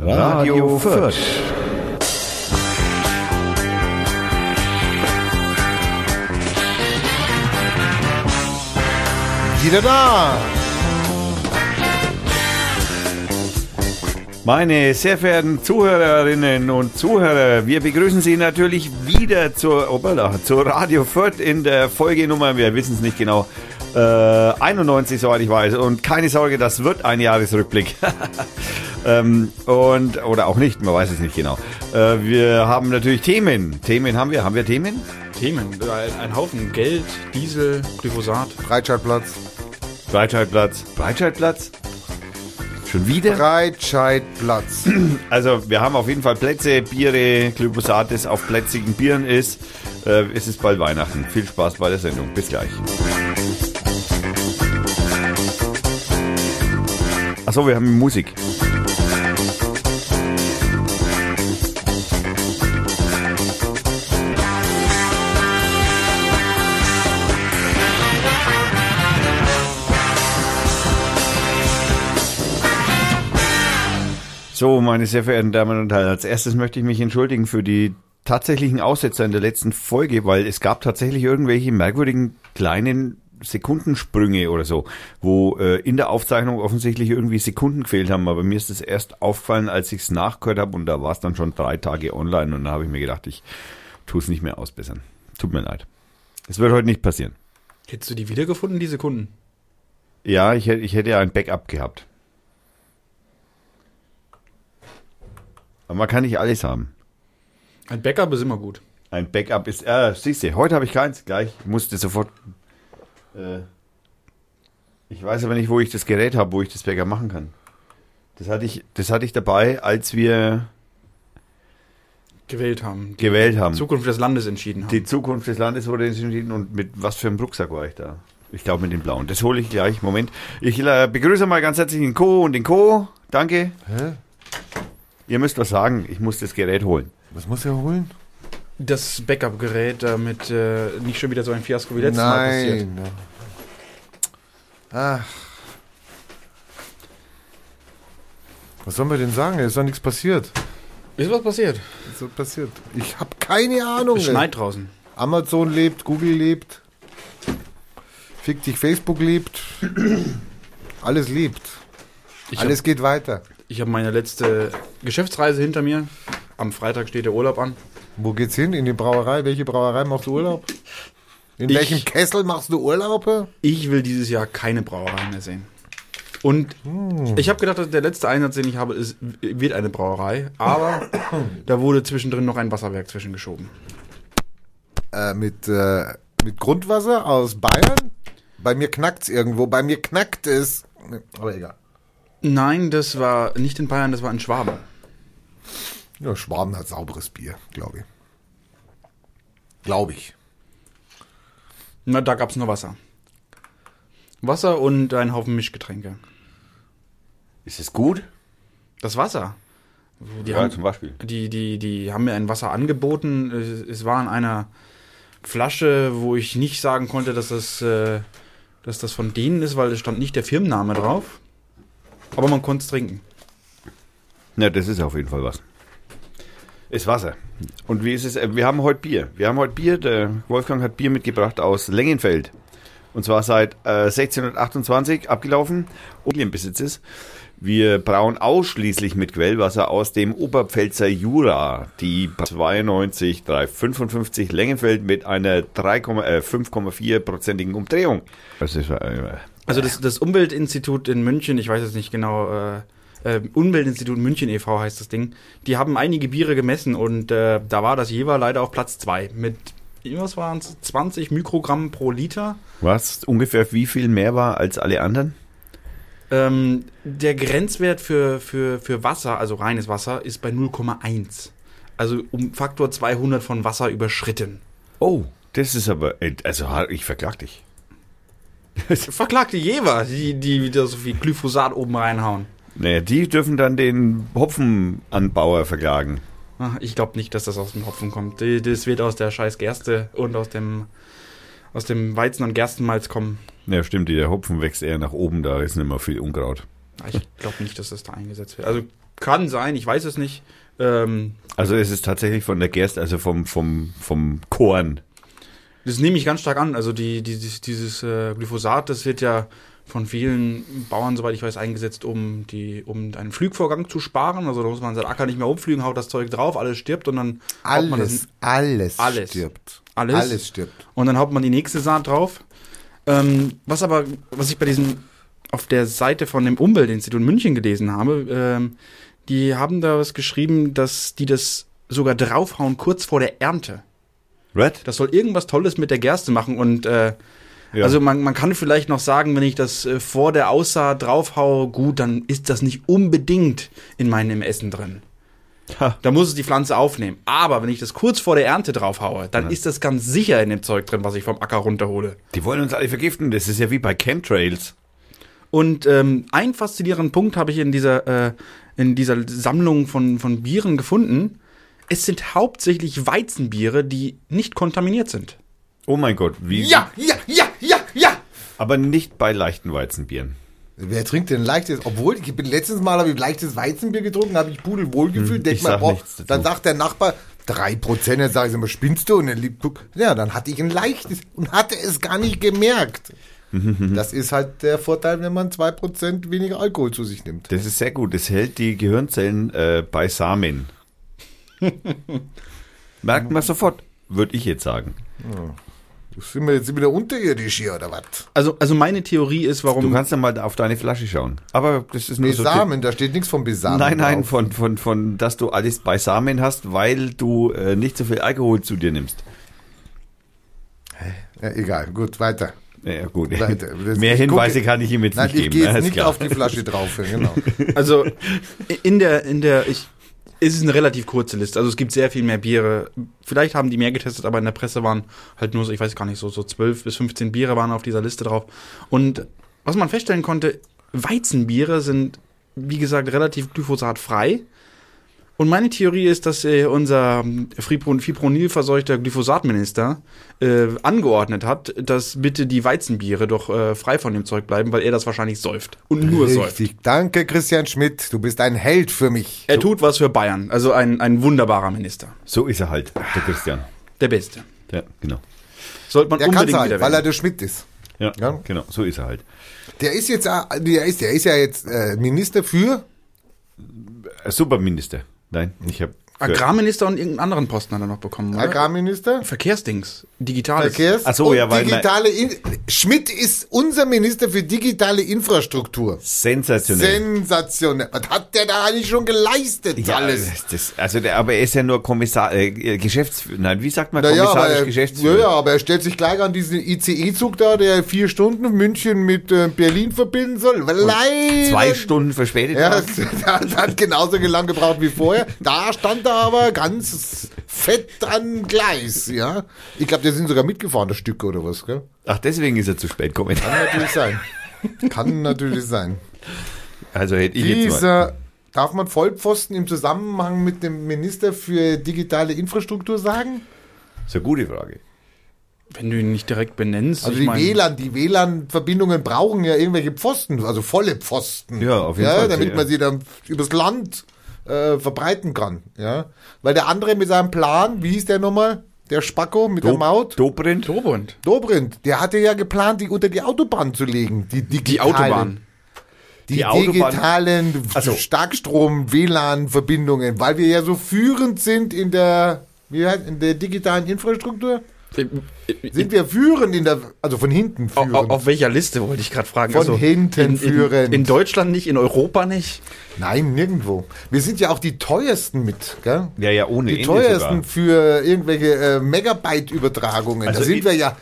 Radio Fürth. Wieder da! Meine sehr verehrten Zuhörerinnen und Zuhörer, wir begrüßen Sie natürlich wieder zur, opala, zur Radio Fürth in der Folgenummer, wir wissen es nicht genau, äh, 91, soweit ich weiß. Und keine Sorge, das wird ein Jahresrückblick. ähm, und, oder auch nicht, man weiß es nicht genau. Äh, wir haben natürlich Themen. Themen haben wir. Haben wir Themen? Themen. Ein, ein Haufen Geld, Diesel, Glyphosat. Breitscheidplatz. Breitscheidplatz. Breitscheidplatz? Schon wieder? Breitscheidplatz. Also wir haben auf jeden Fall Plätze, Biere, Glyphosat, das auf plätzigen Bieren ist. Äh, es ist bald Weihnachten. Viel Spaß bei der Sendung. Bis gleich. Achso, wir haben Musik. So, meine sehr verehrten Damen und Herren, als erstes möchte ich mich entschuldigen für die tatsächlichen Aussetzer in der letzten Folge, weil es gab tatsächlich irgendwelche merkwürdigen kleinen Sekundensprünge oder so, wo äh, in der Aufzeichnung offensichtlich irgendwie Sekunden gefehlt haben. Aber mir ist es erst aufgefallen, als ich es nachgehört habe und da war es dann schon drei Tage online und da habe ich mir gedacht, ich tue es nicht mehr ausbessern. Tut mir leid. Es wird heute nicht passieren. Hättest du die wiedergefunden, die Sekunden? Ja, ich, ich hätte ja ein Backup gehabt. Aber man kann nicht alles haben. Ein Backup ist immer gut. Ein Backup ist, äh, siehst du, heute habe ich keins, gleich musste sofort. Äh, ich weiß aber nicht, wo ich das Gerät habe, wo ich das Backup machen kann. Das hatte ich, das hatte ich dabei, als wir Gewählt haben. Die gewählt haben. Zukunft des Landes entschieden haben. Die Zukunft des Landes wurde entschieden und mit was für einem Rucksack war ich da? Ich glaube mit dem blauen. Das hole ich gleich. Moment. Ich äh, begrüße mal ganz herzlich den Co. und den Co. Danke. Hä? Ihr müsst was sagen. Ich muss das Gerät holen. Was muss er holen? das Backup-Gerät, damit äh, nicht schon wieder so ein Fiasko wie letztes Mal passiert. Nein. Ach. Was sollen wir denn sagen? Es ist doch nichts passiert. Ist was passiert? Was ist so passiert? Ich habe keine Ahnung. Es schneit draußen. Amazon lebt, Google lebt. Fick dich, Facebook lebt. Alles lebt. Ich Alles geht weiter. Hab meine letzte Geschäftsreise hinter mir. Am Freitag steht der Urlaub an. Wo geht's hin? In die Brauerei? Welche Brauerei machst du Urlaub? In Ich- welchem Kessel machst du Urlaub? Ich will dieses Jahr keine Brauerei mehr sehen. Und ich habe gedacht, dass der letzte Einsatz, den ich habe, ist, wird eine Brauerei. Aber da wurde zwischendrin noch ein Wasserwerk zwischengeschoben. Äh, mit, äh, mit Grundwasser aus Bayern? Bei mir knackt's irgendwo. Bei mir knackt es. Aber egal. Nein, das war nicht in Bayern, das war in Schwaben. Ja, Schwaben hat sauberes Bier, glaube ich. Glaube ich. Na, da gab's nur Wasser. Wasser und ein Haufen Mischgetränke. Ist es gut? Das Wasser. Die, Ja, haben, zum Beispiel. die, die, die haben mir ein Wasser angeboten. Es, es war in einer Flasche, wo ich nicht sagen konnte, dass das, äh, dass das von denen ist, weil es stand nicht der Firmenname drauf. Aber man konnte es trinken. Na, das ist auf jeden Fall was. Ist Wasser. Und wie ist es? äh, Wir haben heute Bier. Wir haben heute Bier. Der Wolfgang hat Bier mitgebracht aus Lengenfeld. Und zwar seit äh, 1628 abgelaufen. Und im Besitz ist. Wir brauen ausschließlich mit Quellwasser aus dem Oberpfälzer Jura. Die 92 355 Lengenfeld mit einer 3, äh, 5,4-prozentigen Umdrehung. Das ist, äh, Also das, das Umweltinstitut in München, ich weiß jetzt nicht genau, äh, äh, Umweltinstitut München e.V. heißt das Ding, die haben einige Biere gemessen und äh, da war das Jever leider auf Platz 2 mit, was waren es, 20 Mikrogramm pro Liter. was ungefähr wie viel mehr war als alle anderen? Ähm, der Grenzwert für, für, für Wasser, also reines Wasser, ist bei 0,1. Also um Faktor 200 von Wasser überschritten. Oh, das ist aber, äh, also ich verklag dich. Verklagte Jever, die, die wieder so viel Glyphosat oben reinhauen. Naja, die dürfen dann den Hopfenanbauer verklagen. Ach, Ich glaube nicht, dass das aus dem Hopfen kommt. Das wird aus der scheiß Gerste und aus dem, aus dem Weizen- und Gerstenmalz kommen. Ja, stimmt, der Hopfen wächst eher nach oben, da ist nicht mehr viel Unkraut. Ich glaube nicht, dass das da eingesetzt wird. Also Kann sein, ich weiß es nicht. Ähm, Also es ist tatsächlich von der Gerste, also vom, vom, vom Korn. Das nehme ich ganz stark an. Also die, die, dieses, dieses äh, Glyphosat, das wird ja von vielen Bauern, soweit ich weiß, eingesetzt, um die, um einen Flugvorgang zu sparen. Also da muss man seinen Acker nicht mehr umflügen, haut das Zeug drauf, alles stirbt und dann haut man das Alles, alles, Alles. stirbt. Alles? Alles stirbt. und dann haut man die nächste Saat drauf. Ähm, was aber, was ich bei diesem, auf der Seite von dem Umweltinstitut München gelesen habe, ähm, die haben da was geschrieben, dass die das sogar draufhauen kurz vor der Ernte. Red? Das soll irgendwas Tolles mit der Gerste machen und äh, Ja. also man, man kann vielleicht noch sagen, wenn ich das äh, vor der Aussaat draufhau, gut, dann ist das nicht unbedingt in meinem Essen drin. Ha. Da muss es die Pflanze aufnehmen. Aber wenn ich das kurz vor der Ernte draufhaue, dann ist das ganz sicher in dem Zeug drin, was ich vom Acker runterhole. Die wollen uns alle vergiften. Das ist ja wie bei Chemtrails. Und ähm, einen faszinierenden Punkt habe ich in dieser, äh, in dieser Sammlung von, von Bieren gefunden. Es sind hauptsächlich Weizenbiere, die nicht kontaminiert sind. Oh mein Gott, wie? Ja, ja, ja, ja, ja. Aber nicht bei leichten Weizenbieren. Wer trinkt denn leichtes? Obwohl, ich bin letztens mal habe ich leichtes Weizenbier getrunken, habe ich pudelwohl gefühlt. Hm, Denk ich mal, sag boah, nichts dazu. dann sagt der Nachbar, drei Prozent, dann sage ich immer, spinnst du? Und dann liegt, guck, ja, dann hatte ich ein leichtes und hatte es gar nicht gemerkt. das ist halt der Vorteil, wenn man zwei Prozent weniger Alkohol zu sich nimmt. Das ist sehr gut. Das hält die Gehirnzellen äh, beisammen. Merkt man sofort, würde ich jetzt sagen. Sind wir jetzt wieder unterirdisch hier oder was? Also, also meine Theorie ist, Du warum. kannst ja mal auf deine Flasche schauen. Aber das ist nur so. Besamen, da steht nichts von Besamen. Nein, nein, drauf. von, von, von, dass du alles beisammen hast, weil du äh, nicht so viel Alkohol zu dir nimmst. Ja, egal, gut, weiter. Ja, gut. Weiter. Mehr ich Hinweise gucke- kann ich ihm jetzt Nein, nicht ich geben. gehe ne? jetzt nicht klar. auf die Flasche drauf, ja, genau. Also in der, in der, ich, es ist eine relativ kurze Liste. Also es gibt sehr viel mehr Biere. Vielleicht haben die mehr getestet, aber in der Presse waren halt nur so, ich weiß gar nicht, so, so 12 bis 15 Biere waren auf dieser Liste drauf. Und was man feststellen konnte, Weizenbiere sind, wie gesagt, relativ glyphosatfrei. Und meine Theorie ist, dass äh, unser Fipron Fipronil-verseuchter Glyphosatminister äh, angeordnet hat, dass bitte die Weizenbiere doch äh, frei von dem Zeug bleiben, weil er das wahrscheinlich säuft. Und nur säuft. Richtig. Danke, Christian Schmidt. Du bist ein Held für mich. Er tut was für Bayern. Also ein, ein wunderbarer Minister. So ist er halt, der Christian. Der Beste. Ja, genau. Sollte man Der unbedingt halt, wieder weil er der Schmidt ist. Ja, Ja. genau. So ist er halt. Der ist jetzt, äh, der ist, der ist ja jetzt äh, Minister für. Äh, Superminister. Nein, ich habe. Agrarminister und irgendeinen anderen Posten hat er noch bekommen. Oder? Agrarminister. Verkehrsdings. Digitales. Verkehrs. Ach so, und ja, weil digitale In Schmidt ist unser Minister für digitale Infrastruktur. Sensationell. Sensationell. Was hat der da eigentlich schon geleistet? ja, alles. das, also der, aber er ist ja nur Kommissar, äh, Geschäftsführer. Nein, wie sagt man Naja, kommissarisch er, Geschäftsführer? ja, ja, aber er stellt sich gleich an diesen ICE-Zug da, der vier Stunden München mit äh, Berlin verbinden soll. Leider. Zwei Stunden verspätet. Ja, das, das hat genauso lang gebraucht wie vorher. Da stand er aber ganz fett an Gleis, ja. Ich glaube, der sind sogar mitgefahren, das Stück oder was, gell? Ach, deswegen ist er zu spät gekommen. Kann natürlich sein. Kann natürlich sein. Also hätte ich jetzt mal. Dieser, darf man Vollpfosten im Zusammenhang mit dem Minister für digitale Infrastruktur sagen? Das ist eine gute Frage. Wenn du ihn nicht direkt benennst. Also ich die mein- WLAN, die WLAN-Verbindungen brauchen ja irgendwelche Pfosten, also volle Pfosten. Ja, auf jeden ja, Fall, Damit ja. man sie dann übers Land äh, verbreiten kann. Ja, weil der andere mit seinem Plan, wie hieß der nochmal? Der Spacko mit der Maut? Dobrindt? Dobrindt. Dobrindt, der hatte ja geplant, die unter die Autobahn zu legen. Die, Die digitalen- Autobahn. Die, Die digitalen Also- Starkstrom-WLAN-Verbindungen, weil wir ja so führend sind in der, wie heißt, in der digitalen Infrastruktur. Sind wir führend in der, also von hinten führend? au- Auf welcher Liste wollte ich gerade fragen? Also Von hinten in, in, führend. In Deutschland nicht, in Europa nicht. Nein, nirgendwo. Wir sind ja auch die teuersten mit, gell? Ja, ja, ohne Die Ende teuersten sogar. für irgendwelche äh, Megabyte-Übertragungen. Also da sind wir ja.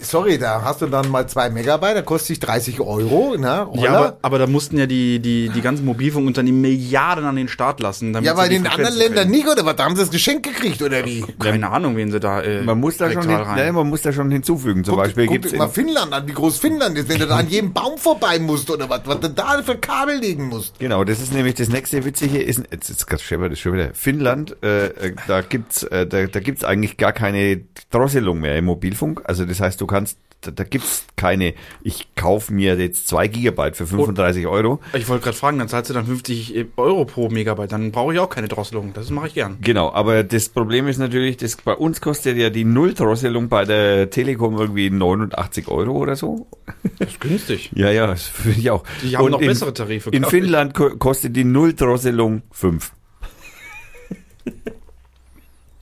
Sorry, da hast du dann mal zwei Megabyte, da kostet sich 30 Euro, ne? Ja, aber, aber da mussten ja die, die, die ganzen Mobilfunkunternehmen Milliarden an den Start lassen. Damit ja, in den anderen Ländern nicht, oder was? Da haben sie das Geschenk gekriegt, oder wie? Keine Ahnung, wen sie da. Äh, Man muss da schon, hin, rein- nein, man muss da schon hinzufügen. Zum Guck, Beispiel guck gibt's mal in, Finnland an, wie groß Finnland ist, wenn du da an jedem Baum vorbei musst, oder was? Was du da für Kabel legen musst. Genau, das ist nämlich das nächste Witzige. Ist, jetzt ist gerade schon wieder, das schon wieder Finnland. Äh, äh, da gibt's, äh, da, da gibt's eigentlich gar keine Drosselung mehr im Mobilfunk. Also das heißt, du kannst da, da gibt's keine, ich kaufe mir jetzt zwei Gigabyte für 35 Euro. Ich wollte gerade fragen, dann zahlst du dann 50 Euro pro Megabyte, dann brauche ich auch keine Drosselung. Das mache ich gern. Genau, aber das Problem ist natürlich, das bei uns kostet ja die Nulldrosselung bei der Telekom irgendwie 89 Euro oder so. Das ist günstig. Ja, ja, das finde ich auch. Die haben Und noch in, bessere Tarife. In. Finnland ko kostet die Nulldrosselung 5.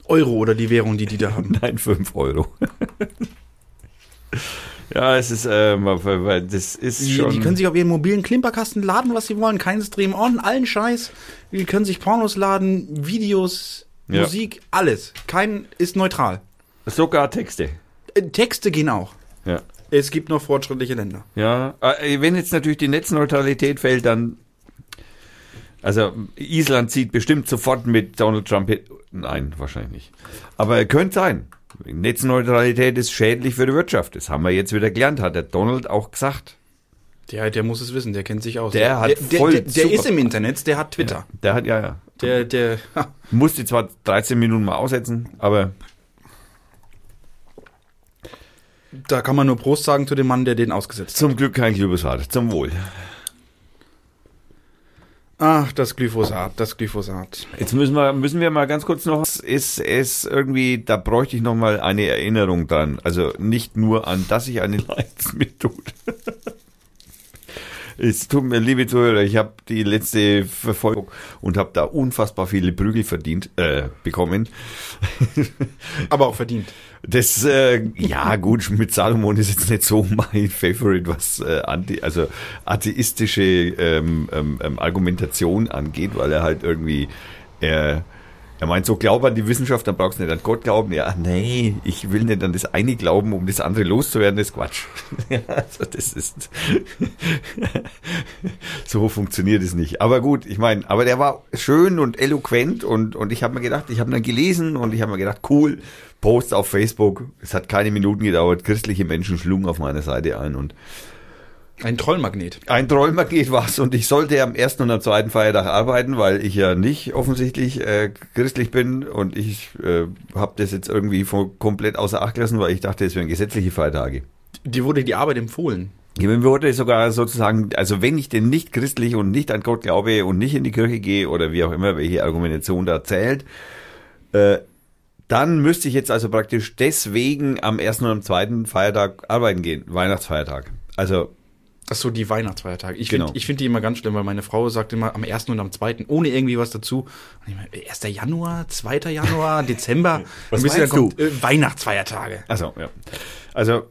Euro oder die Währung, die die da haben. Nein, 5 Euro. ja, es ist, äh, das ist Die, schon. die können sich auf ihren mobilen Klimperkasten laden, was sie wollen. Kein Stream on, allen Scheiß. Die können sich Pornos laden, Videos, Ja. Musik, alles. Kein ist neutral. sogar Texte. Äh, Texte gehen auch. Ja. Es gibt noch fortschrittliche Länder. Ja, äh, wenn jetzt natürlich die Netzneutralität fällt, dann. Also, Island zieht bestimmt sofort mit Donald Trump hin. Nein, wahrscheinlich nicht. Aber könnte sein. Netzneutralität ist schädlich für die Wirtschaft. Das haben wir jetzt wieder gelernt, hat der Donald auch gesagt. Der, der muss es wissen, der kennt sich aus. Der hat der, voll der, der, der ist im Internet, der hat Twitter. Der hat, ja, ja. Der, der, ha, Musste zwar 13 Minuten mal aussetzen, aber da kann man nur Prost sagen zu dem Mann, der den ausgesetzt hat. zum Glück kein Glühbesat. Zum Wohl. Ach, das Glyphosat, das Glyphosat. Jetzt müssen wir, müssen wir mal ganz kurz noch, ist es irgendwie, da bräuchte ich noch mal eine Erinnerung dran. Also nicht nur an, dass ich einen Leid mit tut. Es tut mir, liebe Zuhörer, ich habe die letzte Verfolgung und habe da unfassbar viele Prügel verdient, äh, bekommen. Aber auch verdient. Das, äh, ja gut, mit Salomon ist jetzt nicht so mein Favorite, was äh, anti, also atheistische ähm, ähm, ähm, Argumentation angeht, weil er halt irgendwie, er, er meint, so glaub an die Wissenschaft, dann brauchst du nicht an Gott glauben. Ja, nee, ich will nicht an das eine glauben, um das andere loszuwerden, das ist Quatsch. ja, also das ist, so funktioniert es nicht. Aber gut, ich meine, aber der war schön und eloquent und, und ich habe mir gedacht, ich habe dann gelesen und ich habe mir gedacht, cool, Post auf Facebook. Es hat keine Minuten gedauert, christliche Menschen schlugen auf meine Seite ein und Ein Trollmagnet. ein Trollmagnet war's und ich sollte am ersten und am zweiten Feiertag arbeiten, weil ich ja nicht offensichtlich äh, christlich bin und ich äh, habe das jetzt irgendwie von, komplett außer Acht gelassen, weil ich dachte, es wären gesetzliche Feiertage. Dir wurde die Arbeit empfohlen. Mir wurde sogar sozusagen, also wenn ich denn nicht christlich und nicht an Gott glaube und nicht in die Kirche gehe oder wie auch immer, welche Argumentation da zählt, äh, dann müsste ich jetzt also praktisch deswegen am ersten und am zweiten Feiertag arbeiten gehen, Weihnachtsfeiertag. Also Ach so, die Weihnachtsfeiertage. Ich Genau. finde ich find die immer ganz schlimm, weil meine Frau sagt immer am 1. und am 2. ohne irgendwie was dazu. Und ich meine, 1. Januar, 2. Januar, Dezember. Was meinst dann kommt, äh, Weihnachtsfeiertage. Also, ja. Also,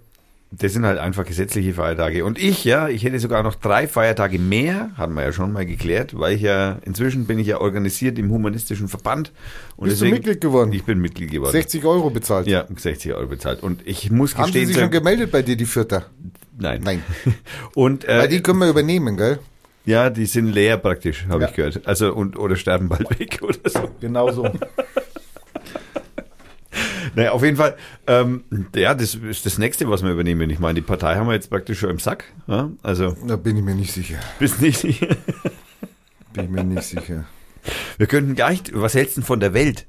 das sind halt einfach gesetzliche Feiertage. Und ich, ja, ich hätte sogar noch drei Feiertage mehr, hatten wir ja schon mal geklärt, weil ich ja, inzwischen bin ich ja organisiert im humanistischen Verband. Und Bist du Mitglied geworden? Ich bin Mitglied geworden. 60 Euro bezahlt. Ja, 60 Euro bezahlt. Und ich muss Haben Sie gestehen, sich schon gemeldet bei dir, die Vierter? Nein. Nein. Und, Weil äh, die können wir übernehmen, gell? ja, die sind leer praktisch, habe Ja. ich gehört. Also, und, oder sterben bald weg oder so. Genau so. Naja, auf jeden Fall, ähm, ja, das ist das nächste, was wir übernehmen. Ich meine, die Partei haben wir jetzt praktisch schon im Sack. Ja? Also, Da bin ich mir nicht sicher. bist nicht sicher. Bin ich mir nicht sicher. Wir könnten gleich, was hältst du denn von der Welt?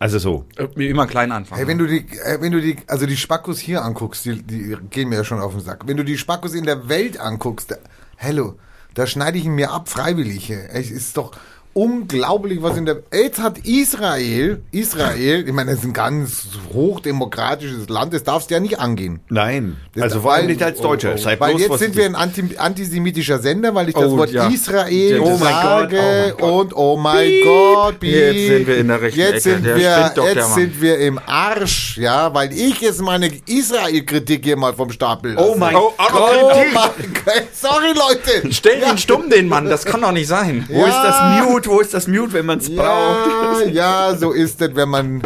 Also so. Äh, Wie immer klein anfangen. Hey, wenn du die, äh, wenn du die, also die Spackos hier anguckst, die, die gehen mir ja schon auf den Sack. Wenn du die Spackos in der Welt anguckst, da, hello, da schneide ich ihn mir ab, freiwillig. Es ist doch unglaublich, was in der, jetzt hat Israel, Israel, ich meine, das ist ein ganz hochdemokratisches Land, das darfst du ja nicht angehen. Nein. Das- also vor allem weil- nicht als Deutscher. Sei Weil bloß jetzt sind wir ein anti, antisemitischer Sender, weil ich das Oh, Wort ja. Israel Oh mein Gott, sage oh mein und oh mein Piep. Gott, piep. Jetzt sind wir in der rechten Jetzt Ecke. sind Der wir, doch, jetzt sind wir im Arsch, ja, weil ich jetzt meine Israel-Kritik hier mal vom Stapel lasse. Oh mein Oh, Gott. oh, Oh mein Gott, sorry Leute. Stell ihn stumm, den Mann, das kann doch nicht sein. Wo ist das Ja. Mute? Wo ist das Mute, wenn man es braucht? Ja, ja, so ist es, wenn man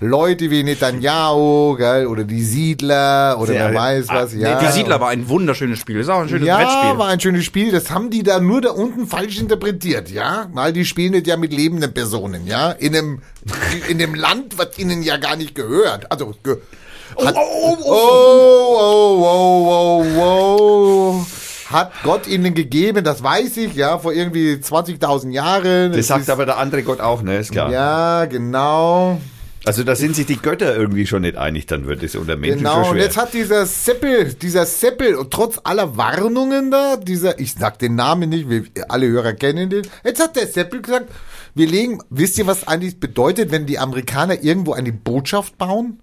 Leute wie Netanyahu, gell, oder die Siedler, oder Sehr- wer weiß was, Ah, ja. Die Siedler war ein wunderschönes Spiel. Das ist auch ein schönes Ja, Brettspiel. war ein schönes Spiel. Das haben die da nur da unten falsch interpretiert, ja? Weil die spielen das ja mit lebenden Personen, ja? In einem, in dem Land, was ihnen ja gar nicht gehört. Also, ge hat, oh, oh, oh, oh, oh, oh. Hat Gott ihnen gegeben, das weiß ich, ja, vor irgendwie 20.000 Jahren. Das Es sagt ist- aber der andere Gott auch, ne? Ist klar. Ja, genau. Also da sind sich die Götter irgendwie schon nicht einig, dann wird es unter Menschen Genau, schon und jetzt hat dieser Seppel, dieser Seppel, und trotz aller Warnungen da, dieser, ich sag den Namen nicht, wir, alle Hörer kennen den, jetzt hat der Seppel gesagt, wir legen, wisst ihr, was eigentlich bedeutet, wenn die Amerikaner irgendwo eine Botschaft bauen?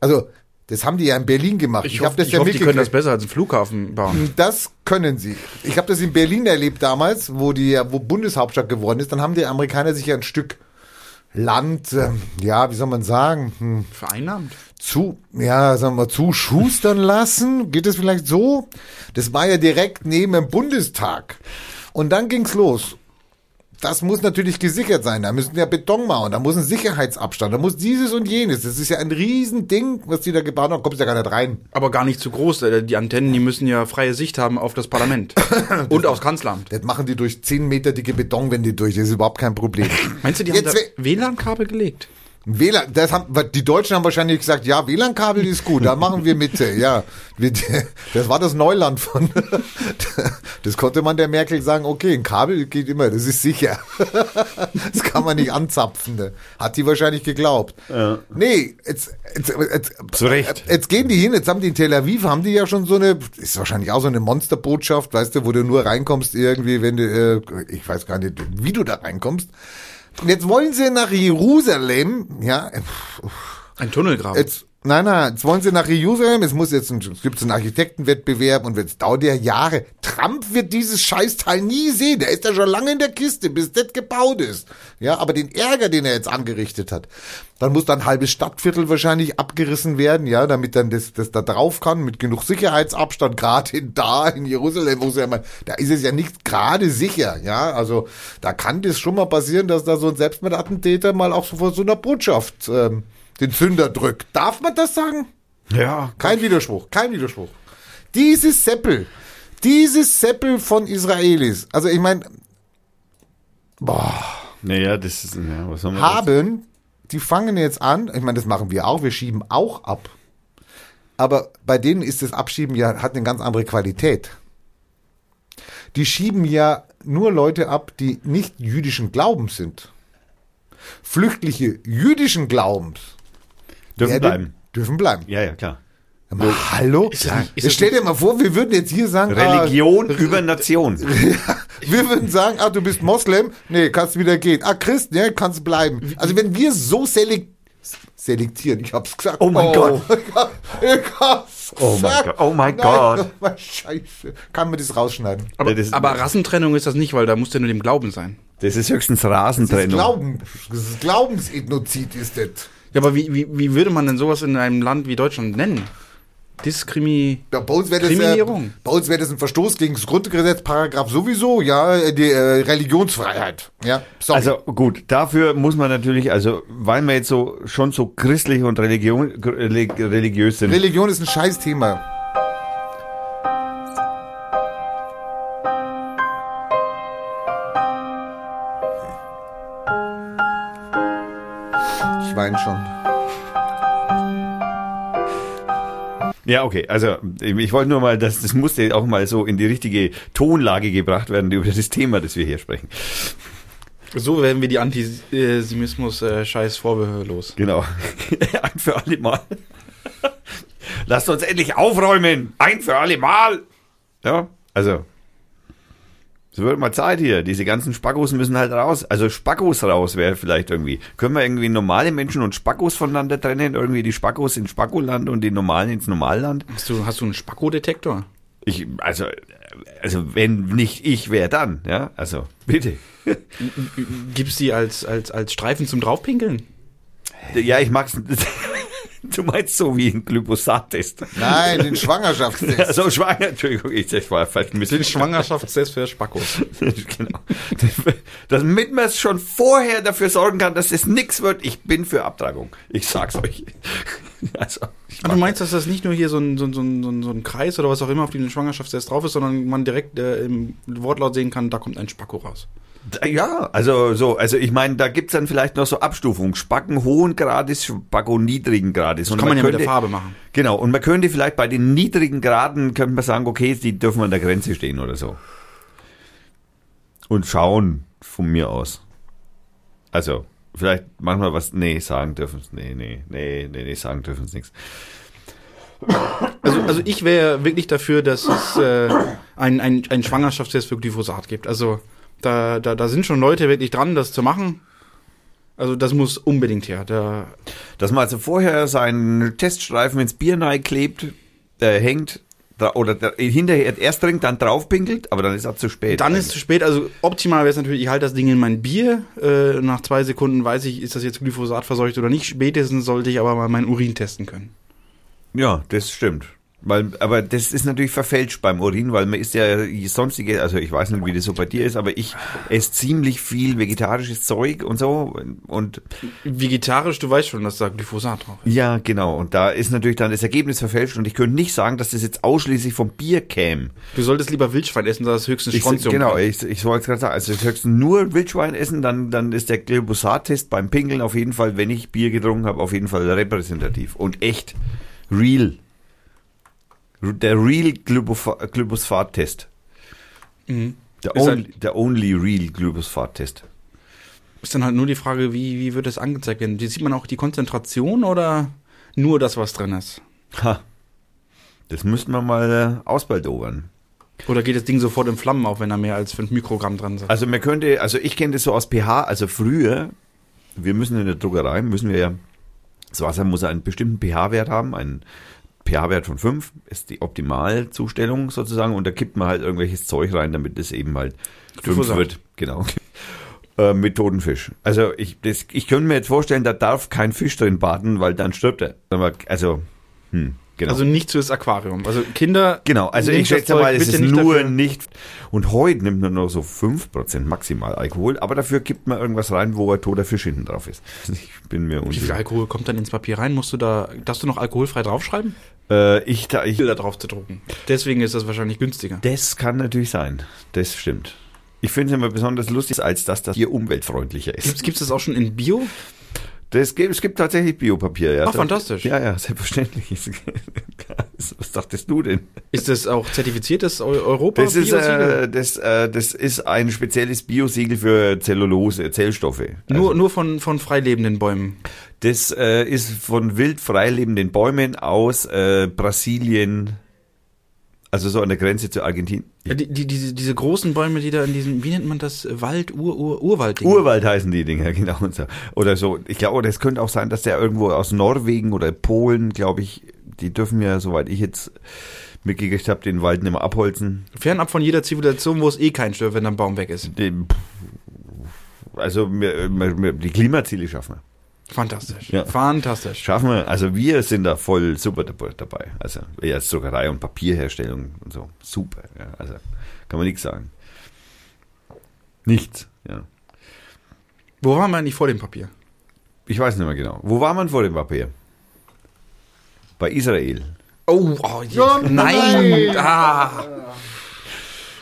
Also, das haben die ja in Berlin gemacht. Ich, hab hoffe, ich hoffe die können das besser als einen Flughafen bauen. Das können sie. Ich habe das in Berlin erlebt damals, wo die, wo Bundeshauptstadt geworden ist. Dann haben die Amerikaner sich ja ein Stück Land, ähm, ja, wie soll man sagen, hm, Vereinnahmt. zu, ja, sagen wir, zu schustern lassen. Geht es vielleicht so? Das war ja direkt neben dem Bundestag. Und dann ging's los. Das muss natürlich gesichert sein. Da müssen ja Beton machen, da muss ein Sicherheitsabstand, da muss dieses und jenes. Das ist ja ein Riesending, was die da gebaut haben. Kommst ja gar nicht rein. Aber gar nicht zu groß. äh, Die Antennen, die müssen ja freie Sicht haben auf das Parlament. und aufs Kanzleramt. Das machen die durch 10 Meter dicke Betonwände durch. Das ist überhaupt kein Problem. Meinst du, die haben Jetzt da we- WLAN-Kabel gelegt? WLAN, das haben, die Deutschen haben wahrscheinlich gesagt, ja, WLAN-Kabel ist gut, da machen wir mit, äh, ja. Das war das Neuland von, das konnte man der Merkel sagen, okay, ein Kabel geht immer, das ist sicher. Das kann man nicht anzapfen, ne. hat die wahrscheinlich geglaubt. Nee, jetzt, jetzt, jetzt, Zu Recht. jetzt gehen die hin, jetzt haben die in Tel Aviv, haben die ja schon so eine, ist wahrscheinlich auch so eine Monsterbotschaft, weißt du, wo du nur reinkommst irgendwie, wenn du, äh, ich weiß gar nicht, wie du da reinkommst. Und jetzt wollen sie nach Jerusalem, ja, Ein Tunnelgraben. jetzt, nein, nein, jetzt wollen sie nach Jerusalem, es muss jetzt, ein, es gibt einen Architektenwettbewerb und jetzt dauert der Jahre. Trump wird dieses Scheißteil nie sehen, der ist ja schon lange in der Kiste, bis das gebaut ist. Ja, aber den Ärger, den er jetzt angerichtet hat, dann muss dann ein halbes Stadtviertel wahrscheinlich abgerissen werden, ja, damit dann das, das da drauf kann, mit genug Sicherheitsabstand, gerade in da, in Jerusalem, wo es ja mal, da ist es ja nicht gerade sicher, ja, also da kann das schon mal passieren, dass da so ein Selbstmordattentäter mal auch so vor so einer Botschaft ähm, den Zünder drückt. Darf man das sagen? ja, Kein Widerspruch, kein Widerspruch. Dieses Seppel, dieses Seppel von Israelis, also ich meine, naja, das ist, ja, was soll man haben, die fangen jetzt an, ich meine, das machen wir auch, wir schieben auch ab. Aber bei denen ist das Abschieben ja, hat eine ganz andere Qualität. Die schieben ja nur Leute ab, die nicht jüdischen Glaubens sind. Flüchtliche jüdischen Glaubens Dürfen werden- bleiben. Dürfen bleiben. Ja, ja, klar. Aber hallo? Ist das nicht- ist stell dir mal vor, wir würden jetzt hier sagen, Religion über Nation. Ah, wir würden sagen, ah, du bist Moslem, nee, kannst wieder gehen. Ah, Christ, nee, kannst bleiben. Also wenn wir so selek selektieren, ich hab's gesagt. Oh mein Gott. Ich hab's Oh mein. Gott, oh mein Gott. oh Scheiße. Kann man das rausschneiden? aber, Ja, das- aber Rassentrennung ist das nicht, weil da muss ja nur dem Glauben sein. Das ist höchstens Das ist Rasentrennung. Glauben, das ist Glaubensethnozid ist das. Ja, aber wie, wie, wie würde man denn sowas in einem Land wie Deutschland nennen? Diskrimi. Ja, bei uns wäre das, äh, Diskriminierung. bei uns wäre das ein Verstoß gegen das Grundgesetz, Paragraph sowieso, ja, die äh, Religionsfreiheit. Ja, sorry. Also gut, dafür muss man natürlich, also weil wir jetzt so schon so christlich und Religion, relig- religiös sind, Religion ist ein Scheißthema. Ich weine schon. Ja, okay. Also ich wollte nur mal, das, das musste auch mal so in die richtige Tonlage gebracht werden über das Thema, das wir hier sprechen. So werden wir die Antisemitismus-Scheiß Vorwürfe los. Genau. Ein für alle Mal. Lasst uns endlich aufräumen. Ein für alle Mal. Ja, also. Es wird mal Zeit hier. Diese ganzen Spackos müssen halt raus. Also Spackos raus wäre vielleicht irgendwie. Können wir irgendwie normale Menschen und Spackos voneinander trennen? Irgendwie die Spackos ins Spackoland und die normalen ins Normalland? Hast du, hast du einen Spacko-Detektor? Ich, also, also wenn nicht ich, wer dann? Ja, also bitte. Gibt's die als, als, als Streifen zum Draufpinkeln? Ja, ich mag's. Du meinst so wie ein Glyphosat-Test. Nein, den Schwangerschaftstest. Also schwanger, Entschuldigung, ich das war falsch ein bisschen. Den Schwangerschaftstest für Spackos. genau. Damit man es schon vorher dafür sorgen kann, dass es nix wird. Ich bin für Abtreibung. Ich sag's euch. Also, du meinst, dass das nicht nur hier so ein, so, ein, so, ein, so Kreis oder was auch immer auf dem den Schwangerschaftstest drauf ist, sondern man direkt äh, im Wortlaut sehen kann, da kommt ein Spacko raus. Ja, also so, also ich meine, da gibt's dann vielleicht noch so Abstufungen. Spacken hohen Grades, Spacko niedrigen Grades. Und Kann man ja mit könnte- der Farbe machen. Genau, und man könnte vielleicht bei den niedrigen Graden, könnte man sagen, okay, die dürfen an der Grenze stehen oder so. Und schauen von mir aus. Also, Vielleicht manchmal was, nee, sagen dürfen es, nee, nee, nee, nee, nee, sagen dürfen es nichts. Also, also ich wäre wirklich dafür, dass es äh, ein, ein, ein Schwangerschaftstest für Glyphosat gibt. Also da, da, da sind schon Leute wirklich dran, das zu machen. Also das muss unbedingt her. Da, Dass man also vorher seinen Teststreifen ins Bier klebt, äh, hängt, da, oder da, hinterher erst trinkt, dann draufpinkelt, aber dann ist auch zu spät. dann ist es zu spät. Also optimal wäre es natürlich, ich halte das Ding in mein Bier. Äh, nach zwei Sekunden weiß ich, ist das jetzt Glyphosat verseucht oder nicht. Spätestens sollte ich aber mal meinen Urin testen können. Ja, das stimmt. Weil, aber das ist natürlich verfälscht beim Urin, weil man ist ja sonstige, also ich weiß nicht, wie das so bei dir ist, aber ich esse ziemlich viel vegetarisches Zeug und so und Vegetarisch, du weißt schon, dass da Glyphosat drauf ist. ja, genau. Und da ist natürlich dann das Ergebnis verfälscht und ich könnte nicht sagen, dass das jetzt ausschließlich vom Bier käme. Du solltest lieber Wildschwein essen, da ist höchstens Ich, Strontium. genau, drin. ich, ich wollte gerade sagen, also ich höchstens nur Wildschwein essen, dann, dann ist der Glyphosat-Test beim Pinkeln auf jeden Fall, wenn ich Bier getrunken habe, auf jeden Fall repräsentativ und echt real. Der real Glyphofa- Glyphosat-Test. Mhm. Der, only, der only real Glyphosat-Test. Ist dann halt nur die Frage, wie, wie wird das angezeigt werden? Sieht man auch die Konzentration oder nur das, was drin ist? Ha. Das müssten wir mal äh, ausbaldowern. Oder geht das Ding sofort in Flammen auf, wenn da mehr als 5 Mikrogramm drin sind? Also man könnte, also ich kenne das so aus pH, also früher, wir müssen in der Druckerei, müssen wir ja, das Wasser muss einen bestimmten pH-Wert haben, einen pH-Wert von 5 ist die Optimalzustellung sozusagen und da kippt man halt irgendwelches Zeug rein, damit es eben halt 5 Glyphosat. wird. Genau. Äh, mit toten Fisch. Also ich, das, ich könnte mir jetzt vorstellen, da darf kein Fisch drin baden, weil dann stirbt er. Also, hm, genau. Also nicht fürs Aquarium. Also Kinder. Genau, also ich schätze mal, es ist nicht nur dafür. nicht. Und heute nimmt man nur so 5% maximal Alkohol, aber dafür gibt man irgendwas rein, wo ein toter Fisch hinten drauf ist. Ich bin mir Wie viel unsicher. Alkohol kommt dann ins Papier rein? Musst du da, darfst du noch alkoholfrei draufschreiben? Äh, ich, da, ich, Bilder drauf zu drucken. Deswegen ist das wahrscheinlich günstiger. das kann natürlich sein. Das stimmt. Ich finde es immer besonders lustig, als dass das hier umweltfreundlicher ist. Gibt es das auch schon in Bio? Das gibt, es gibt tatsächlich Biopapier. Ja. Ach, fantastisch. Ja, ja, selbstverständlich. Was dachtest du denn? Ist das auch zertifiziertes Eu- Europa? Das ist, äh, das, äh, das ist ein spezielles Biosiegel für Zellulose, Zellstoffe. nur, Also- nur von, von freilebenden Bäumen. Das äh, ist von wild freilebenden Bäumen aus äh, Brasilien, also so an der Grenze zu Argentinien. Ja, die, die, diese, diese großen Bäume, die da in diesem, wie nennt man das? Wald, Ur, Ur, Urwald. Urwald heißen die Dinger, genau. Oder so. Ich glaube, das könnte auch sein, dass der irgendwo aus Norwegen oder Polen, glaube ich, die dürfen ja, soweit ich jetzt mitgekriegt habe, den Wald nicht mehr abholzen. Fernab von jeder Zivilisation, wo es eh keinen stört, wenn ein Baum weg ist. Den, also wir, wir, wir, die Klimaziele schaffen wir. Fantastisch. Ja. Fantastisch. Schaffen wir. Also wir sind da voll super dab- dabei. Also ja, Druckerei und Papierherstellung und so. Super. Ja, also kann man nichts sagen. Nichts. Ja. Wo waren wir eigentlich vor dem Papier? Ich weiß nicht mehr genau. Wo war man vor dem Papier? Bei Israel. Oh, oh Ja, nein. nein. Ah.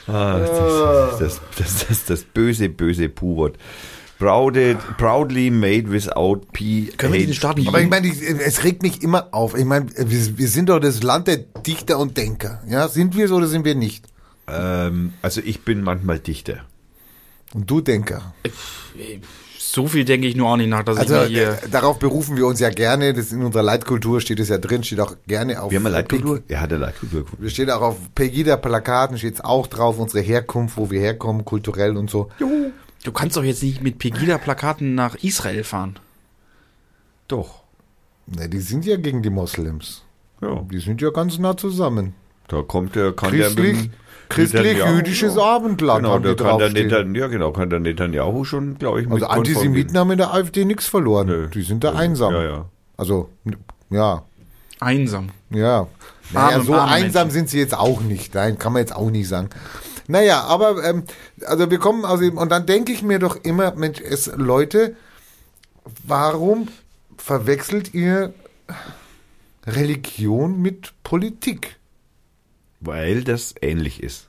Ah, das, das, das, das, das böse, böse Puwort. Prouded, proudly made without P. Können wir diesen starten? Aber ich meine, ich- es regt mich immer auf. Ich meine, wir, wir sind doch das Land der Dichter und Denker. Ja, sind wir es oder sind wir nicht? Ähm, also ich bin manchmal Dichter. Und du Denker. So viel denke ich nur auch nicht nach, dass Also ich mir hier. äh, darauf berufen wir uns ja gerne. Das in unserer Leitkultur steht es ja drin, steht auch gerne auf. Wir haben eine Leitkultur. Er hat eine Leitkultur. Wir stehen auch auf Pegida-Plakaten, steht es auch drauf, unsere Herkunft, wo wir herkommen, kulturell und so. Du kannst doch jetzt nicht mit Pegida-Plakaten nach Israel fahren. Doch. Ne, die sind ja gegen die Moslems. Ja. Die sind ja ganz nah zusammen. Da kommt der, kann Christlich, christlich-jüdisches Netanyahu- Abendland Genau, haben da kann der. Netan, ja genau, kann der Netanyahu schon, glaube ich, mit Also Antisemiten haben in der AfD nichts verloren. Nö. Die sind da einsam. Ja, ja. Also, ja, Einsam. ja. Naja, Arme- so arme einsam Menschen. sind sie jetzt auch nicht. Nein, kann man jetzt auch nicht sagen. Naja, aber ähm, also wir kommen aus dem, und dann denke ich mir doch immer, Mensch, es, Leute, warum verwechselt ihr Religion mit Politik? Weil das ähnlich ist.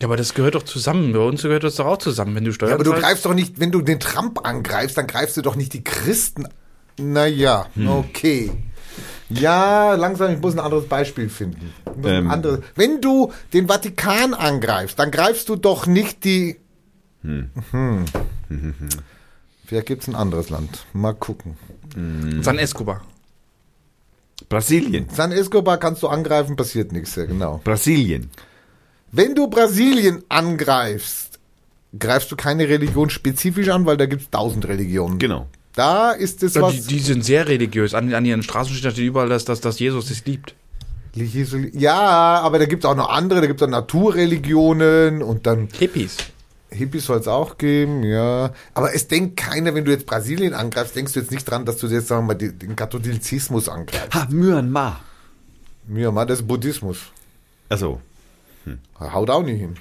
Ja, aber das gehört doch zusammen. Bei uns gehört das doch auch zusammen, wenn du Steuern Ja, aber du zahlst. greifst doch nicht, wenn du den Trump angreifst, dann greifst du doch nicht die Christen. Naja, okay. Ja, langsam, ich muss ein anderes Beispiel finden. Ähm. anderes. Wenn du den Vatikan angreifst, dann greifst du doch nicht die. Hm. Vielleicht gibt es ein anderes Land. Mal gucken. San Escobar. Brasilien. San Escobar kannst du angreifen, passiert nichts, ja genau. Brasilien. Wenn du Brasilien angreifst, greifst du keine Religion spezifisch an, weil da gibt es tausend Religionen. Genau. Da ist es Ja, was. die, die sind sehr religiös. An, an ihren Straßen steht überall, dass, dass, dass Jesus es liebt. Ja, aber da gibt es auch noch andere, da gibt es auch Naturreligionen und dann Hippies. Hippies soll es auch geben, ja. Aber es denkt keiner, wenn du jetzt Brasilien angreifst, denkst du jetzt nicht dran, dass du jetzt, sagen wir mal, den Katholizismus angreifst. Ha, Myanmar. Myanmar, das ist Buddhismus. Also, Haut auch nicht hin.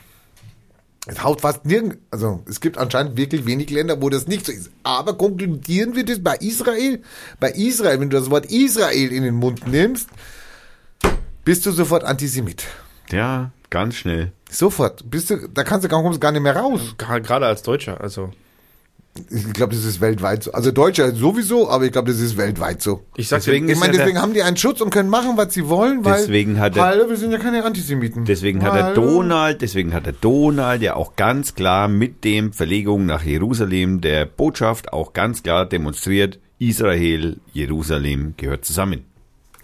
Es haut fast nirgend, also es gibt anscheinend wirklich wenig Länder, wo das nicht so ist. Aber konkludieren wir das bei Israel? Bei Israel, wenn du das Wort Israel in den Mund nimmst, bist du sofort Antisemit. ja, ganz schnell. Sofort. Bist du, da kannst du gar, kommst gar nicht mehr raus. Gerade als Deutscher, also. Ich glaube, das ist weltweit so. Also Deutscher sowieso, aber ich glaube, das ist weltweit so. Ich sag Deswegen Ich meine, ja deswegen haben die einen Schutz und können machen, was sie wollen, weil, Deswegen hat er- weil wir sind ja keine Antisemiten. Deswegen hat der Hallo? Donald, deswegen hat der Donald ja auch ganz klar mit dem Verlegung nach Jerusalem der Botschaft auch ganz klar demonstriert, Israel, Jerusalem gehört zusammen.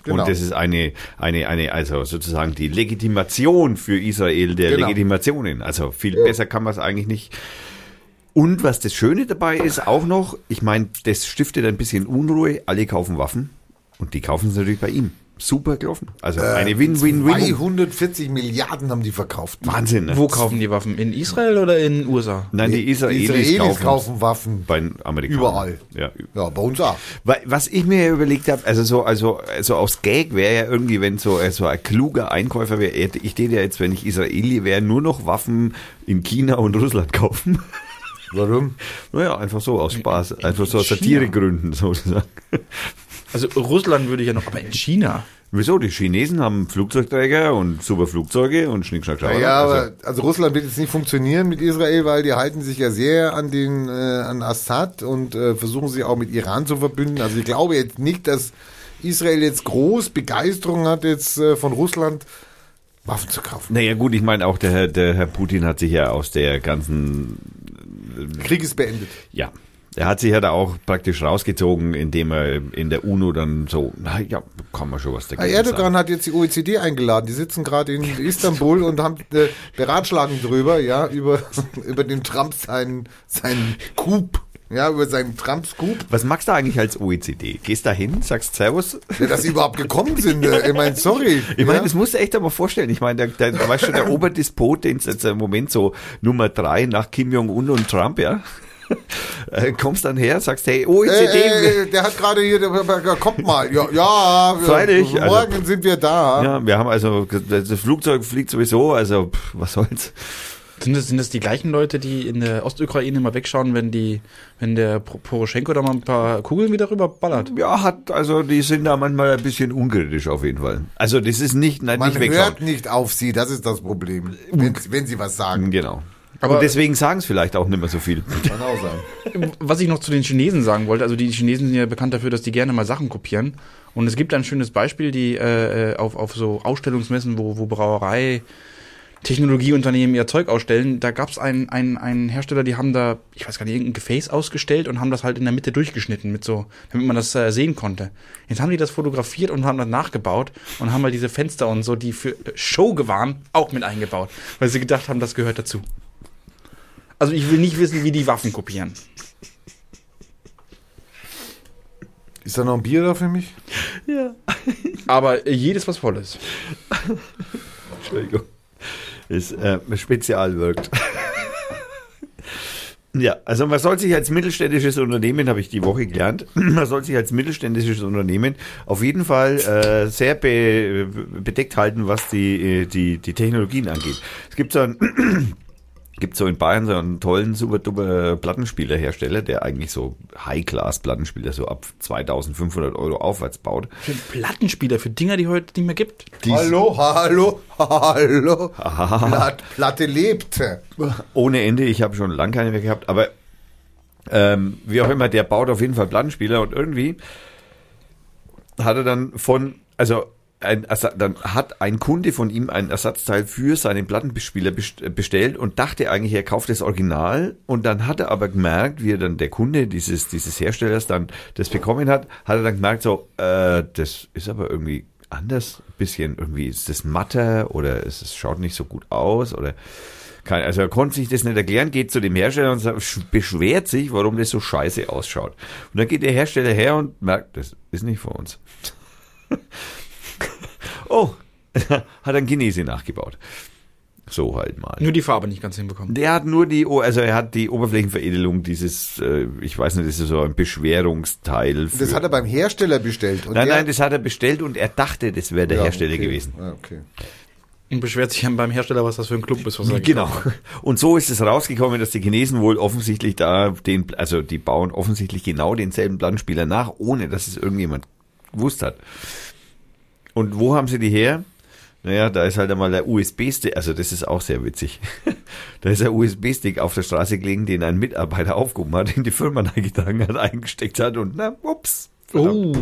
Genau. Und das ist eine, eine, eine, also sozusagen die Legitimation für Israel der Genau. Legitimationen. Also viel besser kann man es eigentlich nicht. Und was das Schöne dabei ist, auch noch, ich meine, das stiftet ein bisschen Unruhe. Alle kaufen Waffen und die kaufen sie natürlich bei ihm. Super gelaufen. Also eine Win-Win-Win. 240 Milliarden haben die verkauft. Wahnsinn. Ne? Wo kaufen die Waffen? In Israel oder in den USA? Nein, die Israelis, Israelis kaufen, kaufen Waffen. bei den Amerikanern. Überall. Ja. Ja, bei uns auch. Weil, was ich mir überlegt habe, also so, also, also aus Gag wäre ja irgendwie, wenn so, äh, so ein kluger Einkäufer wäre, ich täte ja jetzt, wenn ich Israeli wäre, nur noch Waffen in China und Russland kaufen. Warum? Naja, einfach so aus Spaß, einfach so aus? Satiregründen sozusagen. Also Russland würde ich ja noch, aber in China. Wieso? Die Chinesen haben Flugzeugträger und super Flugzeuge und Schnick, Schnack, Schnack. Ja, also, aber also Russland wird jetzt nicht funktionieren mit Israel, weil die halten sich ja sehr an den äh, an Assad und äh, versuchen sich auch mit Iran zu verbünden. Also ich glaube jetzt nicht, dass Israel jetzt groß Begeisterung hat jetzt äh, von Russland Waffen zu kaufen. naja gut, ich meine auch der, Herr- der Herr Putin hat sich ja aus der ganzen Krieg ist beendet. Ja, er hat sich ja da auch praktisch rausgezogen, indem er in der UNO dann so, na ja, kann man schon was dagegen Erdogan sagen. hat jetzt die OECD eingeladen. Die sitzen gerade in Istanbul und haben äh, beratschlagen drüber, ja, über über den Trump seinen seinen Coup, ja, über seinen Trumps Coup. Was magst du eigentlich als OECD? Gehst da hin, sagst Servus? Ja, dass sie überhaupt gekommen sind. Äh, ich meine, sorry. Ich meine, ja? das musst du echt einmal vorstellen. Ich meine, der, der, weißt du, der Oberdespot, den es jetzt im Moment so Nummer drei nach Kim Jong-un und Trump, ja, äh, kommst dann her, sagst, hey, OECD, Äh, äh, der hat gerade hier, der, der kommt mal. Ja, ja Freilich, äh, also- morgen sind wir da. ja, wir haben also, das Flugzeug fliegt sowieso, also, pff, was soll's. Sind das, sind das die gleichen Leute, die in der Ostukraine immer wegschauen, wenn die, wenn der Poroschenko da mal ein paar Kugeln wieder rüber ballert? Ja, hat, also, die sind da manchmal ein bisschen unkritisch auf jeden Fall. Also, das ist nicht, nein, Man nicht wegschauen. hört nicht auf sie, das ist das Problem. Wenn, wenn sie was sagen. Genau. Aber- und deswegen sagen es vielleicht auch nicht mehr so viel. Kann auch sein. Was ich noch zu den Chinesen sagen wollte, also die Chinesen sind ja bekannt dafür, dass die gerne mal Sachen kopieren. Und es gibt ein schönes Beispiel, die äh, äh, auf, auf so Ausstellungsmessen, wo, wo Brauerei, Technologieunternehmen ihr Zeug ausstellen, da gab es einen, einen, einen Hersteller, die haben da, ich weiß gar nicht, irgendein Gefäß ausgestellt und haben das halt in der Mitte durchgeschnitten, mit so, damit man das äh, sehen konnte. Jetzt haben die das fotografiert und haben das nachgebaut und haben halt diese Fenster und so, die für Show waren, auch mit eingebaut, weil sie gedacht haben, das gehört dazu. Also ich will nicht wissen, wie die Waffen kopieren. Ist da noch ein Bier da für mich? Aber äh, jedes was Volles. Entschuldigung. Ist äh, spezial wirkt. Ja, also man soll sich als mittelständisches Unternehmen, habe ich die Woche gelernt, man soll sich als mittelständisches Unternehmen auf jeden Fall äh, sehr be, bedeckt halten, was die, äh, die, die Technologien angeht. Es gibt so ein gibt so in Bayern so einen tollen, super duper Plattenspielerhersteller, der eigentlich so High-Class-Plattenspieler so ab 2500 Euro aufwärts baut. Für Plattenspieler, für Dinger, die heute nicht mehr gibt. Die Hallo, hallo, hallo. Platt, Platte lebt. ohne Ende. Ich habe schon lange keine mehr gehabt, aber ähm, wie auch immer, der baut auf jeden Fall Plattenspieler und irgendwie hat er dann von, also ein, dann hat ein Kunde von ihm ein Ersatzteil für seinen Plattenspieler best- bestellt und dachte eigentlich, er kauft das Original und dann hat er aber gemerkt, wie er dann der Kunde dieses, dieses Herstellers dann das bekommen hat, hat er dann gemerkt so, äh, das ist aber irgendwie anders, ein bisschen irgendwie ist das matter oder es, schaut nicht so gut aus oder kein, also er konnte sich das nicht erklären, geht zu dem Hersteller und beschwert sich, warum das so scheiße ausschaut. Und dann geht der Hersteller her und merkt, das ist nicht von uns. Oh, hat ein Chinese nachgebaut. So halt mal. Nur die Farbe nicht ganz hinbekommen. Der hat nur die, O- also er hat die Oberflächenveredelung dieses, äh, ich weiß nicht, das ist so ein Beschwerungsteil. Für, Das hat er beim Hersteller bestellt. Und nein, nein, das hat er bestellt und er dachte, das wäre der Ja, Hersteller okay. gewesen. Ah, okay. Und beschwert sich dann beim Hersteller, was das für ein Club ist. Was er Genau. Und so ist es rausgekommen, dass die Chinesen wohl offensichtlich da den, also die bauen offensichtlich genau denselben Plattenspieler nach, ohne dass es irgendjemand gewusst hat. Und wo haben sie die her? Naja, da ist halt einmal der USB-Stick, also das ist auch sehr witzig. da ist ein USB-Stick auf der Straße gelegen, den ein Mitarbeiter aufgehoben hat, in die Firma eingetragen hat, eingesteckt hat und na, ups. Oh.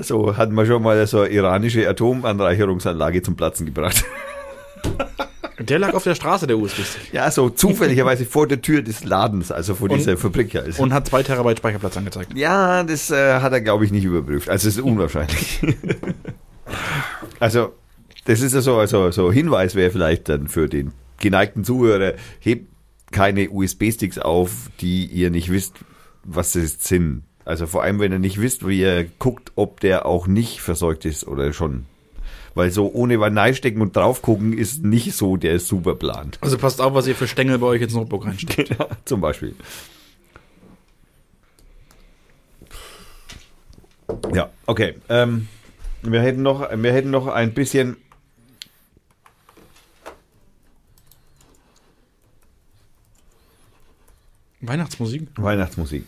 So hat man schon mal so eine iranische Atomanreicherungsanlage zum Platzen gebracht. Der lag auf der Straße, der USB-Stick. Ja, so zufälligerweise vor der Tür des Ladens, also vor Und- dieser Fabrik. ja. Also. Und hat zwei Terabyte Speicherplatz angezeigt. ja, das äh, hat er, glaube ich, nicht überprüft. Also es ist unwahrscheinlich. also, das ist ja so, also so Hinweis wäre vielleicht dann für den geneigten Zuhörer, hebt keine USB-Sticks auf, die ihr nicht wisst, was das sind. Also vor allem, wenn ihr nicht wisst, wie ihr guckt, ob der auch nicht versorgt ist oder schon. Weil so ohne was reinstecken und drauf gucken ist nicht so der super Plan. Also passt auf, was ihr für Stängel bei euch ins Notebook reinsteckt. Ja, zum Beispiel. Ja, okay. Ähm, wir hätten noch, wir hätten noch ein bisschen. Weihnachtsmusik? Weihnachtsmusik.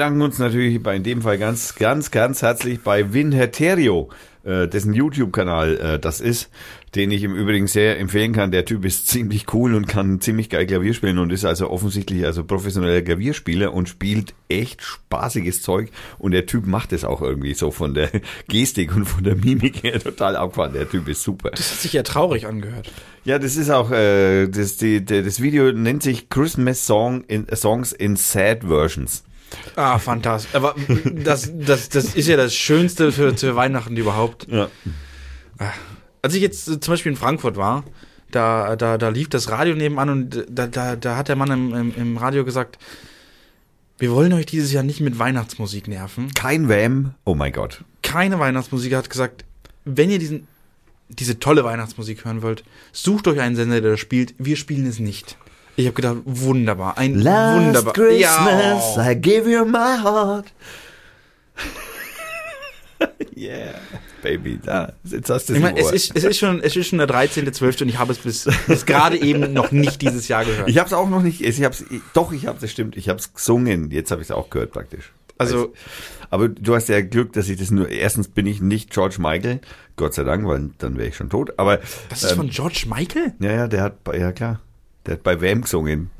Bedanken uns natürlich bei in dem Fall ganz, ganz, ganz herzlich bei Vin Heterio, äh, dessen YouTube-Kanal äh, das ist, den ich im Übrigen sehr empfehlen kann. Der Typ ist ziemlich cool und kann ziemlich geil Klavier spielen und ist also offensichtlich also professioneller Klavierspieler und spielt echt spaßiges Zeug und der Typ macht es auch irgendwie so von der Gestik und von der Mimik her total abgefahren. Der Typ ist super. Das hat sich ja traurig angehört. Ja, das ist auch, äh, das, die, das Video nennt sich Christmas Song in, Songs in Sad Versions. Ah, fantastisch. Aber das, das, das ist ja das Schönste für, für Weihnachten überhaupt. Ja. Als ich jetzt äh, zum Beispiel in Frankfurt war, da, da, da lief das Radio nebenan und da, da, da hat der Mann im, im, im Radio gesagt, wir wollen euch dieses Jahr nicht mit Weihnachtsmusik nerven. Kein Wham. Oh mein Gott. Keine Weihnachtsmusik. Er hat gesagt, wenn ihr diesen, diese tolle Weihnachtsmusik hören wollt, sucht euch einen Sender, der das spielt. Wir spielen es nicht. Ich habe gedacht, wunderbar. Ein wunderbar. Ja. I give you my heart. yeah, baby, da, jetzt hast du Ich meine, im es ist, es ist schon, es ist schon der 13.12. und ich habe es bis, bis gerade eben noch nicht dieses Jahr gehört. Ich habe es auch noch nicht, ich hab's, doch, ich habe es, stimmt, ich habe es gesungen, jetzt habe ich es auch gehört praktisch. Also- aber du hast ja Glück, dass ich das nur, erstens bin ich nicht George Michael, Gott sei Dank, weil dann wäre ich schon tot, aber das ist ähm, von George Michael? Ja, ja, der hat, ja klar, der hat bei Wham gesungen.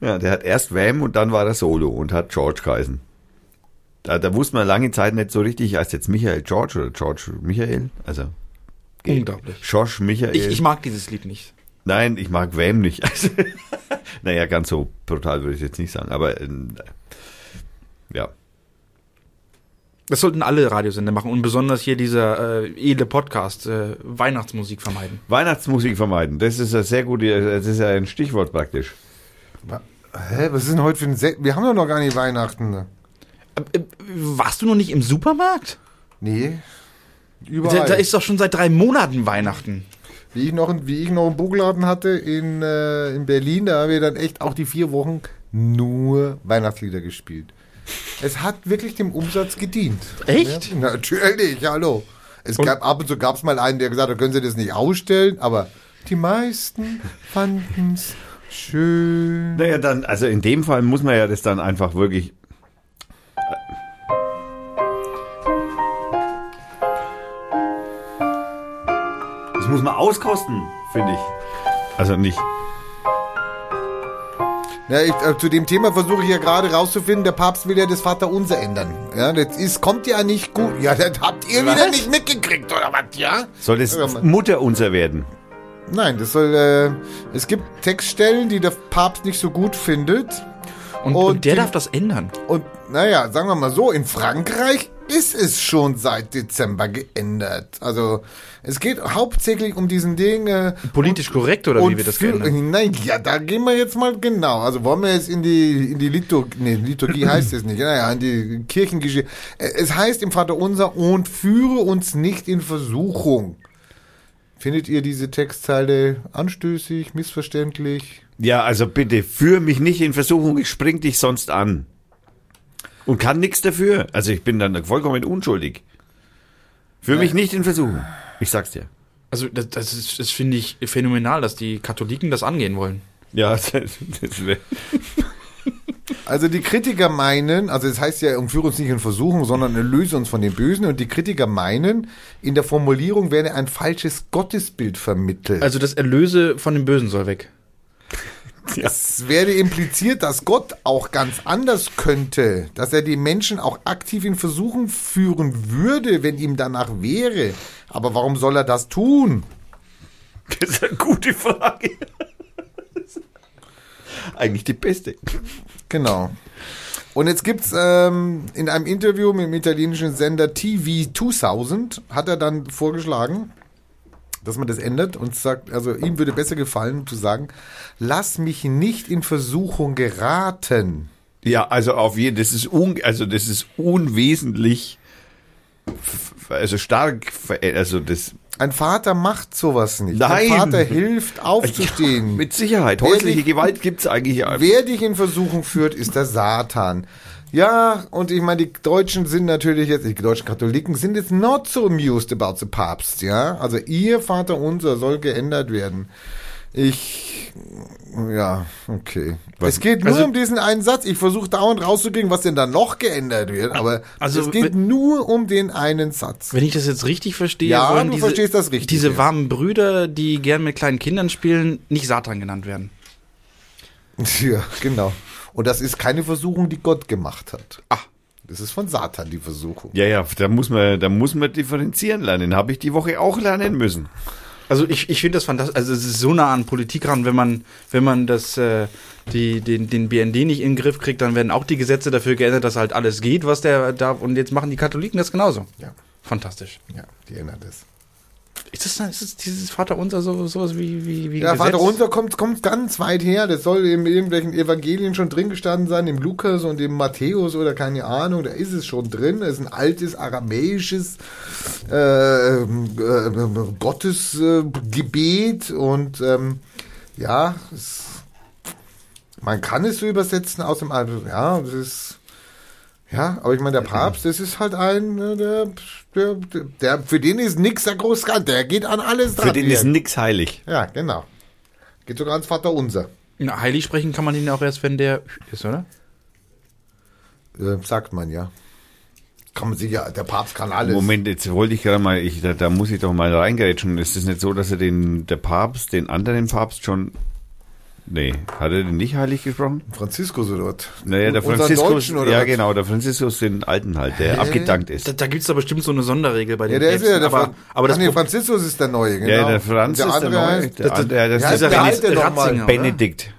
ja, der hat erst Wham und dann war er Solo und hat George geheißen. Da, da wusste man lange Zeit nicht so richtig, heißt jetzt Michael George oder George Michael, also Unglaublich. Josh Michael. Ich, ich mag dieses Lied nicht. Nein, ich mag Wham nicht. Also, naja, ganz so brutal würde ich jetzt nicht sagen, aber äh, ja. Das sollten alle Radiosender machen und besonders hier dieser äh, edle Podcast äh, Weihnachtsmusik vermeiden. Weihnachtsmusik vermeiden, das ist eine sehr gute, das ist ja ein Stichwort praktisch. Hä, was ist denn heute für ein Se Wir haben doch noch gar nicht Weihnachten. Äh, äh, warst du noch nicht im Supermarkt? Nee. Da, Überall. da ist doch schon seit drei Monaten Weihnachten. wie, ich noch, wie ich noch einen Buchladen hatte in, äh, in Berlin, da haben wir dann echt auch die vier Wochen nur Weihnachtslieder gespielt. Es hat wirklich dem Umsatz gedient. Echt? Ja, natürlich, hallo. Es Und- gab ab und zu gab es mal einen, der gesagt hat, können Sie das nicht ausstellen, aber die meisten fanden es schön. Naja, dann, also in dem Fall muss man ja das dann einfach wirklich. Das muss man auskosten, finde ich. Also nicht. Ja, ich, äh, zu dem Thema versuche ich ja gerade rauszufinden, der Papst will ja das Vaterunser ändern. Ja, das ist, kommt ja nicht gut. Ja, das habt ihr wieder nicht mitgekriegt, oder was, ja? Soll das Ja, man- Mutter unser werden? Nein, das soll, äh, es gibt Textstellen, die der Papst nicht so gut findet. Und, Und und der die- darf das ändern. Und naja, sagen wir mal so, in Frankreich ist es schon seit Dezember geändert. Also es geht hauptsächlich um diesen Ding. Äh, Politisch korrekt oder wie wir das geändert? Nein, ja, da gehen wir jetzt mal genau. Also wollen wir jetzt in die in die Liturgie, nee, Liturgie heißt es nicht. Naja, in die Kirchengeschichte. Äh, Es heißt im Vater Unser und führe uns nicht in Versuchung. Findet ihr diese Textzeile anstößig, missverständlich? Ja, also bitte, führ mich nicht in Versuchung, ich spring dich sonst an. Und kann nichts dafür. Also ich bin dann vollkommen unschuldig. Führ mich nicht in Versuchung. Ich sag's dir. Also das, das, ist, das finde ich phänomenal, dass die Katholiken das angehen wollen. Ja, das, das wär, Also die Kritiker meinen, also es heißt ja, umführe uns nicht in Versuchung, sondern erlöse uns von den Bösen. Und die Kritiker meinen, in der Formulierung werde ein falsches Gottesbild vermittelt. Also das Erlöse von dem Bösen soll weg. es werde impliziert, dass Gott auch ganz anders könnte, dass er die Menschen auch aktiv in Versuchung führen würde, wenn ihm danach wäre. Aber warum soll er das tun? das ist eine gute Frage. Eigentlich die beste. Genau. Und jetzt gibt's ähm, in einem Interview mit dem italienischen Sender TV 2000 hat er dann vorgeschlagen, dass man das ändert und sagt, also ihm würde besser gefallen zu sagen, lass mich nicht in Versuchung geraten. Ja, also auf jeden, das ist un, also das ist unwesentlich, also stark, also das Ein Vater macht sowas nicht. Nein. Ein Vater hilft aufzustehen. mit Sicherheit. Häusliche nicht- Gewalt gibt's eigentlich. ja. Wer dich in Versuchung führt, ist der Satan. Ja, und ich meine, die Deutschen sind natürlich jetzt, die deutschen Katholiken sind jetzt not so amused about the Papst, ja. Also ihr Vater unser soll geändert werden. Ich, ja, okay. Was- es geht nur also- um diesen einen Satz. Ich versuche dauernd rauszukriegen, was denn da noch geändert wird, aber Also, es geht wenn- nur um den einen Satz. Wenn ich das jetzt richtig verstehe, Ja, sollen du diese, verstehst das richtig, diese ja. warmen Brüder, die gern mit kleinen Kindern spielen, nicht Satan genannt werden. Ja, genau. Und das ist keine Versuchung, die Gott gemacht hat. Ah. Das ist von Satan die Versuchung. Ja, ja, da muss man, da muss man differenzieren lernen. Habe ich die Woche auch lernen müssen. Also ich, ich finde das fantastisch. Also es ist so nah an Politik ran, wenn man, wenn man das, äh, die, den, den BND nicht in den Griff kriegt, dann werden auch die Gesetze dafür geändert, dass halt alles geht, was der darf. Und jetzt machen die Katholiken das genauso. Ja. Fantastisch. Ja, die ändert es. Ist das, dann- ist das dieses Vaterunser so sowas wie wie wie Ja, Gesetz? unser kommt, kommt ganz weit her. Das soll in irgendwelchen Evangelien schon drin gestanden sein, im Lukas und im Matthäus oder keine Ahnung. Da ist es schon drin. Das ist ein altes aramäisches äh, äh, Gottesgebet und ähm, ja, es, man kann es so übersetzen aus dem Alten. Ja, das ist ja, aber ich meine, der Papst, das ist halt ein, äh, der, der, der für den ist nix der groß Der geht an alles dran. Für den ist nix heilig. Ja, genau. Geht sogar ans Vater unser. Na, heilig sprechen kann man ihn auch erst, wenn der ist, oder? Äh, sagt man ja. Kann man sicher, der Papst kann alles. Moment, jetzt wollte ich gerade mal, ich, da, da muss ich doch mal reingrätschen. Ist es nicht so, dass er den, der Papst, den anderen Papst schon, nee, hat er den nicht heilig gesprochen? Franziskus oder was? Naja, der Unseren Franziskus, Deutschen oder ja was? genau, der Franziskus den alten halt, der abgedankt ist. Da, da gibt es da bestimmt so eine Sonderregel bei den Ja, der ist ja, der aber, Fran aber das Ach nee, Franziskus ist der Neue, genau. Ja, der Franz Und ist der neue. heißt- Der andere, das Ja, ist der der alte Ratzinger? Benedikt.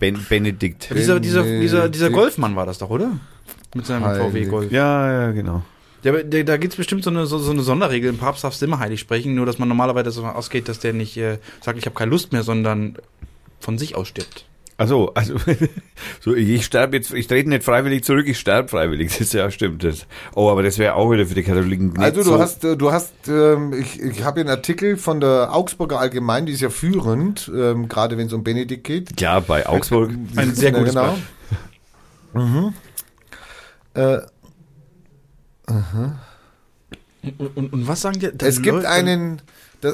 Ben, Benedikt. dieser, dieser, dieser, dieser Benedikt. Golfmann war das doch, oder? Mit seinem Heilig. VW Golf. Ja, ja, genau. Ja, aber der, da gibt es bestimmt so eine, so, so eine Sonderregel. Im Papst darfst du immer heilig sprechen, nur dass man normalerweise davon ausgeht, dass der nicht äh, sagt, ich habe keine Lust mehr, sondern von sich aus stirbt. Also, also, so, ich sterbe jetzt, ich trete nicht freiwillig zurück, ich sterbe freiwillig. Das ist ja stimmt. Das. Oh, aber das wäre auch wieder für die Katholiken nicht Also du so. hast, äh, du hast, ähm, ich, ich habe hier einen Artikel von der Augsburger Allgemein, die ist ja führend, ähm, gerade wenn es um Benedikt geht. ja, bei Augsburg. Ein sehr gutes genau. Blatt. Äh, aha. Und, und, und was sagen die? Es gibt einen,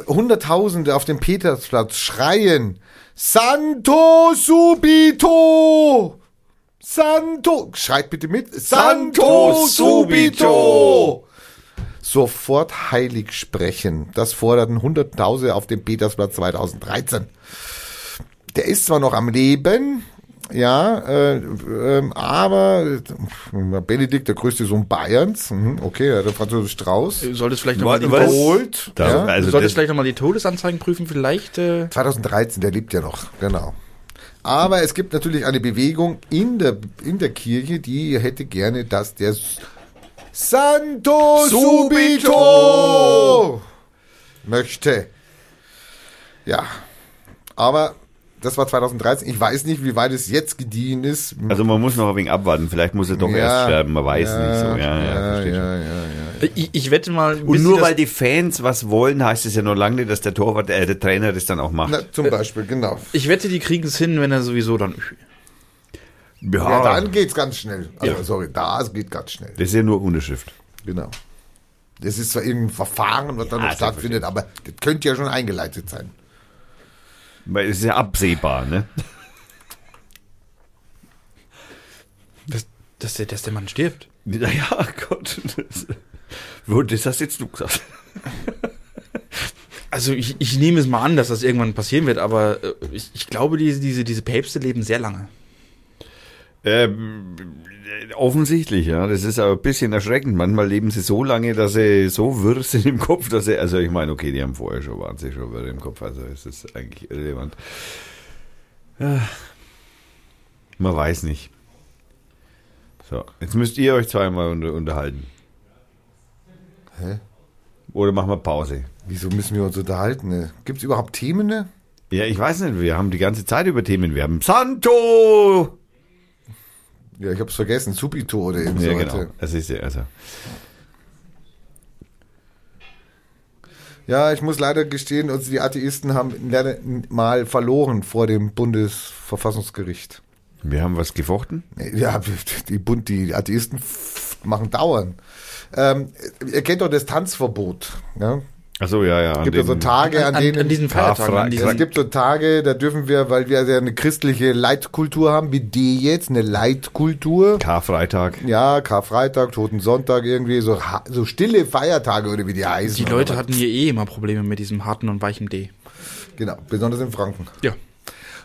Hunderttausende auf dem Petersplatz schreien, Santo subito! Santo, schreit bitte mit, Santo subito! Sofort heilig sprechen. Das forderten Hunderttausende auf dem Petersplatz 2013. Der ist zwar noch am Leben, ja, äh, ähm, aber äh, Benedikt, der größte Sohn Bayerns, mhm, okay, der Franzose Strauß, Du solltest vielleicht nochmal. Da- ja. also solltest vielleicht noch mal die Todesanzeigen prüfen, vielleicht. Äh, 2013, der lebt ja noch, genau. Aber es gibt natürlich eine Bewegung in der, in der Kirche, die hätte gerne, dass der Santo Subito möchte. Ja. Aber das war 2013. Ich weiß nicht, wie weit es jetzt gediehen ist. Also man muss noch ein wenig abwarten. Vielleicht muss er doch erst sterben. Man weiß ja, nicht so. Ja, ja, ja, ja, ja, ja. ich, ich wette mal. Und nur weil die Fans was wollen, heißt es ja noch lange nicht, dass der Torwart, äh, der Trainer das dann auch macht. Na, zum Beispiel, genau. Ich wette, die kriegen es hin, wenn er sowieso dann. Ja, dann geht's ganz schnell. Also, Ja. sorry, da es geht ganz schnell. das ist ja nur Unterschrift. Genau. Das ist zwar irgendein Verfahren, was dann Ja, noch stattfindet, aber das könnte ja schon eingeleitet sein. Weil es ist ja absehbar, ne? Dass, dass, der, dass der Mann stirbt. Naja, Gott. Das, wo, das jetzt du gesagt. Also ich, ich nehme es mal an, dass das irgendwann passieren wird, aber äh, ich, ich glaube, diese, diese, diese Päpste leben sehr lange. Ähm, offensichtlich, ja. Das ist aber ein bisschen erschreckend. Manchmal leben sie so lange, dass sie so wirr sind im Kopf, dass sie, also ich meine, okay, die haben vorher schon, sie schon wirr im Kopf, also es ist eigentlich irrelevant. Ja. Man weiß nicht. So, jetzt müsst ihr euch zweimal unter, unterhalten. Hä? Oder machen wir Pause? Wieso müssen wir uns unterhalten? Ne? Gibt es überhaupt Themen? Ne? Ja, ich weiß nicht, wir haben die ganze Zeit über Themen. Wir haben Santo! Ja, ich hab's vergessen. Subito oder eben Ja, so genau. Das ist ja, also. Ja, ich muss leider gestehen, uns die Atheisten haben mal verloren vor dem Bundesverfassungsgericht. Wir haben was gefochten. Ja, die, Bund, die Atheisten machen dauern. Ähm, ihr kennt doch das Tanzverbot. Ja? Achso, ja, ja. Es gibt ja so Tage, an, an, denen an diesen Feiertagen. Karfreitag. An Es gibt so Tage, da dürfen wir, weil wir ja eine christliche Leitkultur haben, wie die jetzt, eine Leitkultur. Karfreitag. Ja, Karfreitag, Toten Sonntag, irgendwie so, ha- so stille Feiertage oder wie die heißen. die Leute hatten hier eh immer Probleme mit diesem harten und weichen D. Genau, besonders in Franken. Ja.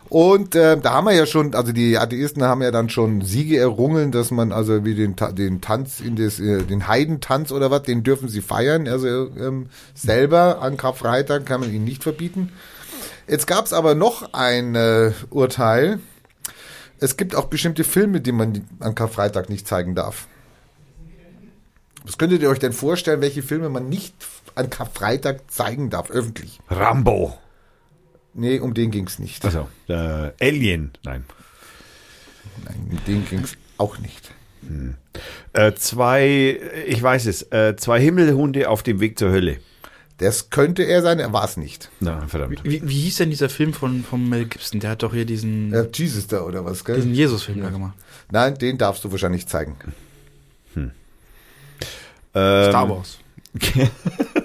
Und äh, da haben wir ja schon, also die Atheisten haben ja dann schon Siege errungen, dass man also wie den, den Tanz in das, äh, den Heidentanz oder was, den dürfen sie feiern. Also ähm, selber an Karfreitag kann man ihn nicht verbieten. Jetzt gab es aber noch ein äh, Urteil. Es gibt auch bestimmte Filme, die man an Karfreitag nicht zeigen darf. Was könntet ihr euch denn vorstellen, welche Filme man nicht an Karfreitag zeigen darf, öffentlich? Rambo. Nee, um den ging's nicht. Also, äh, Alien. Nein. Nein, um den ging's auch nicht. Äh, zwei, ich weiß es, äh, zwei Himmelhunde auf dem Weg zur Hölle. Das könnte er sein, er war es nicht. Na, verdammt. Wie, wie hieß denn dieser Film von, von Mel Gibson? Der hat doch hier diesen, Äh, Jesus da oder was, gell? diesen Jesus-Film da gemacht. Nein, den darfst du wahrscheinlich zeigen. Ähm, Star Wars.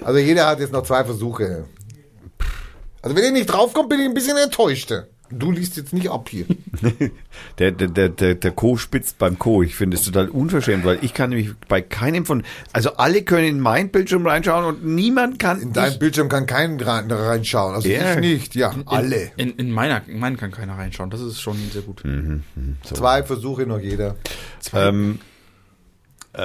Also jeder hat jetzt noch zwei Versuche. Also wenn ihr nicht draufkommt, bin ich ein bisschen enttäuscht. Du liest jetzt nicht ab hier. Der, der, der, der, der Co spitzt beim Co. Ich finde es total unverschämt, weil ich kann nämlich bei keinem von, also alle können in mein Bildschirm reinschauen und niemand kann. In deinem ich, Bildschirm kann kein rein, reinschauen. Also Ja. ich nicht. Ja, alle. In, in meiner, in meinen kann keiner reinschauen. Das ist schon sehr gut. Zwei Versuche noch jeder. ähm,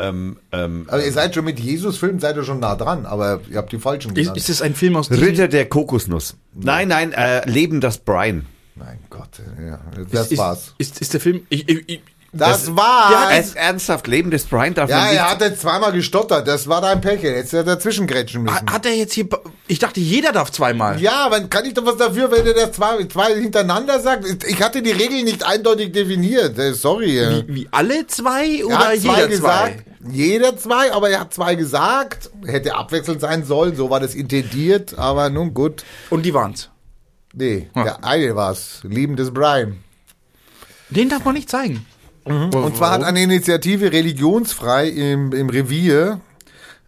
ähm, ähm, Also ihr seid schon mit Jesus-Filmen, seid ihr schon nah dran, aber ihr habt die falschen Ist, genannt. ist es ein Film aus Ritter der Kokosnuss. Nein, nein, äh, Leben das Brian. mein Gott, ja, das ist, war's. Ist, ist der Film. Ich, ich, Das, das- war's. Ja, es, ernsthaft, Leben des Brian darf Ja, er hat jetzt zweimal gestottert. Das war dein Pech. Jetzt hätte er dazwischen grätschen müssen. hat hat er jetzt hier. Ich dachte, jeder darf zweimal. Ja, aber kann ich doch was dafür, wenn er das zwei, zwei hintereinander sagt? Ich hatte die Regel nicht eindeutig definiert. Äh, Sorry. Wie, wie alle zwei Er oder hat zwei jeder gesagt. zwei? Jeder zwei, aber er hat zwei gesagt. Hätte abwechselnd sein sollen. So war das intendiert. Aber nun gut. Und die waren's. Nee, Ah. der eine war's. Liebendes Brian. Den darf man nicht zeigen. Und zwar hat eine Initiative religionsfrei im, im Revier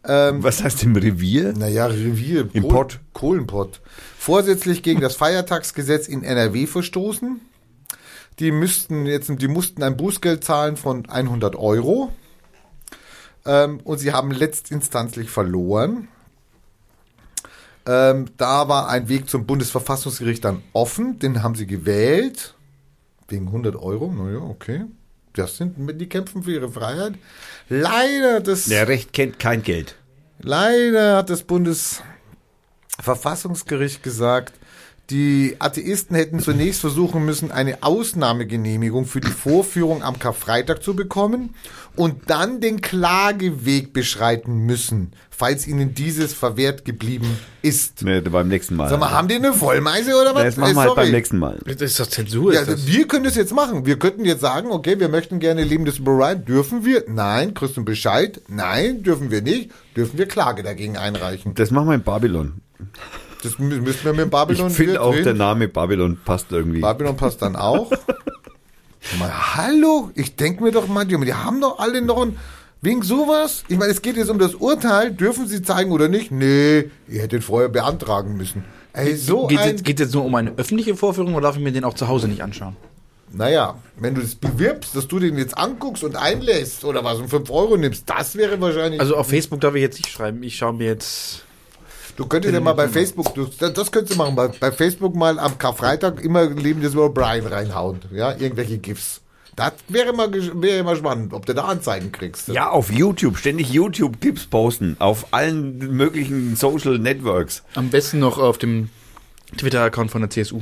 Ähm, Was heißt im Revier? naja, Revier. Im Kohl- Pott. Kohlenpott. Vorsätzlich gegen das Feiertagsgesetz in NRW verstoßen. Die müssten jetzt, die mussten ein Bußgeld zahlen von 100 Euro. Ähm, und sie haben letztinstanzlich verloren. Ähm, da war ein Weg zum Bundesverfassungsgericht dann offen. Den haben sie gewählt. Wegen 100 Euro. Naja, okay. Das sind, die kämpfen für ihre Freiheit. Leider das. Der Recht kennt kein Geld. Leider hat das Bundesverfassungsgericht gesagt, die Atheisten hätten zunächst versuchen müssen, eine Ausnahmegenehmigung für die Vorführung am Karfreitag zu bekommen und dann den Klageweg beschreiten müssen, falls ihnen dieses verwehrt geblieben ist. Ne, beim nächsten Mal. Sag mal, haben die eine Vollmeise oder was? das machen Äh, wir halt sorry. beim nächsten Mal. Das ist doch Zensur. Ja, das. wir können das jetzt machen. Wir könnten jetzt sagen, okay, wir möchten gerne Leben des Brian. Dürfen wir? Nein. Kriegst du Bescheid? Nein. Dürfen wir nicht? Dürfen wir Klage dagegen einreichen? Das machen wir in Babylon. Das mü- müssen wir mit Ich Babylon finde wieder auch, drehen. der Name Babylon passt irgendwie. Babylon passt dann auch. mal, hallo? Ich denke mir doch mal, die die haben doch alle noch ein, wegen sowas. Ich meine, es geht jetzt um das Urteil. Dürfen sie zeigen oder nicht? Nee, ihr hättet vorher beantragen müssen. Ey, so Geht ein... jetzt, geht jetzt nur um eine öffentliche Vorführung oder darf ich mir den auch zu Hause nicht anschauen? Naja, wenn du das bewirbst, dass du den jetzt anguckst und einlässt oder was und 5 Euro nimmst, das wäre wahrscheinlich. Also auf Facebook darf ich jetzt nicht schreiben. Ich schaue mir jetzt. Du könntest ja mal bei Facebook, du, das, das könntest du machen, bei, bei Facebook mal am Karfreitag immer Leben des Brian reinhauen. Ja, irgendwelche GIFs. Das wäre mal, gesch- wäre mal spannend, ob du da Anzeigen kriegst. Ja, auf YouTube, ständig YouTube-Clips posten. Auf allen möglichen Social Networks. Am besten noch auf dem Twitter-Account von der CSU.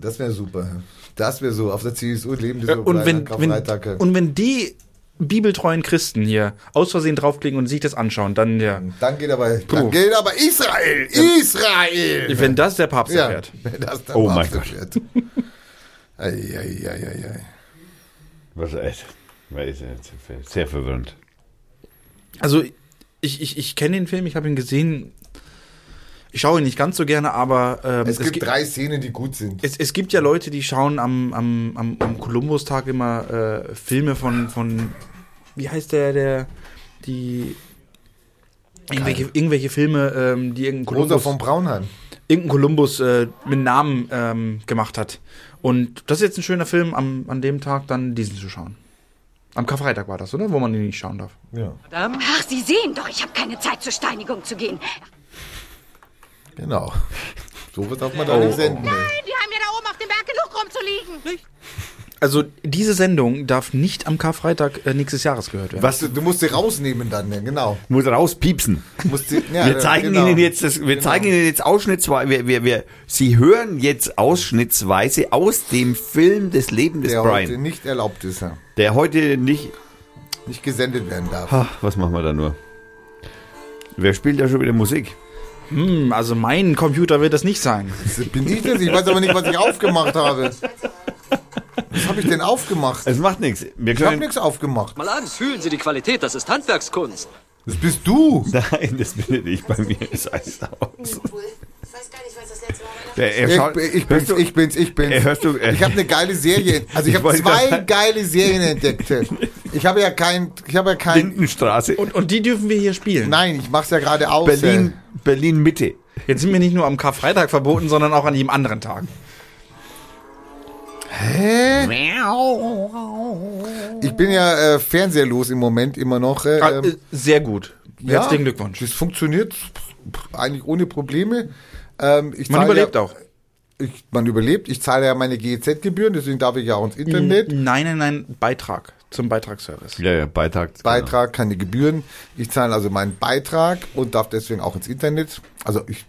Das wäre super. Das wäre so, auf der CSU Leben des Äh, Und Brian wenn, am Karfreitag. wenn, und wenn die bibeltreuen Christen hier aus Versehen draufklicken und sich das anschauen, dann ja. dann geht aber, dann geht aber Israel! Israel! Wenn das der Papst ja, erfährt. wenn das der Oh mein Papst erfährt. Ei, ei, ei, ei, ei. Was ist jetzt sehr verwirrend. Also ich, ich, ich kenne den Film, ich habe ihn gesehen. Ich schaue ihn nicht ganz so gerne, aber ähm, Es gibt gi- drei Szenen, die gut sind. es, es gibt ja Leute, die schauen am, am, am, am Kolumbus-Tag immer äh, Filme von, von, wie heißt der, der, die, irgendwelche, irgendwelche Filme, ähm, die irgendein Rosa Kolumbus, von Braunheim. irgendein Kolumbus äh, mit Namen ähm, gemacht hat. Und das ist jetzt ein schöner Film, am, an dem Tag dann diesen zu schauen. Am Karfreitag war das, oder? Wo man ihn nicht schauen darf. Ja, Ach, Sie sehen doch, ich habe keine Zeit zur Steinigung zu gehen. Genau. So wird darf man da nicht senden. ey. Die haben ja da oben auf dem Berg genug rumzuliegen. Also diese Sendung darf nicht am Karfreitag äh, nächstes Jahres gehört werden. Was, du, musst sie rausnehmen dann, ne? genau. Muss rauspiepsen. Du musst sie, ja, Wir zeigen genau. Ihnen jetzt das, wir zeigen Ihnen jetzt ausschnittsweise, wir, wir, wir, Sie hören jetzt ausschnittsweise aus dem Film des Leben des der Brian, heute nicht erlaubt ist, ja. der heute nicht, nicht gesendet werden darf. ach, was machen wir da nur? Wer spielt da schon wieder Musik? Hm, also mein Computer wird das nicht sein. Das bin ich das? Ich weiß aber nicht, was ich aufgemacht habe. Was habe ich denn aufgemacht? Es macht nichts. Wir Ich habe nichts aufgemacht. Mal an, fühlen Sie die Qualität, das ist Handwerkskunst. Das bist du. nein, das bin ich nicht. Bei mir ist alles aus. Ich weiß gar nicht, Ich, schaut, ich bin's, ich bin's, ich bin's. Äh, hörst du, äh, ich habe eine geile Serie. Also ich Ich habe zwei geile Serien entdeckt. Ich habe ja kein, ich habe ja kein. Lindenstraße, Und, und die dürfen wir hier spielen. Nein, ich mach's ja gerade aus. Berlin, Berlin Mitte. Jetzt sind wir nicht nur am Karfreitag verboten, sondern auch an jedem anderen Tag. Hä? Ich bin ja äh, fernseherlos im Moment immer noch. Äh, Ah, äh, sehr gut. Herzlichen Glückwunsch. Das funktioniert pff, eigentlich ohne Probleme. Ähm, ich Man überlebt ja, auch. Ich, man überlebt. Ich zahle ja meine GEZ-Gebühren, deswegen darf ich ja auch ins Internet. Nein, nein, nein, Beitrag zum Beitragsservice. Ja, ja, Beitrag. Beitrag, keine Gebühren. Ich zahle also meinen Beitrag und darf deswegen auch ins Internet. Also ich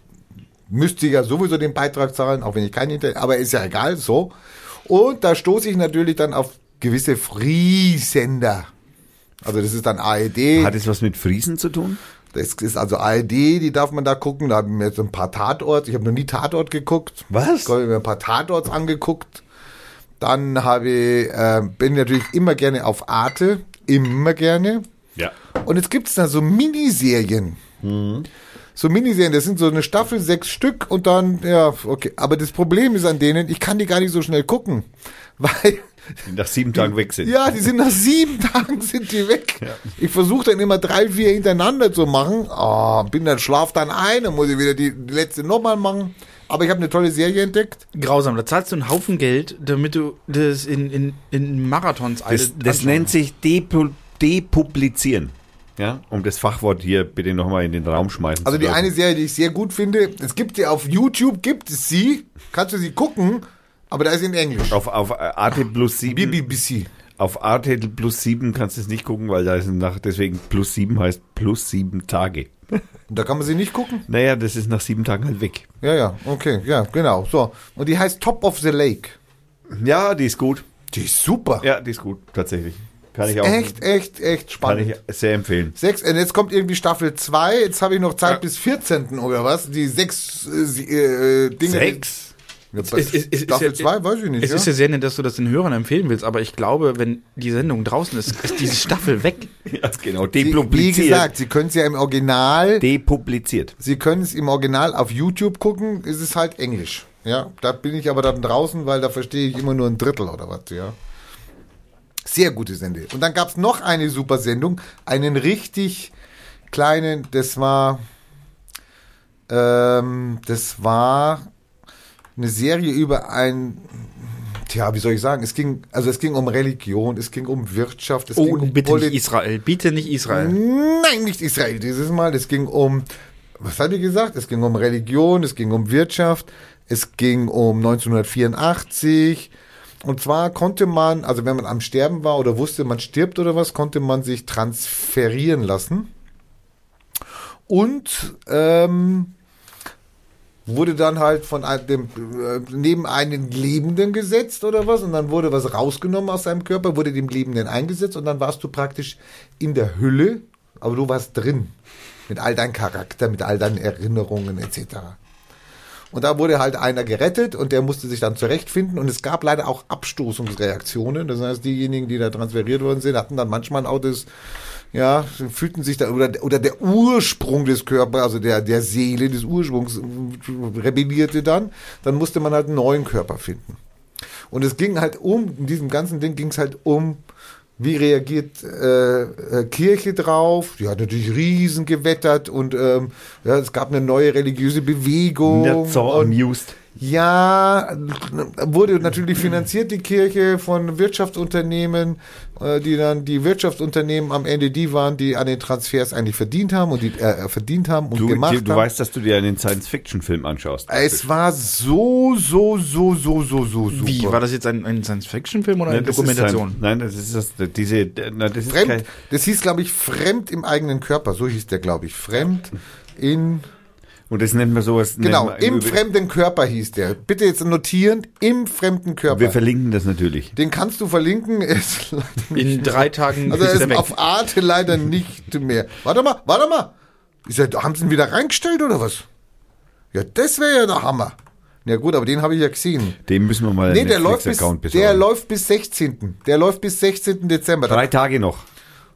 müsste ja sowieso den Beitrag zahlen, auch wenn ich kein Internet, aber ist ja egal, so. Und da stoße ich natürlich dann auf gewisse Free-Sender. Also das ist dann ARD. Genau. Hat es was mit Friesen zu tun? Das ist also ARD, die darf man da gucken. Da haben wir jetzt ein paar Tatorts. Ich habe noch nie Tatort geguckt. Was? Ich habe mir ein paar Tatorts angeguckt. Dann habe ich, äh, bin natürlich immer gerne auf Arte. Immer gerne. Ja. Und jetzt gibt's da so Miniserien. So Miniserien, das sind so eine Staffel, sechs Stück und dann, ja, okay. Aber das Problem ist an denen, ich kann die gar nicht so schnell gucken. Weil die nach sieben Tagen weg sind. Ja, die sind nach sieben Tagen sind die weg. Ich versuche dann immer drei, vier hintereinander zu machen. Oh, bin dann schlaf dann ein, dann muss ich wieder die, letzte nochmal machen. Aber ich habe eine tolle Serie entdeckt. Grausam, da zahlst du einen Haufen Geld, damit du das in, in, in Marathons Das, alles das nennt sich Depu Depublizieren. Ja, um das Fachwort hier bitte nochmal in den Raum schmeißen Also zu die eine Serie, die ich sehr gut finde, es gibt sie auf YouTube, gibt es sie, kannst du sie gucken, aber da ist sie in Englisch. Auf, auf äh, Arte plus 7. BBC. Auf Arte plus 7 kannst du es nicht gucken, weil da ist nach, deswegen plus 7 heißt plus 7 Tage. Und da kann man sie nicht gucken? Naja, das ist nach sieben Tagen halt weg. Ja, ja, okay, ja, genau. So. Und die heißt Top of the Lake. Ja, die ist gut. Die ist super. Ja, die ist gut, tatsächlich. Kann ich auch. Echt, echt, echt Kann spannend. ich sehr empfehlen. Sechs, äh, jetzt kommt irgendwie Staffel 2, jetzt habe ich noch Zeit Ja. bis 14. oder was? Die sechs äh, sie- äh, Dinge. Sechs? Ja, Es- es- es- es- Staffel es- 2, weiß ich nicht. Es ja? ist ja sehr nett, dass du das den Hörern empfehlen willst, aber ich glaube, wenn die Sendung draußen ist, ist diese Staffel weg. Ja, genau. Sie, wie Depubliziert. gesagt, Sie können es ja im Original, Depubliziert. Sie können es im Original auf YouTube gucken, ist es halt Englisch. Ja, da bin ich aber dann draußen, weil da verstehe ich immer nur ein Drittel oder was, ja. Sehr gute Sendung. Und dann gab es noch eine super Sendung, einen richtig kleinen, das war, ähm, das war eine Serie über ein, tja, wie soll ich sagen, es ging, also es ging um Religion, es ging um Wirtschaft, es ging Oh, um bitte Polit- nicht Israel. Bitte nicht Israel. Nein, nicht Israel dieses Mal. Es ging um, was hat ich gesagt? Es ging um Religion, es ging um Wirtschaft, es ging um 1984. Und zwar konnte man, also wenn man am Sterben war oder wusste, man stirbt oder was, konnte man sich transferieren lassen. Und ähm, wurde dann halt von einem, dem, äh, neben einen Lebenden gesetzt oder was und dann wurde was rausgenommen aus seinem Körper, wurde dem Lebenden eingesetzt und dann warst du praktisch in der Hülle, aber du warst drin mit all deinem Charakter, mit all deinen Erinnerungen etc. Und da wurde halt einer gerettet und der musste sich dann zurechtfinden und es gab leider auch Abstoßungsreaktionen. Das heißt, diejenigen, die da transferiert worden sind, hatten dann manchmal auch das, ja, fühlten sich da, oder, oder der Ursprung des Körpers, also der, der Seele des Ursprungs rebellierte dann. Dann musste man halt einen neuen Körper finden. Und es ging halt um, in diesem ganzen Ding ging es halt um, wie reagiert äh, äh, Kirche drauf? Die hat natürlich riesen gewettert und ähm, ja, es gab eine neue religiöse Bewegung. Not so amused. Ja, wurde natürlich finanziert die Kirche von Wirtschaftsunternehmen, äh, die dann die Wirtschaftsunternehmen am Ende die waren, die an den Transfers eigentlich verdient haben und die äh, verdient haben und Du, gemacht du, du haben. weißt, dass du dir einen Science-Fiction-Film anschaust. es war so, so, so, so, so, so super. Wie? War das jetzt ein, ein Science-Fiction-film oder eine Nein, Dokumentation? Ist ein, nein, das ist das, diese, na, das ist Fremd, kein, das hieß, glaube ich, Fremd im eigenen Körper. So hieß der, glaube ich. Fremd in, und das nennt man sowas. genau, im Übrigen- fremden Körper hieß der. Bitte jetzt notieren, im fremden Körper. Wir verlinken das natürlich. Den kannst du verlinken. Ist In drei Tagen Also ist er ist weg. auf Arte leider nicht mehr. Warte mal, warte mal. Ist er, haben sie ihn wieder reingestellt oder was? Ja, das wäre ja der Hammer. Ja gut, aber den habe ich ja gesehen. Dem müssen wir mal Nee, der läuft, bis, der läuft bis 16. Der läuft bis 16. Dezember. Drei Tage noch.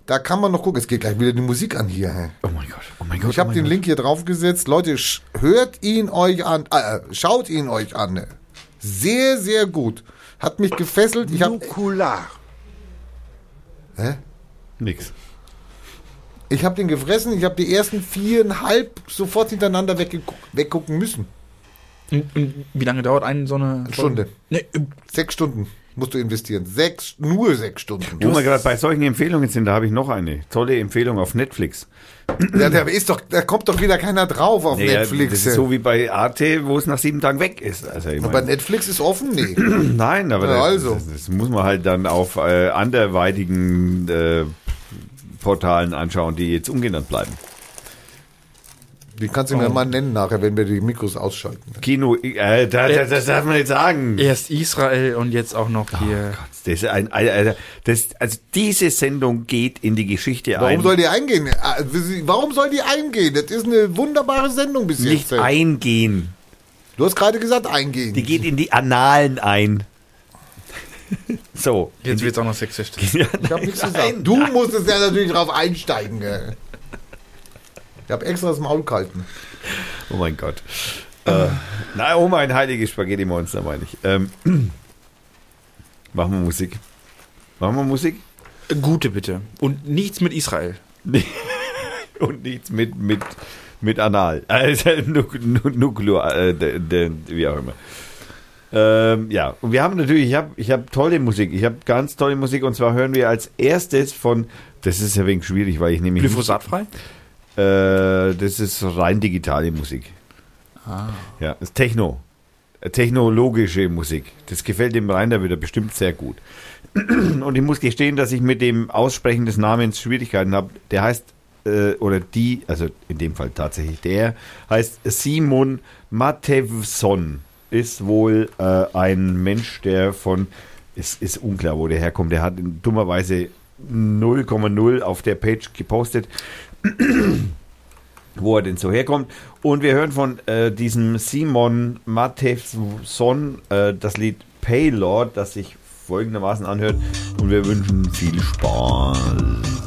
Da kann man noch gucken. Es geht gleich wieder die Musik an hier. Hä? Oh mein Gott, oh mein Gott. Ich habe oh den mein Link hier draufgesetzt. Leute, sch- hört ihn euch an. Äh, schaut ihn euch an. Sehr, sehr gut. Hat mich gefesselt. Ich habe Nukular. Hä? Gott. Nix. Ich habe den gefressen. Ich habe die ersten viereinhalb sofort hintereinander weggucken müssen. Und, und wie lange dauert eine so eine Stunde. Nee, äh, Sechs Stunden musst du investieren. Sechs, nur sechs Stunden. Wo wir gerade bei solchen Empfehlungen sind, da habe ich noch eine tolle Empfehlung auf Netflix. Ja, da ist doch, da kommt doch wieder keiner drauf auf Naja, Netflix. Das ist so wie bei Arte, wo es nach sieben Tagen weg ist. Also ich Aber Netflix ist offen? Nee. nein, aber Ja, das, also. das, das muss man halt dann auf äh, anderweitigen äh, Portalen anschauen, die jetzt ungenannt bleiben. Die kannst du mir mal nennen nachher, wenn wir die Mikros ausschalten. Kino, äh, da, das, das darf man nicht sagen. erst Israel und jetzt auch noch hier. Das ist ein, Alter, das, also diese Sendung geht in die Geschichte Warum ein. soll die eingehen? Ah, Warum soll die eingehen? Das ist eine wunderbare Sendung bis nicht jetzt. eingehen. Du hast gerade gesagt eingehen. Die geht in die Annalen ein. so. Jetzt wird's auch noch sexistisch. ich habe nichts gesagt. Du musstest ja natürlich drauf einsteigen. gell. Ich habe extra das Maul gehalten. Oh mein Gott. Äh, na, oh mein heiliges Spaghetti-Monster, meine ich. Ähm, Machen wir Musik. Machen wir Musik? Gute bitte. Und nichts mit Israel. Und nichts mit, mit, mit Anal. Also, Nuk- Nu- Nuklear, äh, de, de, wie auch immer. Ähm, ja, und wir haben natürlich, ich habe ich hab tolle Musik. Ich habe ganz tolle Musik und zwar hören wir als erstes von, das ist ja wegen schwierig, weil ich nämlich. Glyphosatfrei? Äh, das ist rein digitale Musik. Ja, das ist Techno. Äh, Technologische Musik. Das gefällt dem Rainer wieder bestimmt sehr gut. Und ich muss gestehen, dass ich mit dem Aussprechen des Namens Schwierigkeiten habe. Der heißt, äh, oder die, also in dem Fall tatsächlich der, heißt Simon Matevson. Ist wohl äh, ein Mensch, der von, es ist unklar, wo der herkommt. Der hat dummerweise 0,0 auf der Page gepostet wo er denn so herkommt. Und wir hören von äh, diesem Simon Matevson äh, das Lied Paylord, das sich folgendermaßen anhört. Und wir wünschen viel Spaß.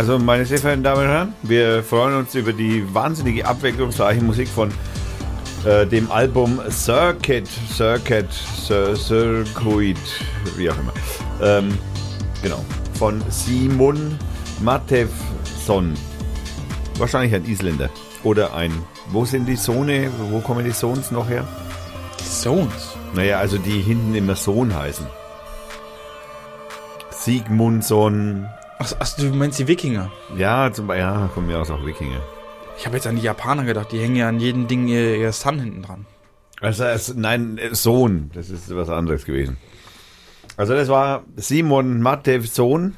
Also meine sehr verehrten Damen und Herren, wir freuen uns über die wahnsinnige abwechslungsreiche Musik von äh, dem Album Circuit, Circuit, Cir Circuit, wie auch immer. Ähm, genau, von Simon Matevson. Wahrscheinlich ein Isländer. Oder ein, wo sind die Sohne, wo kommen die Sons noch her? Zones. Naja, also die hinten immer Sohn heißen. Sigmundsson, Ach, ach, du meinst die Wikinger? ja, zum Beispiel, ja, kommen ja aus auch Wikinger. Ich habe jetzt an die Japaner gedacht, die hängen ja an jedem Ding ihr, ihr Sun hinten dran. Also, es, nein, äh, Sohn, das ist was anderes gewesen. Also das war Simon Matevs Sohn.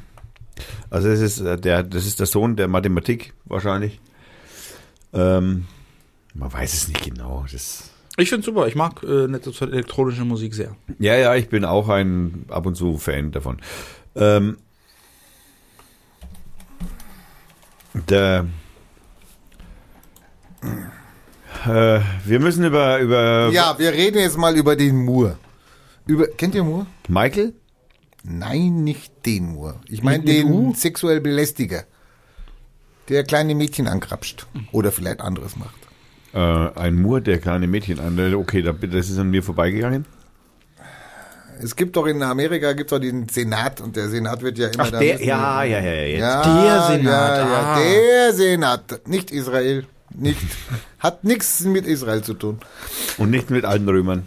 Also das ist äh, der, das ist der Sohn der Mathematik wahrscheinlich. Ähm, man weiß es nicht genau. Das, Ich finde super, ich mag äh, elektronische Musik sehr. ja, ja, ich bin auch ein ab und zu Fan davon. Ähm, der äh, wir müssen über über Ja, wir reden jetzt mal über den Moore. Über, kennt ihr Moore? Michael Nein, nicht den Moore. Ich meine den U? sexuell Belästiger. Der kleine Mädchen ankrapscht. Oder vielleicht anderes macht. Äh, ein Mur, der kleine Mädchen an. Okay, da- das ist an mir vorbeigegangen. Es gibt doch in Amerika gibt's doch den Senat und der Senat wird ja immer da müssen- ja, ja, ja, jetzt. Ja, Der Senat, Ja, ja, ah. der Senat. Nicht Israel. Nicht. Hat nichts mit Israel zu tun. Und nicht mit alten Römern.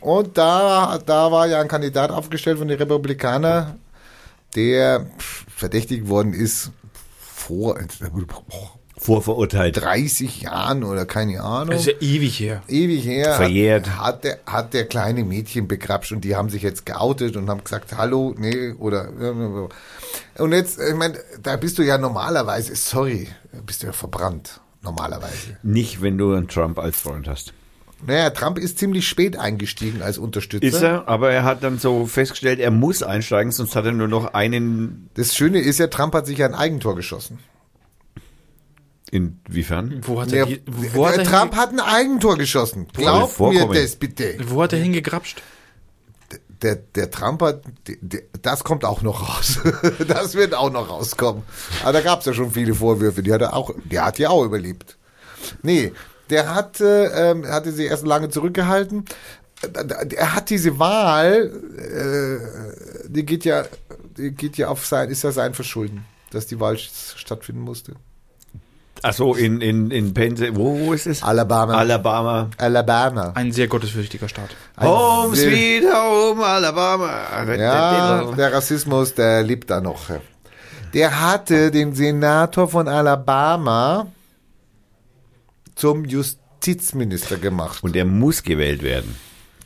Und da, da war ja ein Kandidat aufgestellt von den Republikanern, der verdächtigt worden ist vor Vorverurteilt. 30 Jahren oder keine Ahnung. Das ist ja ewig her. ewig her. Verjährt. Hat, hat, der, hat der kleine Mädchen begrapscht und die haben sich jetzt geoutet und haben gesagt, hallo, nee, oder. Und jetzt, ich meine, da bist du ja normalerweise, sorry, bist du ja verbrannt. Normalerweise. Nicht, wenn du einen Trump als Freund hast. Naja, Trump ist ziemlich spät eingestiegen als Unterstützer. Ist er, aber er hat dann so festgestellt, er muss einsteigen, sonst hat er nur noch einen. Das Schöne ist ja, Trump hat sich ja ein Eigentor geschossen. Inwiefern? Wo hat Der, er, die- wo hat der er, Trump hat ein Eigentor geschossen. Glaub mir das bitte. wo hat er hingegrapscht? Der, der Trump hat, der, das kommt auch noch raus. das wird auch noch rauskommen. Aber da gab es ja schon viele Vorwürfe. Die hat er auch, der hat ja auch überlebt. Nee, der hat, äh, ähm, hatte sie erst lange zurückgehalten. Äh, Er hat diese Wahl, äh, die geht ja, die geht ja auf sein, ist ja sein Verschulden, dass die Wahl stattfinden musste. Achso, in, in, in Pennsylvania. Wo, wo ist es? Alabama. Alabama. Alabama. Ein sehr gottesfürchtiger Staat. Ein Home sweet home, Alabama. Ja, der Rassismus, der lebt da noch. Der hatte den Senator von Alabama zum Justizminister gemacht. Und er muss gewählt werden.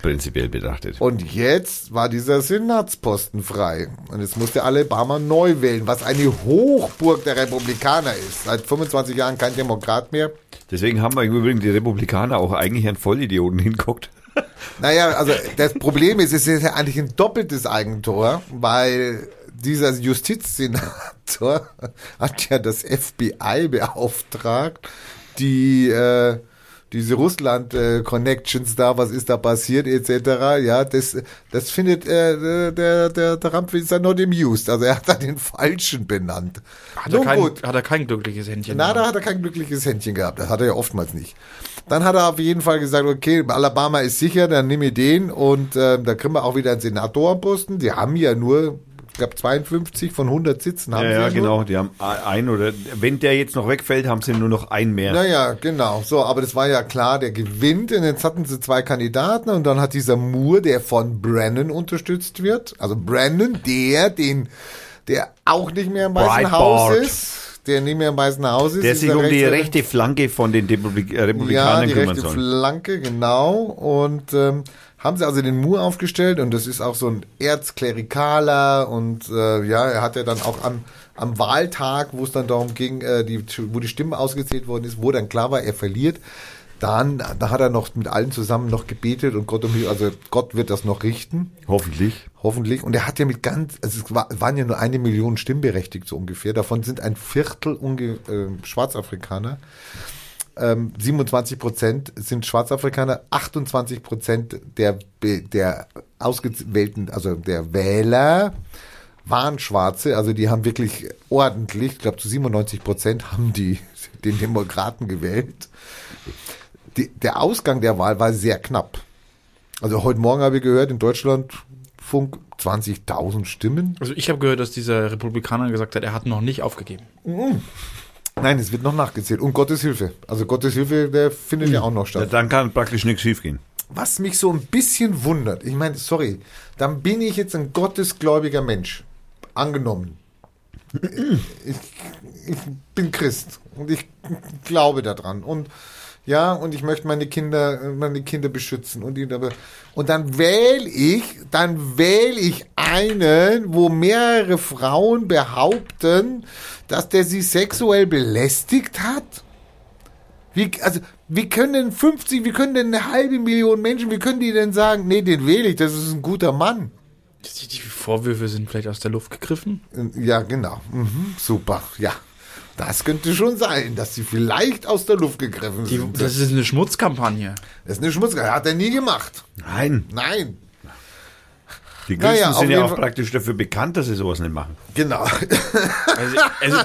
Prinzipiell betrachtet. Und jetzt war dieser Senatsposten frei. Und jetzt musste Alabama neu wählen, was eine Hochburg der Republikaner ist. Seit 25 Jahren kein Demokrat mehr. Deswegen haben wir im Übrigen die Republikaner auch eigentlich einen Vollidioten hinguckt. Naja, also das Problem ist, es ist ja eigentlich ein doppeltes Eigentor, weil dieser Justizsenator hat ja das FBI beauftragt, die äh, diese Russland-Connections da, was ist da passiert, etc. Ja, das, das findet äh, der, der, der Trump ist ja not amused. Also er hat da den Falschen benannt. Hat er, kein, gut. hat er kein glückliches Händchen. Na, da hat er kein glückliches Händchen gehabt. Das hat er ja oftmals nicht. Dann hat er auf jeden Fall gesagt, okay, Alabama ist sicher, dann nehme ich den und ähm, da kriegen wir auch wieder einen Senatorposten. Die haben ja nur, glaube 52 von 100 Sitzen haben Ja, sie ja, ja genau. Die haben ein oder wenn der jetzt noch wegfällt, haben sie nur noch einen mehr. Naja, genau. So, aber das war ja klar, der gewinnt. Und jetzt hatten sie zwei Kandidaten und dann hat dieser Moore, der von Brennan unterstützt wird. Also Brennan, der, den, der auch nicht mehr im Weißen. Haus ist. Der nicht mehr im Weißen Haus ist. der sich um die rechte Flanke von den Republik äh, Ja, Republikanern die kümmern rechte soll. Flanke, genau. Und ähm, haben sie also den Moore aufgestellt und das ist auch so ein Erzklerikaler und äh, ja, er hat ja dann auch am, am Wahltag, wo es dann darum ging, äh, die, wo die Stimme ausgezählt worden ist, wo dann klar war, er verliert, Dann, da hat er noch mit allen zusammen noch gebetet und Gott um Hilfe, also Gott wird das noch richten. Hoffentlich. Hoffentlich. Und er hat ja mit ganz, also es war, waren ja nur eine Million stimmberechtigt so ungefähr. Davon sind ein Viertel unge, äh, Schwarzafrikaner. Ähm, 27 Prozent sind Schwarzafrikaner, 28 Prozent der, der ausgewählten, also der Wähler waren Schwarze. Also die haben wirklich ordentlich, ich glaube zu 97 Prozent haben die den Demokraten gewählt. Die, der Ausgang der Wahl war sehr knapp. Also heute Morgen habe ich gehört, in Deutschland Funk 20.000 Stimmen. Also ich habe gehört, dass dieser Republikaner gesagt hat, er hat noch nicht aufgegeben. Nein, es wird noch nachgezählt. Und Gottes Hilfe. Also Gottes Hilfe, der findet ja auch noch Ja, statt. dann kann praktisch nichts schiefgehen. Was mich so ein bisschen wundert, ich meine, sorry, dann bin ich jetzt ein gottesgläubiger Mensch. Angenommen. Ich, ich bin Christ und ich glaube daran. Und ja, und ich möchte meine Kinder, meine Kinder beschützen. Und, die, und dann wähle ich, dann wähle ich einen, wo mehrere Frauen behaupten, dass der sie sexuell belästigt hat. Wie, also, wie können denn 50, wie können denn eine halbe Million Menschen, wie können die denn sagen, nee, den wähle ich, das ist ein guter Mann? Die, die Vorwürfe sind vielleicht aus der Luft gegriffen. Ja, genau. Mhm, super, ja. Das könnte schon sein, dass sie vielleicht aus der Luft gegriffen Die, sind. das ist eine Schmutzkampagne. Das ist eine Schmutzkarte. Hat er nie gemacht. Nein. Nein. Die Christen Naja, sind ja auch Fall- praktisch dafür bekannt, dass sie sowas nicht machen. Genau. Also, also,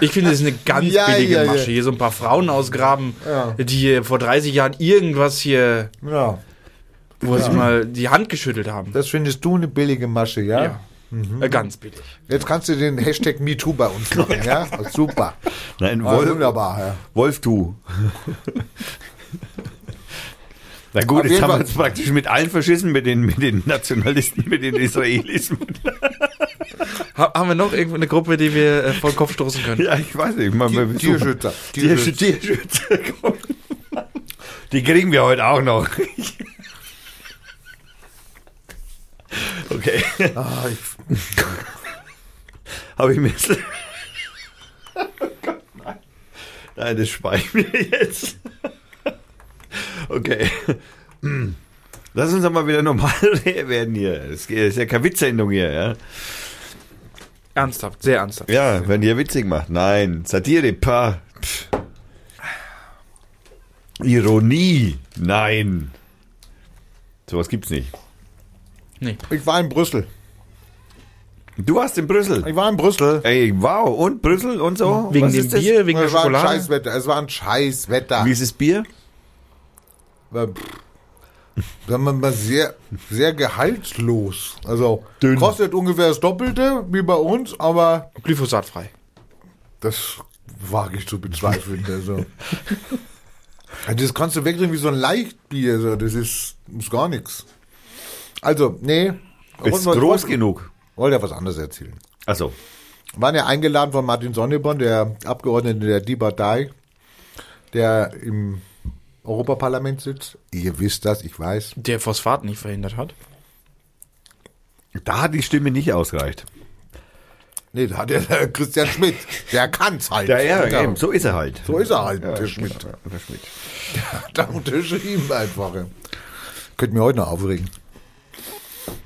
ich finde, das ist eine ganz Ja, billige ja, ja. Masche. Hier so ein paar Frauen ausgraben, Ja. die hier vor 30 Jahren irgendwas hier, ja. wo sie mal die Hand geschüttelt haben. Das findest du eine billige Masche, ja? Ja. Äh, ganz billig. Jetzt kannst du den Hashtag MeToo bei uns machen, ja? Super. Nein, Ah, Wolf, wunderbar, ja. Wolf du. Na gut, Auf jetzt haben wir uns praktisch mit allen verschissen, mit den, mit den Nationalisten, mit den Israelis. Ha haben wir noch irgendwo eine Gruppe, die wir äh, vor den Kopf stoßen können? Ja, ich weiß nicht. Man, wir- Tierschützer. Tierschützer. Tierschützer. Die kriegen wir heute auch noch. Okay. Ah, ich, Habe ich mir jetzt... Oh Gott, nein. Nein, das speichern wir jetzt. Okay. Lass uns doch mal wieder normal werden hier. Das ist ja keine Witzsendung hier, ja. Ernsthaft, sehr ernsthaft. Ja, wenn ihr witzig macht. Nein, Satire, pa. Pff. Ironie, nein. Sowas gibt's nicht. Nee. ich war in Brüssel. Du warst in Brüssel. Ich war in Brüssel. Ey, wow. Und Brüssel und so? Wegen Was dem ist das? Bier, wegen der es war ein Schokolade. Scheißwetter. Es war ein Scheißwetter. Wie ist das Bier? Äh, Sagen wir mal sehr, sehr gehaltslos. Also Dünn. kostet ungefähr das Doppelte wie bei uns, aber Glyphosatfrei. das wage ich zu bezweifeln. Also. Also das kannst du wegdrehen wie so ein Leichtbier. So. Das ist, ist gar nichts. Also, nee. Ist groß genug. Wollte ja was anderes erzählen. Also, waren ja eingeladen von Martin Sonneborn, der Abgeordnete der Die Partei, der im Europaparlament sitzt. Ihr wisst das, ich weiß. Der Phosphat nicht verhindert hat. da hat die Stimme nicht ausgereicht. Nee, da hat der, der Christian Schmidt. Der kann's halt. Ja, ja, Ja. eben, so ist er halt. So ist er halt, Ja, der Schmidt. ja, der Schmidt. Da unterschrieben einfach. Könnte mir heute noch aufregen.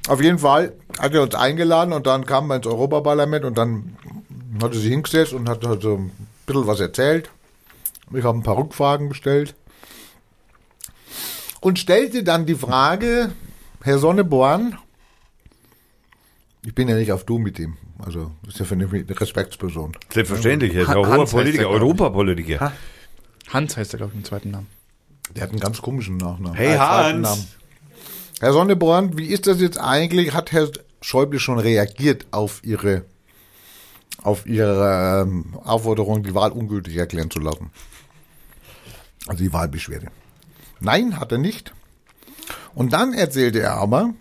Auf jeden Fall hat er uns eingeladen und dann kam er ins Europaparlament und dann hat er sich hingesetzt und hat halt so ein bisschen was erzählt. Ich habe ein paar Rückfragen gestellt. Und stellte dann die Frage, Herr Sonneborn, ich bin ja nicht auf Du mit ihm, also ist ja für eine Respektsperson. Selbstverständlich, er ist Han- auch hoher Politiker, er. Europapolitiker. Hans heißt er, glaube ich, im zweiten Namen. Der hat einen ganz komischen Nachnamen. Hey, zweiten Hans. Herr Sonneborn, wie ist das jetzt eigentlich? Hat Herr Schäuble schon reagiert auf Ihre, auf Ihre ähm, Aufforderung, die Wahl ungültig erklären zu lassen? Also die Wahlbeschwerde. Nein, hat er nicht. Und dann erzählte er aber,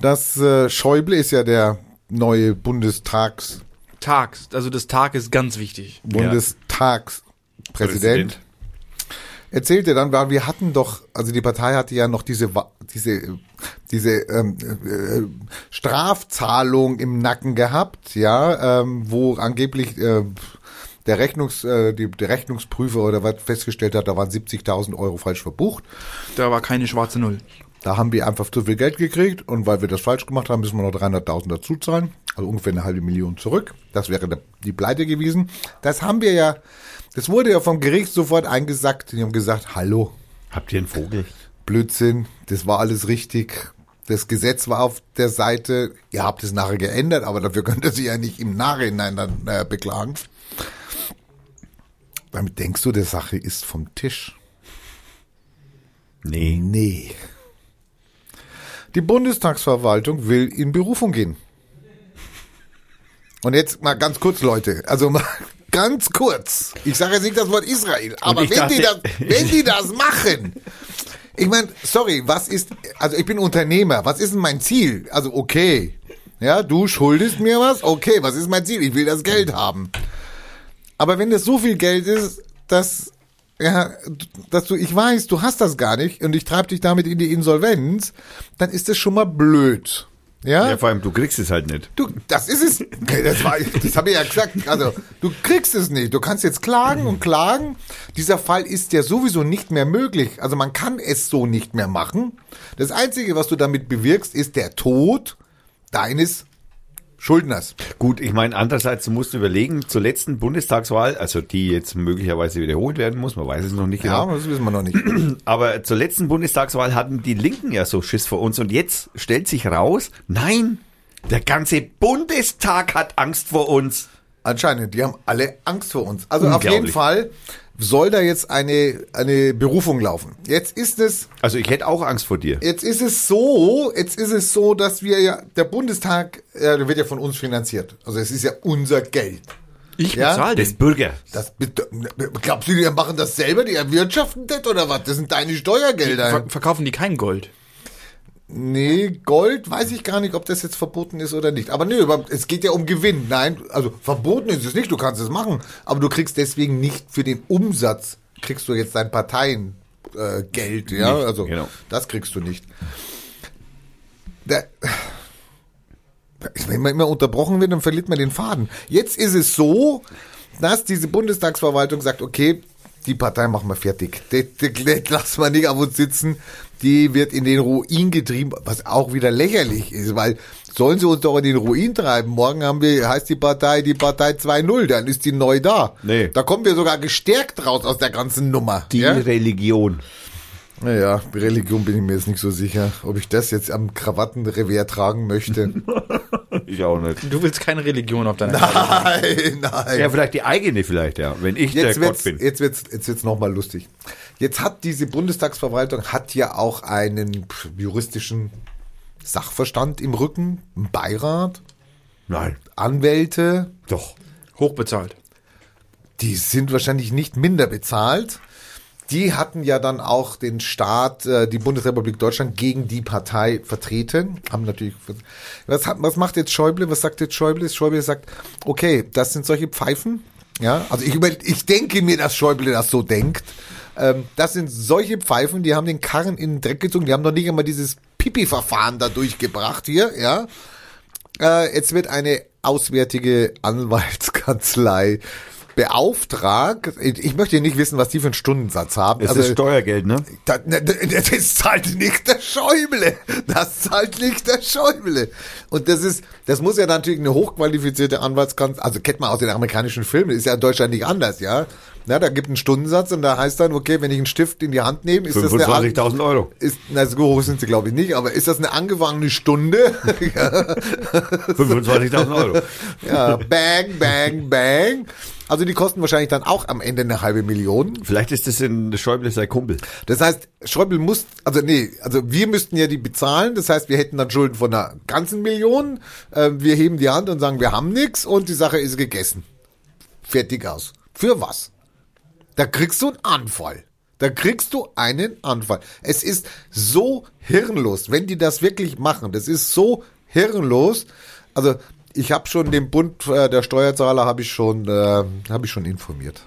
dass äh, Schäuble ist ja der neue Bundestags, Tags, also das Tag ist ganz wichtig. Bundestagspräsident. Erzählte dann, weil wir hatten doch, also die Partei hatte ja noch diese diese diese ähm, äh, Strafzahlung im Nacken gehabt, ja, ähm, wo angeblich äh, der, Rechnungs, äh, die, der Rechnungsprüfer oder was festgestellt hat, da waren 70.000 Euro falsch verbucht. Da war keine schwarze Null. Da haben wir einfach zu viel Geld gekriegt und weil wir das falsch gemacht haben, müssen wir noch 300.000 dazu zahlen. Also ungefähr eine halbe Million zurück. Das wäre die Pleite gewesen. Das haben wir ja, das wurde ja vom Gericht sofort eingesackt. Die haben gesagt, hallo, Habt ihr einen Vogel? Blödsinn, das war alles richtig. Das Gesetz war auf der Seite. Ihr habt es nachher geändert, aber dafür könnt ihr sich ja nicht im Nachhinein dann äh, beklagen. Damit denkst du, der Sache ist vom Tisch. Nee. Nee. Die Bundestagsverwaltung will in Berufung gehen. Und jetzt mal ganz kurz, Leute. Also mal ganz kurz. Ich sage jetzt nicht das Wort Israel, aber wenn die, das, dachte- wenn die das machen. Ich meine, sorry, was ist, also ich bin Unternehmer, was ist denn mein Ziel? Also okay, ja, du schuldest mir was, okay, was ist mein Ziel? Ich will das Geld haben. Aber wenn das so viel Geld ist, dass, ja, dass du, ich weiß, du hast das gar nicht und ich treibe dich damit in die Insolvenz, dann ist das schon mal blöd. Ja? Ja, vor allem, du kriegst es halt nicht. Du, das ist es. Okay, Das, war, das habe ich ja gesagt. Also, du kriegst es nicht. Du kannst jetzt klagen und klagen. Dieser Fall ist ja sowieso nicht mehr möglich. Also, man kann es so nicht mehr machen. Das Einzige, was du damit bewirkst, ist der Tod deines Schuldners. Gut, ich meine, andererseits musst du überlegen, zur letzten Bundestagswahl, also die jetzt möglicherweise wiederholt werden muss, man weiß es noch nicht Ja, genau. das wissen wir noch nicht. Aber zur letzten Bundestagswahl hatten die Linken ja so Schiss vor uns und jetzt stellt sich raus, nein, der ganze Bundestag hat Angst vor uns. Anscheinend, die haben alle Angst vor uns. Also auf jeden. Fall soll da jetzt eine, eine Berufung laufen. Jetzt ist es Also ich hätte auch Angst vor dir. Jetzt ist es so, jetzt ist es so, dass wir ja, der Bundestag, äh, der wird ja von uns finanziert. Also es ist ja unser Geld. Ich Ja? bezahle den. Bürger. Das, bitte- glaubst du, die machen das selber, die erwirtschaften das oder was? Das sind deine Steuergelder. Ver verkaufen die kein Gold. Nee, Gold, weiß ich gar nicht, ob das jetzt verboten ist oder nicht. Aber nee, es geht ja um Gewinn. Nein, also verboten ist es nicht, du kannst es machen. Aber du kriegst deswegen nicht für den Umsatz, kriegst du jetzt dein Parteien äh, Geld, ja, Nicht, also genau. das kriegst du nicht. Der, wenn man immer unterbrochen wird, dann verliert man den Faden. Jetzt ist es so, dass diese Bundestagsverwaltung sagt, okay, die Partei machen wir fertig. Lassen wir nicht auf uns sitzen. Die wird in den Ruin getrieben, was auch wieder lächerlich ist, weil sollen sie uns doch in den Ruin treiben. Morgen haben wir, heißt die Partei, die Partei 2.0, dann ist die neu da. Nee. Da kommen wir sogar gestärkt raus aus der ganzen Nummer. Die ja? Religion. Naja, Religion bin ich mir jetzt nicht so sicher, ob ich das jetzt am Krawattenrevier tragen möchte. Ich auch nicht. Du willst keine Religion auf deiner Seite. nein, nein. Ja, vielleicht die eigene vielleicht, ja. Wenn ich jetzt der Gott bin. jetzt wird's, jetzt wird's noch mal lustig. Jetzt hat diese Bundestagsverwaltung hat ja auch einen juristischen Sachverstand im Rücken, einen Beirat, Nein. Anwälte, Doch. Hochbezahlt. die sind wahrscheinlich nicht minder bezahlt. Die hatten ja dann auch den Staat, äh, die Bundesrepublik Deutschland gegen die Partei vertreten. Haben natürlich. Was, hat, was macht jetzt Schäuble? Was sagt jetzt Schäuble? Schäuble sagt, okay, das sind solche Pfeifen. Ja, also ich, über, ich denke mir, dass Schäuble das so denkt. Ähm, das sind solche Pfeifen, die haben den Karren in den Dreck gezogen. Die haben noch nicht einmal dieses Pipi-Verfahren da durchgebracht hier, ja. Äh, jetzt wird eine auswärtige Anwaltskanzlei beauftragt. Ich möchte nicht wissen, was die für einen Stundensatz haben. Es Also, ist Steuergeld, ne? da, ne, das zahlt nicht der Schäuble. Das zahlt nicht der Schäuble. Und das ist, das muss ja natürlich eine hochqualifizierte Anwaltskanzlei, also kennt man aus den amerikanischen Filmen, ist ja in Deutschland nicht anders, ja. Na, da gibt einen Stundensatz und da heißt dann, okay, wenn ich einen Stift in die Hand nehme, ist das eine, an- 25.000 Euro. ist, na, so hoch sind sie glaube ich nicht, aber ist das eine angefangene Stunde? ja. 25.000 Euro. ja, bang, bang, bang. Also die kosten wahrscheinlich dann auch am Ende eine halbe Million. Vielleicht ist das in Schäuble sein Kumpel. Das heißt, Schäuble muss, also nee, also wir müssten ja die bezahlen. Das heißt, wir hätten dann Schulden von einer ganzen Million. Ähm, wir heben die Hand und sagen, wir haben nix und die Sache ist gegessen. Fertig aus. Für was? Da kriegst du einen Anfall. Da kriegst du einen Anfall. Es ist so hirnlos, wenn die das wirklich machen. Das ist so hirnlos. Also ich habe schon den Bund äh, der Steuerzahler habe ich äh, habe ich schon informiert.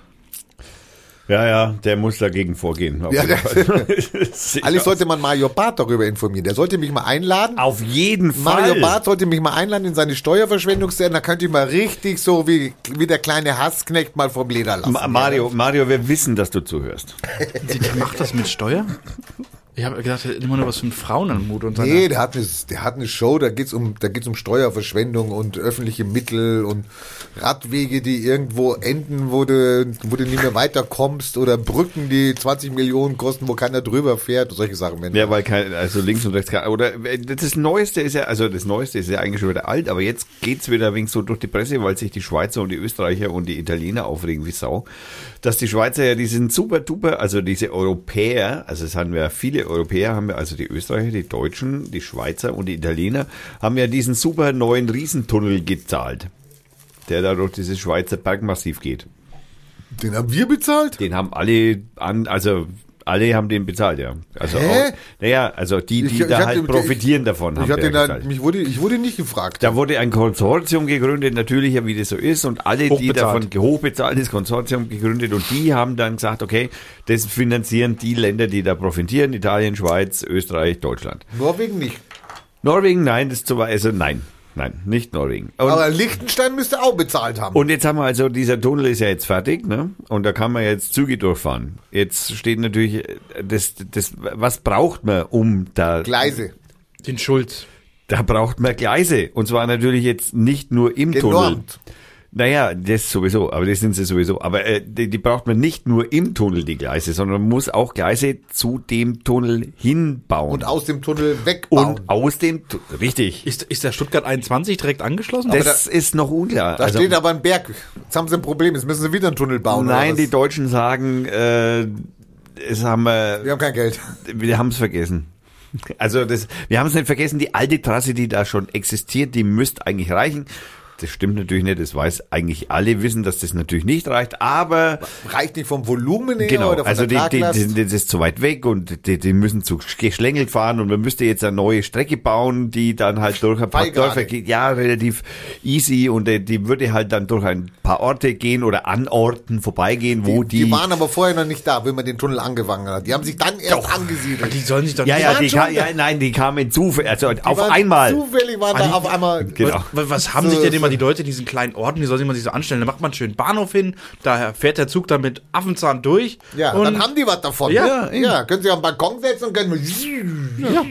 Ja, ja, der muss dagegen vorgehen. Auf Ja. Eigentlich sollte man Mario Barth darüber informieren. Der sollte mich mal einladen. Auf jeden Fall. Mario Barth sollte mich mal einladen in seine Steuerverschwendungszellen. Da könnte ich mal richtig so wie, wie der kleine Hassknecht mal vom Leder lassen. Ma Mario, Mario, wir wissen, dass du zuhörst. Der macht das mit Steuer? Ich habe gedacht, er hat immer nur was für Frauen an Mut und Nee, der hat eine, der hat eine Show, da geht's um, da geht's um Steuerverschwendung und öffentliche Mittel und Radwege, die irgendwo enden, wo du, wo du nicht mehr weiterkommst oder Brücken, die 20 Millionen kosten, wo keiner drüber fährt, solche Sachen. Mensch. Ja, weil kein, also links und rechts, oder äh, das Neueste ist ja, also das Neueste ist ja eigentlich schon wieder alt, aber jetzt geht's wieder ein wenig so durch die Presse, weil sich die Schweizer und die Österreicher und die Italiener aufregen wie Sau, dass die Schweizer ja, die sind super duper, also diese Europäer, also es haben wir viele Europäer, haben wir, also die Österreicher, die Deutschen, die Schweizer und die Italiener, haben ja diesen super neuen Riesentunnel gezahlt, der da durch dieses Schweizer Bergmassiv geht. Den haben wir bezahlt? Den haben alle an, also alle haben den bezahlt, ja. Also Hä? auch, naja, also die, die Ich- ich da hab halt den- profitieren davon, Ich haben hatte da, mich wurde, ich wurde nicht gefragt. Da wurde ein Konsortium gegründet, natürlich, ja, wie das so ist, und alle, die davon hochbezahltes Konsortium gegründet, und die haben dann gesagt, okay, das finanzieren die Länder, die da profitieren, Italien, Schweiz, Österreich, Deutschland. Norwegen nicht. Norwegen, nein, das ist zu weit, also nein, nein, nicht Norwegen. Und, Aber Liechtenstein müsste auch bezahlt haben. und jetzt haben wir also, dieser Tunnel ist ja jetzt fertig, ne? Und da kann man jetzt Züge durchfahren. Jetzt steht natürlich, äh, das, das, was braucht man, um da Gleise. Den Schulz. Da braucht man Gleise. Und zwar natürlich jetzt nicht nur im Tunnel. Naja, das sowieso, aber das sind sie sowieso. Aber äh, die, die braucht man nicht nur im Tunnel, die Gleise, sondern man muss auch Gleise zu dem Tunnel hinbauen. Und aus dem Tunnel wegbauen. Und aus dem Tu- Richtig. Ist, ist der Stuttgart 21 direkt angeschlossen? Das ist noch unklar. da Also, steht aber ein Berg. Jetzt haben sie ein Problem. Jetzt müssen sie wieder einen Tunnel bauen. nein, die Deutschen sagen, äh, es haben wir, Wir haben kein Geld. wir haben es vergessen. Also das, wir haben es nicht vergessen, die alte Trasse, die da schon existiert, die müsste eigentlich reichen. Das stimmt natürlich nicht, das weiß eigentlich alle wissen, dass das natürlich nicht reicht, aber Reicht nicht vom Volumen her genau, oder von also die, der die, Traglast? die, das ist zu weit weg und die, die müssen zu geschlängelt fahren und man müsste jetzt eine neue Strecke bauen, die dann halt durch ein paar Fallgerade. Dörfer geht, ja, relativ easy und äh, die würde halt dann durch ein paar Orte gehen oder an Orten vorbeigehen, wo die, die waren aber vorher noch nicht da, wenn man den Tunnel angefangen hat. Die haben sich dann erst angesiedelt. Die sollen sich doch ja, nicht ja, die kam, ja, nein, die kamen zufällig, also auf waren einmal. Zufällig waren da auf einmal. Genau. Was, was haben So- sich denn immer die Leute in diesen kleinen Orten, die sollen sich mal sich so anstellen? Da macht man einen schönen Bahnhof hin, da fährt der Zug dann mit Affenzahn durch. Ja, und dann haben die was davon. Ja, ja, können sie am Balkon setzen und können. ja,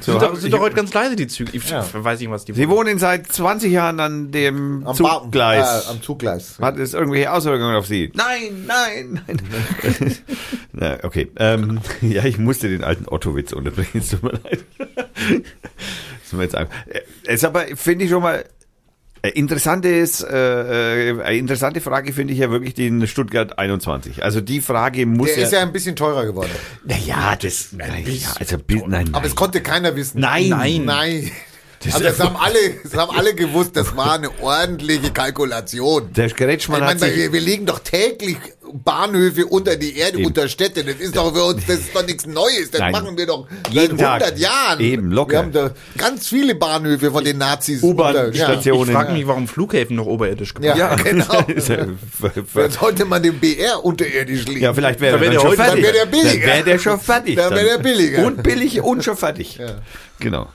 So, sind, doch, sind doch heute ganz leise, die Züge. Ich weiß nicht, was die Sie wohnen seit 20 Jahren an dem Am Zuggleis. Äh, am Zuggleis. Hat es irgendwelche Auswirkungen auf Sie? Nein, nein, nein. Na, okay. Ähm, ja, ich musste den alten Otto-Witz unterbringen. Es tut mir leid. Das ist mir jetzt einfach. Äh, Es ist aber, finde ich schon mal, interessantes, äh, äh, eine interessante Frage finde ich ja wirklich den Stuttgart 21. Also die Frage muss Der ja. ist ja ein bisschen teurer geworden. naja, das. Nein, ja, also, nein, nein. Aber es konnte keiner wissen. Nein. Nein. Nein. Also das haben alle, das haben alle gewusst, das war eine ordentliche Kalkulation. der Ich Gretschmann meine, hat sich. wir, wir legen doch täglich Bahnhöfe unter die Erde, Eben. unter Städte. Das ist doch für uns, das ist doch nichts Neues. Das Nein. machen wir doch Jeden seit 100 Tag. Jahren. Eben, locker. Wir haben da ganz viele Bahnhöfe von den Nazis. U-Bahn-Stationen. Ich frage mich, warum Flughäfen noch oberirdisch gebaut Ja, ja, genau. Ja- Dann sollte man den BR unterirdisch legen. Ja, vielleicht wäre Dann wär er der schon fertig. dann wär der billiger. Dann wäre der schon fertig. Dann wär der billiger. Und billig und schon fertig. Genau.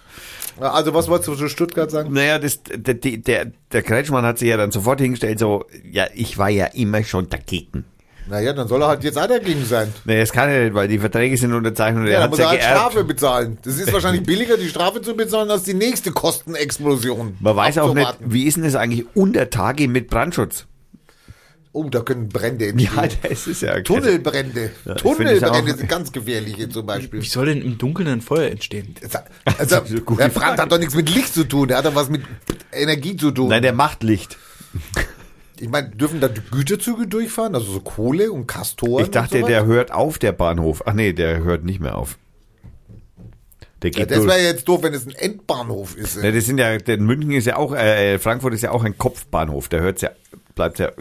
Also was wolltest du zu Stuttgart sagen? Naja, das, der, der, der Kretschmann hat sich ja dann sofort hingestellt, so, ja, ich war ja immer schon dagegen. Naja, dann soll er halt jetzt auch dagegen sein. Naja, das kann er nicht, weil die Verträge sind unterzeichnet Ja, er muss ja er halt geerbt. Strafe bezahlen. Das ist wahrscheinlich billiger, die Strafe zu bezahlen, als die nächste Kostenexplosion. Man weiß auch nicht, wie ist denn das eigentlich unter Tage mit Brandschutz? Oh, da können Brände entstehen. Ja, das ist ja... Tunnelbrände. Ja, Tunnelbrände sind ganz gefährliche zum Beispiel. Wie soll denn im Dunkeln ein Feuer entstehen? Also, gute der Brand hat doch nichts mit Licht zu tun, der hat doch was mit Energie zu tun. Nein, der macht Licht. Ich meine, dürfen da die Güterzüge durchfahren, also so Kohle und Kastoren? Ich dachte, sowas? der hört auf, der Bahnhof. Ach nee, der hört nicht mehr auf. Der Ja, geht das durch. wäre jetzt doof, wenn es ein Endbahnhof ist. Ja, das sind ja, der München ist ja auch, äh, Frankfurt ist ja auch ein Kopfbahnhof. Der hört's ja, bleibt ja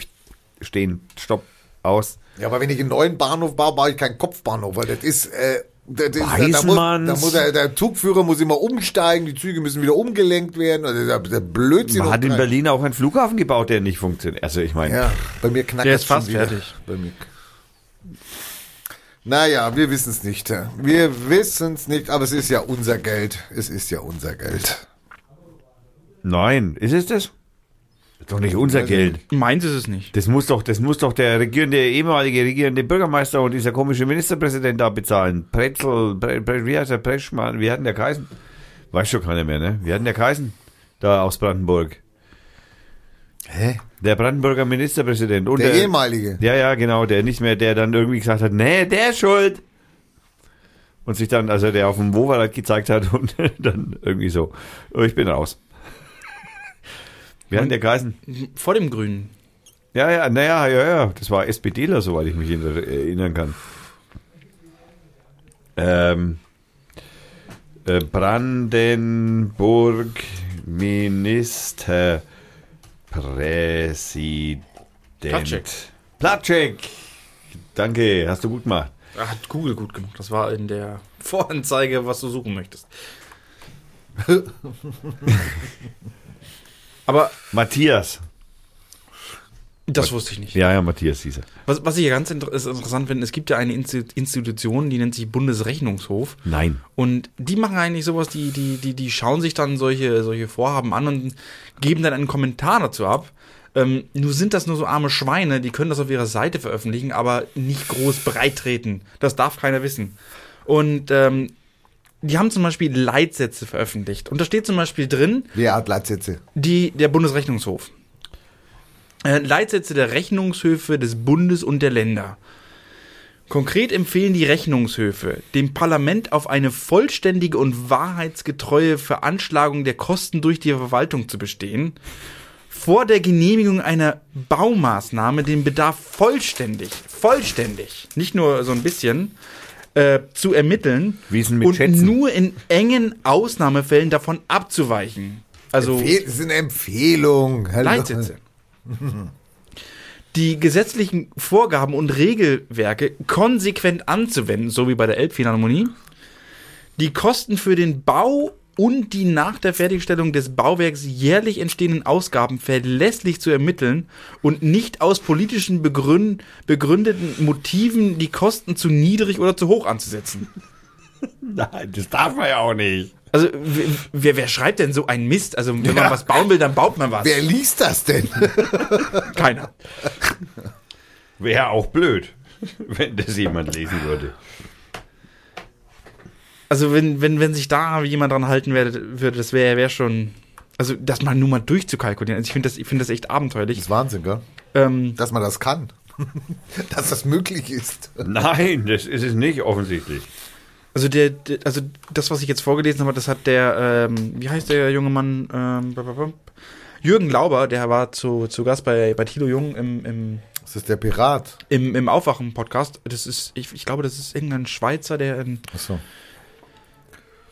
stehen, stopp, aus. Ja, aber wenn ich einen neuen Bahnhof baue, baue ich keinen Kopfbahnhof, weil das ist, äh, das ist Weiß da da muss der, der Zugführer muss immer umsteigen, die Züge müssen wieder umgelenkt werden, also der, der Blödsinn. Man hat in Berlin auch einen Flughafen gebaut, der nicht funktioniert. Also ich meine, Ja, bei mir knackt Der das ist fast wieder. fertig. Bei mir. Naja, wir wissen es nicht. Wir wissen es nicht, aber es ist ja unser Geld. Es ist ja unser Geld. Nein, ist es das? Doch nicht unser Geld. Meins ist es nicht. Das muss doch, das muss doch der regierende, ehemalige regierende Bürgermeister und dieser komische Ministerpräsident da bezahlen. Pretzel, Bre, Bre, wie heißt der Preschmann? Wie hat denn der geheißen? Weiß schon keiner mehr, ne? Wie hat denn der geheißen? Da aus Brandenburg. Hä? Der Brandenburger Ministerpräsident. Und Der ehemalige. Ja, ja, genau, der nicht mehr, der dann irgendwie gesagt hat, nee, der ist schuld. Und sich dann, also der auf dem Wovereit gezeigt hat und dann irgendwie so, ich bin raus. Wie hat der geheißen? Vor dem Grünen. Ja, ja, naja, ja, ja, das war SPDler, soweit ich mich hinter- erinnern kann. Ähm, äh, Brandenburg Ministerpräsident. Platschek. Platschek. Danke, hast du gut gemacht. Hat Google gut gemacht. Das war in der Voranzeige, was du suchen möchtest. Aber Matthias. das wusste ich nicht. Ja, ja, Matthias hieß er. Was, was ich ja ganz inter interessant finde, es gibt ja eine Insti- Institution, die nennt sich Bundesrechnungshof. Nein. Und die machen eigentlich sowas, die, die, die, die schauen sich dann solche, solche Vorhaben an und geben dann einen Kommentar dazu ab. Ähm, nur sind das nur so arme Schweine, die können das auf ihrer Seite veröffentlichen, aber nicht groß breitreten. Das darf keiner wissen. Und ähm, die haben zum Beispiel Leitsätze veröffentlicht. Und da steht zum Beispiel drin, Wer hat Leitsätze? die, der Bundesrechnungshof. Äh, Leitsätze der Rechnungshöfe des Bundes und der Länder. Konkret empfehlen die Rechnungshöfe dem Parlament auf eine vollständige und wahrheitsgetreue Veranschlagung der Kosten durch die Verwaltung zu bestehen, vor der Genehmigung einer Baumaßnahme den Bedarf vollständig, vollständig, nicht nur so ein bisschen, äh, zu ermitteln und Schätzen? nur in engen Ausnahmefällen davon abzuweichen. Also Empfehl das ist eine Empfehlung. Hallo. Leitsätze. Die gesetzlichen Vorgaben und Regelwerke konsequent anzuwenden, so wie bei der Elbphilharmonie. Die Kosten für den Bau und die nach der Fertigstellung des Bauwerks jährlich entstehenden Ausgaben verlässlich zu ermitteln und nicht aus politischen begründ begründeten Motiven die Kosten zu niedrig oder zu hoch anzusetzen. Nein, das darf man ja auch nicht. Also wer, wer, schreibt denn so einen Mist? Also wenn man Ja. was bauen will, dann baut man was. Wer liest das denn? Keiner. Wäre auch blöd, wenn das jemand lesen würde. Also wenn, wenn, wenn sich da jemand dran halten würde, würde das wäre wär schon. Also das mal nur mal durchzukalkulieren. Also ich finde das, ich finde das echt abenteuerlich. Das ist Wahnsinn, gell? Ähm, Dass man das kann. Dass das möglich ist. Nein, das ist es nicht offensichtlich. also der, der, also das, was ich jetzt vorgelesen habe, das hat der, ähm, wie heißt der junge Mann? Ähm. Jürgen Lauber, der war zu, zu Gast bei, bei Tilo Jung im, im, Das ist der Pirat. im, im Aufwachen-Podcast. Das ist, ich, ich glaube, das ist irgendein Schweizer, der in Achso.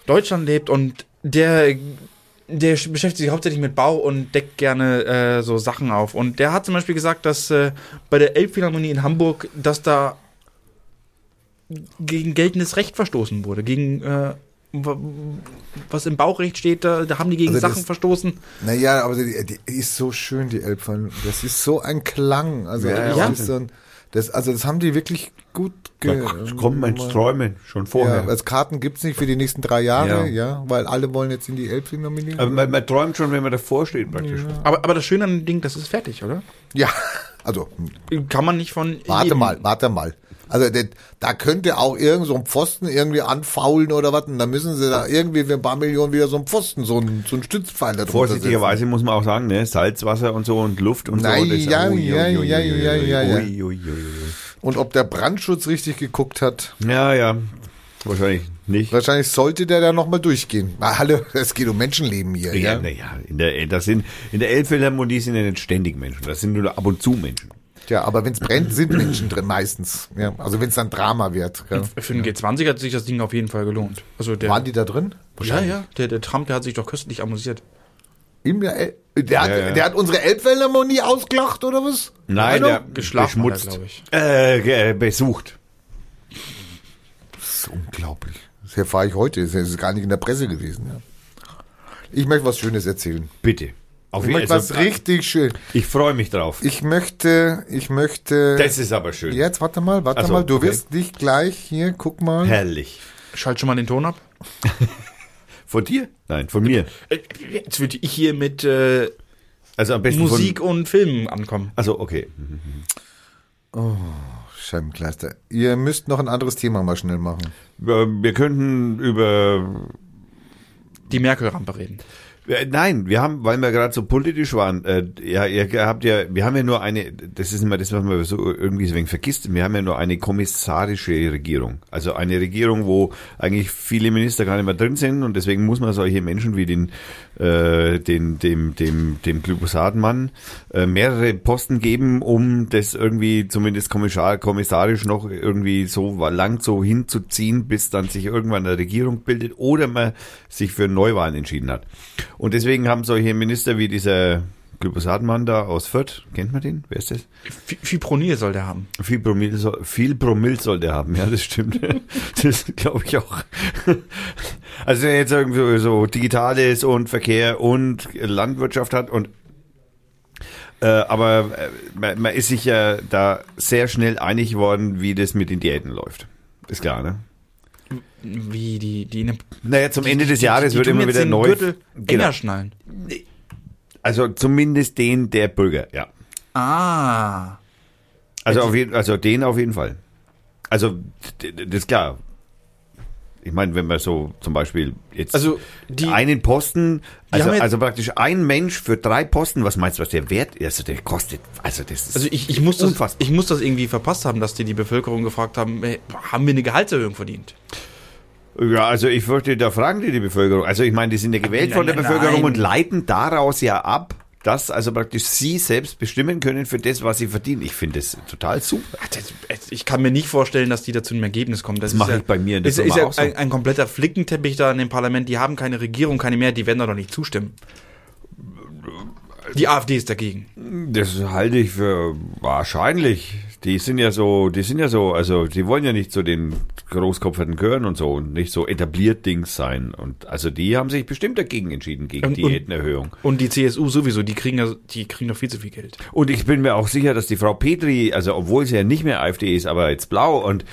Deutschland lebt und der, der beschäftigt sich hauptsächlich mit Bau und deckt gerne äh, so Sachen auf. Und der hat zum Beispiel gesagt, dass äh, bei der Elbphilharmonie in Hamburg, dass da gegen geltendes Recht verstoßen wurde, gegen äh, wa- was im Baurecht steht, da, da haben die gegen Also Sachen verstoßen. Naja, aber die, die ist so schön, die Elbphilharmonie. Das ist so ein Klang. Also, Ja, das ja. ist so ein, das, also das haben die wirklich gut Da ge kommt man ins Träumen schon vorher. Ja, als Karten gibt's nicht für die nächsten drei Jahre, Ja. ja, weil alle wollen jetzt in die Elbphilharmonie. Aber man, man träumt schon, wenn man davor steht, praktisch. Aber, aber das Schöne an dem Ding, das ist fertig, oder? Ja, also Kann man nicht von. warte jedem- mal, warte mal. Also das, da könnte auch irgend so ein Pfosten irgendwie anfaulen oder was, und dann müssen sie da irgendwie für ein paar Millionen wieder so ein Pfosten, so ein, so ein Stützpfeiler drunter setzen. Vorsichtigerweise muss man auch sagen, ne? Salzwasser und so und Luft und Nein, so. das- ja, ja, ja, ja, ja, ja. Und ob der Brandschutz richtig geguckt hat, Ja, ja. Wahrscheinlich nicht. wahrscheinlich sollte der da nochmal durchgehen. Hallo, es geht um Menschenleben hier. Ja, Ja, naja, in der, das sind, in der Elbphilharmonie sind ja nicht ständig Menschen. Das sind nur ab und zu Menschen. Ja aber wenn es brennt, sind Menschen drin meistens. Ja, also wenn es dann Drama wird. Ja. Für einen G20 hat sich das Ding auf jeden Fall gelohnt. Also der, Waren die da drin? ja, ja, der, der Trump, der hat sich doch köstlich amüsiert. Im, El der, hat, Ja, ja. der hat unsere Elbphilharmonie ausgelacht, oder was? Nein, der Geschlafen hat er, beschmutzt. glaub ich. Äh, ge- besucht. Das ist unglaublich. Das erfahre ich heute. Das ist gar nicht in der Presse gewesen. Ja. Ich möchte was Schönes erzählen. Bitte. Auf Ich jeden möchte was Fall. richtig schön. Ich freue mich drauf. Ich möchte, ich möchte. Das ist aber schön. Jetzt warte mal, warte Ach so, mal. Du okay. wirst dich gleich hier, guck mal. Herrlich. Schalt schon mal den Ton ab. Von dir? Nein, von mir. Jetzt würde ich hier mit äh, Also am besten Musik von... und Filmen ankommen. Also okay. Scheibenkleister. Ihr müsst noch ein anderes Thema mal schnell machen. Wir wir könnten über Die Merkel-Rampe reden. Äh, Nein, wir haben, weil wir gerade so politisch waren, äh, ja, ihr habt ja, wir haben ja nur eine, das ist immer das, was man so irgendwie so ein wenig vergisst, wir haben ja nur eine kommissarische Regierung. Also eine Regierung, wo eigentlich viele Minister gar nicht mehr drin sind und deswegen muss man solche Menschen wie den, äh, den, dem, dem, dem Glyphosatmann äh, mehrere Posten geben, um das irgendwie zumindest kommissar, kommissarisch noch irgendwie so lang so hinzuziehen, bis dann sich irgendwann eine Regierung bildet oder man sich für Neuwahlen entschieden hat. Und deswegen haben solche Minister wie dieser Glyphosatmann da aus Fürth, kennt man den? Wer ist das? Fi- Fipronil soll der haben. Viel Promille soll, viel Promille soll der haben, ja, das stimmt. das glaube ich auch. Also der jetzt irgendwie so Digitales und Verkehr und Landwirtschaft hat und äh, aber äh, man, man ist sich ja da sehr schnell einig geworden, wie das mit den Diäten läuft. Ist klar, ne? Wie die, die ne- Naja, zum die- Ende des die- Jahres die wird immer wieder den neu. Gürtel Genau. enger schnallen. Also zumindest den der Bürger, ja. Ah. Also, auf jeden, also den auf jeden Fall. Also, das ist klar. Ich meine, wenn man so zum Beispiel jetzt Also, die- einen Posten, also, jetzt- also praktisch ein Mensch für drei Posten, was meinst du, was der Wert ist? Also der kostet, also das ist Also ich, ich, muss das, unfassbar. ich muss das irgendwie verpasst haben, dass die die Bevölkerung gefragt haben, haben wir eine Gehaltserhöhung verdient? Ja, also ich würde, da fragen die die Bevölkerung. Also ich meine, die sind ja gewählt Nein, von der nein, Bevölkerung nein. und leiten daraus ja ab, dass also praktisch sie selbst bestimmen können für das, was sie verdienen. Ich finde das total super. Ich kann mir nicht vorstellen, dass die da zu einem Ergebnis kommen. Das, Das mache ist ich bei mir in der ist, ist Firma ja auch so. ein, ein kompletter Flickenteppich da in dem Parlament. Die haben keine Regierung, keine mehr, die werden da doch nicht zustimmen. Die AfD ist dagegen. Das halte ich für wahrscheinlich. Die sind ja so, die sind ja so, also die wollen ja nicht zu den Großkopferten gehören und so und nicht so etabliert Dings sein. Und also die haben sich bestimmt dagegen entschieden, gegen Und- Diätenerhöhung. Und die CSU sowieso, die kriegen ja, die kriegen doch viel zu viel Geld. Und ich bin mir auch sicher, dass die Frau Petri, also obwohl sie ja nicht mehr AfD ist, aber jetzt blau und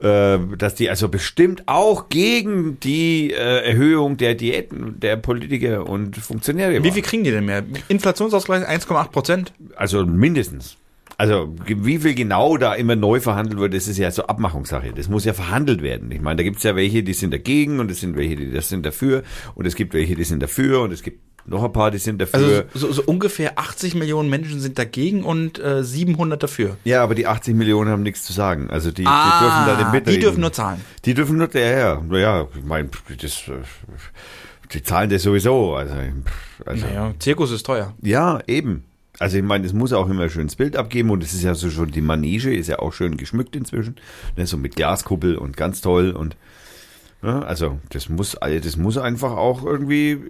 äh, dass die also bestimmt auch gegen die äh, Erhöhung der Diäten der Politiker und Funktionäre Wie war. viel kriegen die denn mehr? Inflationsausgleich 1,8 Prozent? Also mindestens. Also wie viel genau da immer neu verhandelt wird, das ist ja so Abmachungssache. Das muss ja verhandelt werden. Ich meine, da gibt's ja welche, die sind dagegen und es sind welche, die das sind dafür und es gibt welche, die sind dafür und es gibt noch ein paar, die sind dafür. Also so, so ungefähr 80 Millionen Menschen sind dagegen und äh, 700 dafür. ja, aber die 80 Millionen haben nichts zu sagen. Also die, Ah, die dürfen da nicht mitreden. die dürfen nur zahlen. Die dürfen nur, ja, ja, naja, ich meine, das, äh, die zahlen das sowieso. Also, also Naja, Zirkus ist teuer. Ja, eben. Also ich meine, es muss auch immer ein schönes Bild abgeben und es ist ja so schon, die Manege ist ja auch schön geschmückt inzwischen. Ne, so mit Glaskuppel und ganz toll und ja, also das muss, also das muss einfach auch irgendwie.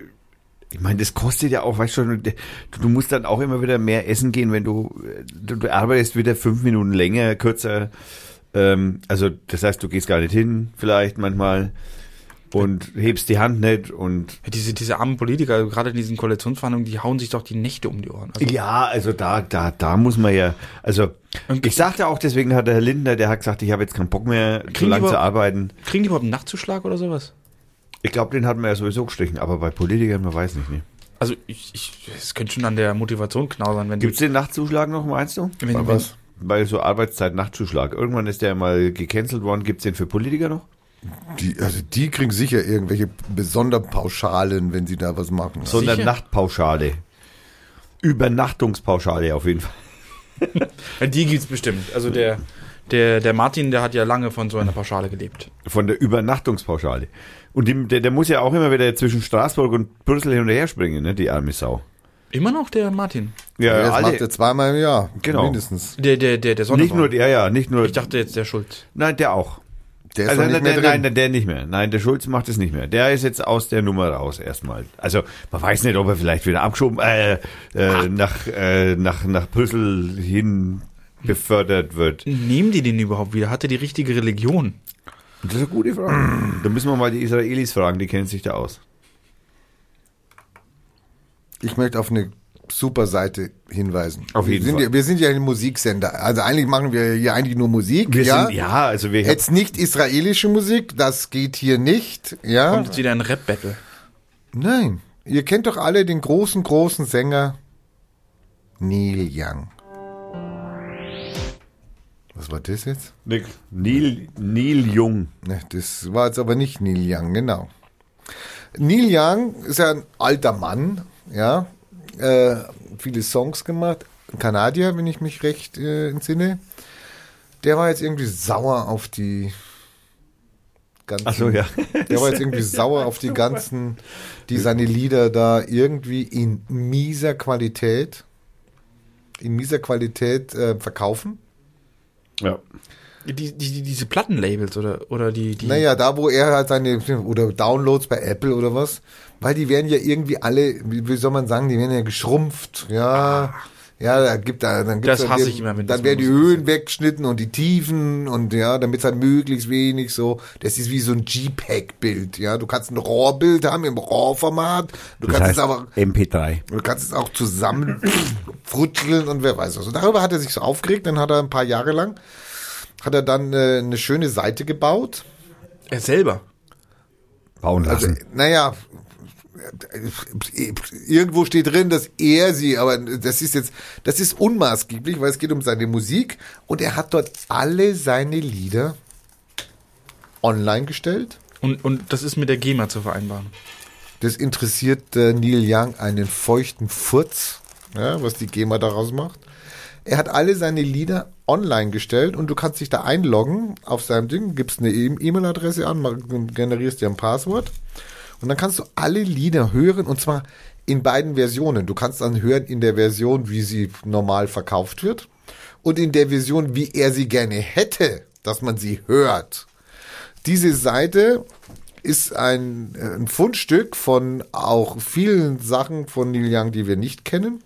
Ich meine, das kostet ja auch, weißt du schon, du, du musst dann auch immer wieder mehr essen gehen, wenn du, du, du arbeitest wieder fünf Minuten länger, kürzer. Ähm, also das heißt, du gehst gar nicht hin, vielleicht manchmal und hebst die Hand nicht und Diese, diese armen Politiker, gerade in diesen Koalitionsverhandlungen, die hauen sich doch die Nächte um die Ohren. Also, Ja, also da, da, da muss man ja, also Und- ich sagte auch, deswegen hat der Herr Lindner, der hat gesagt, ich habe jetzt keinen Bock mehr, so Kriegen lange zu arbeiten. Kriegen die überhaupt einen Nachtzuschlag oder sowas? Ich glaube, den hat man ja sowieso gestrichen, aber bei Politikern, man weiß nicht. Ne? Also ich, es könnte schon an der Motivation knausern, wenn Gibt es den Nachtzuschlag noch, meinst du? wenn, Bei was? Bei so Arbeitszeit-Nachtzuschlag. Irgendwann ist der mal gecancelt worden. Gibt es den für Politiker noch? Die, also die kriegen sicher irgendwelche Besonderpauschalen, wenn sie da was machen. Sondern Sicher? Nachtpauschale. Übernachtungspauschale auf jeden Fall. Ja, die gibt's bestimmt. Also der, der, der Martin, der hat ja lange von so einer Pauschale gelebt. Von der Übernachtungspauschale. Und die, der, der muss ja auch immer wieder zwischen Straßburg und Brüssel hin und her springen, ne? die arme Sau. Immer noch der Martin. Ja, das alle- macht er zweimal im Jahr. Genau. Mindestens. Der, der, der, der nicht Sonneborn. nur der, ja, nicht nur. Ich dachte jetzt der Schulz. Nein, der auch. Der ist Also, nicht nein, mehr nein, drin. nein, der nicht mehr. Nein, der Schulz macht es nicht mehr. Der ist jetzt aus der Nummer raus erstmal. Also man weiß nicht, ob er vielleicht wieder abgeschoben, äh, äh, nach, äh, nach, nach Brüssel hin befördert wird. Nehmen die den überhaupt wieder? Hat er die richtige Religion? Das ist eine gute Frage. Da müssen wir mal die Israelis fragen, die kennen sich da aus. Ich möchte auf eine super Seite hinweisen. Auf jeden wir sind Fall. Ja, wir sind ja ein Musiksender. Also eigentlich machen wir hier eigentlich nur Musik. Wir ja? sind, ja, also wir Jetzt nicht israelische Musik, das geht hier nicht. Ja. Kommt jetzt wieder ein Rap-Battle. Nein. Ihr kennt doch alle den großen, großen Sänger Neil Young. Was war das jetzt? Nick, Neil, Neil Jung. Ne, das war jetzt aber nicht Neil Young, genau. Neil Young ist ja ein alter Mann, ja, äh, viele Songs gemacht, Kanadier, wenn ich mich recht äh, entsinne. Der war jetzt irgendwie sauer auf die ganzen, Ach so, ja. der war jetzt irgendwie sauer auf die ganzen, die seine Lieder da irgendwie in mieser Qualität, in mieser Qualität äh, verkaufen. Ja. Die, die, die, diese Plattenlabels oder, oder die, die. Naja, da wo er halt seine, oder Downloads bei Apple oder was, weil die werden ja irgendwie alle, wie, wie soll man sagen, die werden ja geschrumpft, ja. Ja, da gibt da, dann gibt's Das dann hasse die- ich immer, wenn Dann werden die. Höhen weggeschnitten und die Tiefen und ja, damit es halt möglichst wenig so, das ist wie so ein JPEG-Bild, ja. Du kannst ein RAW-Bild haben im RAW-Format, du Das kannst heißt es aber, MP3. du kannst es auch zusammen frutscheln und wer weiß was. Und darüber hat er sich so aufgeregt, dann hat er ein paar Jahre lang, hat er dann äh, eine schöne Seite gebaut, er selber. Bauen also, lassen. naja, irgendwo steht drin, dass er sie, aber das ist jetzt, das ist unmaßgeblich, weil es geht um seine Musik und er hat dort alle seine Lieder online gestellt. Und, und das ist mit der GEMA zu vereinbaren. Das interessiert äh, Neil Young einen feuchten Furz, ja, was die GEMA daraus macht. Er hat alle seine Lieder online gestellt und du kannst dich da einloggen auf seinem Ding, gibst eine E- E-Mail-Adresse an, generierst dir ein Passwort und dann kannst du alle Lieder hören und zwar in beiden Versionen. Du kannst dann hören in der Version, wie sie normal verkauft wird und in der Version, wie er sie gerne hätte, dass man sie hört. Diese Seite ist ein, äh, ein Fundstück von auch vielen Sachen von Neil Young, die wir nicht kennen,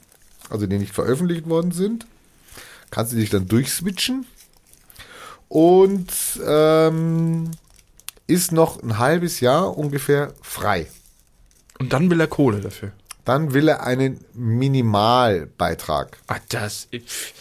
also die nicht veröffentlicht worden sind. Kannst du dich dann durchswitchen und ähm, ist noch ein halbes Jahr ungefähr frei. Und dann will er Kohle dafür. Dann will er einen Minimalbeitrag. Ah, das. pff.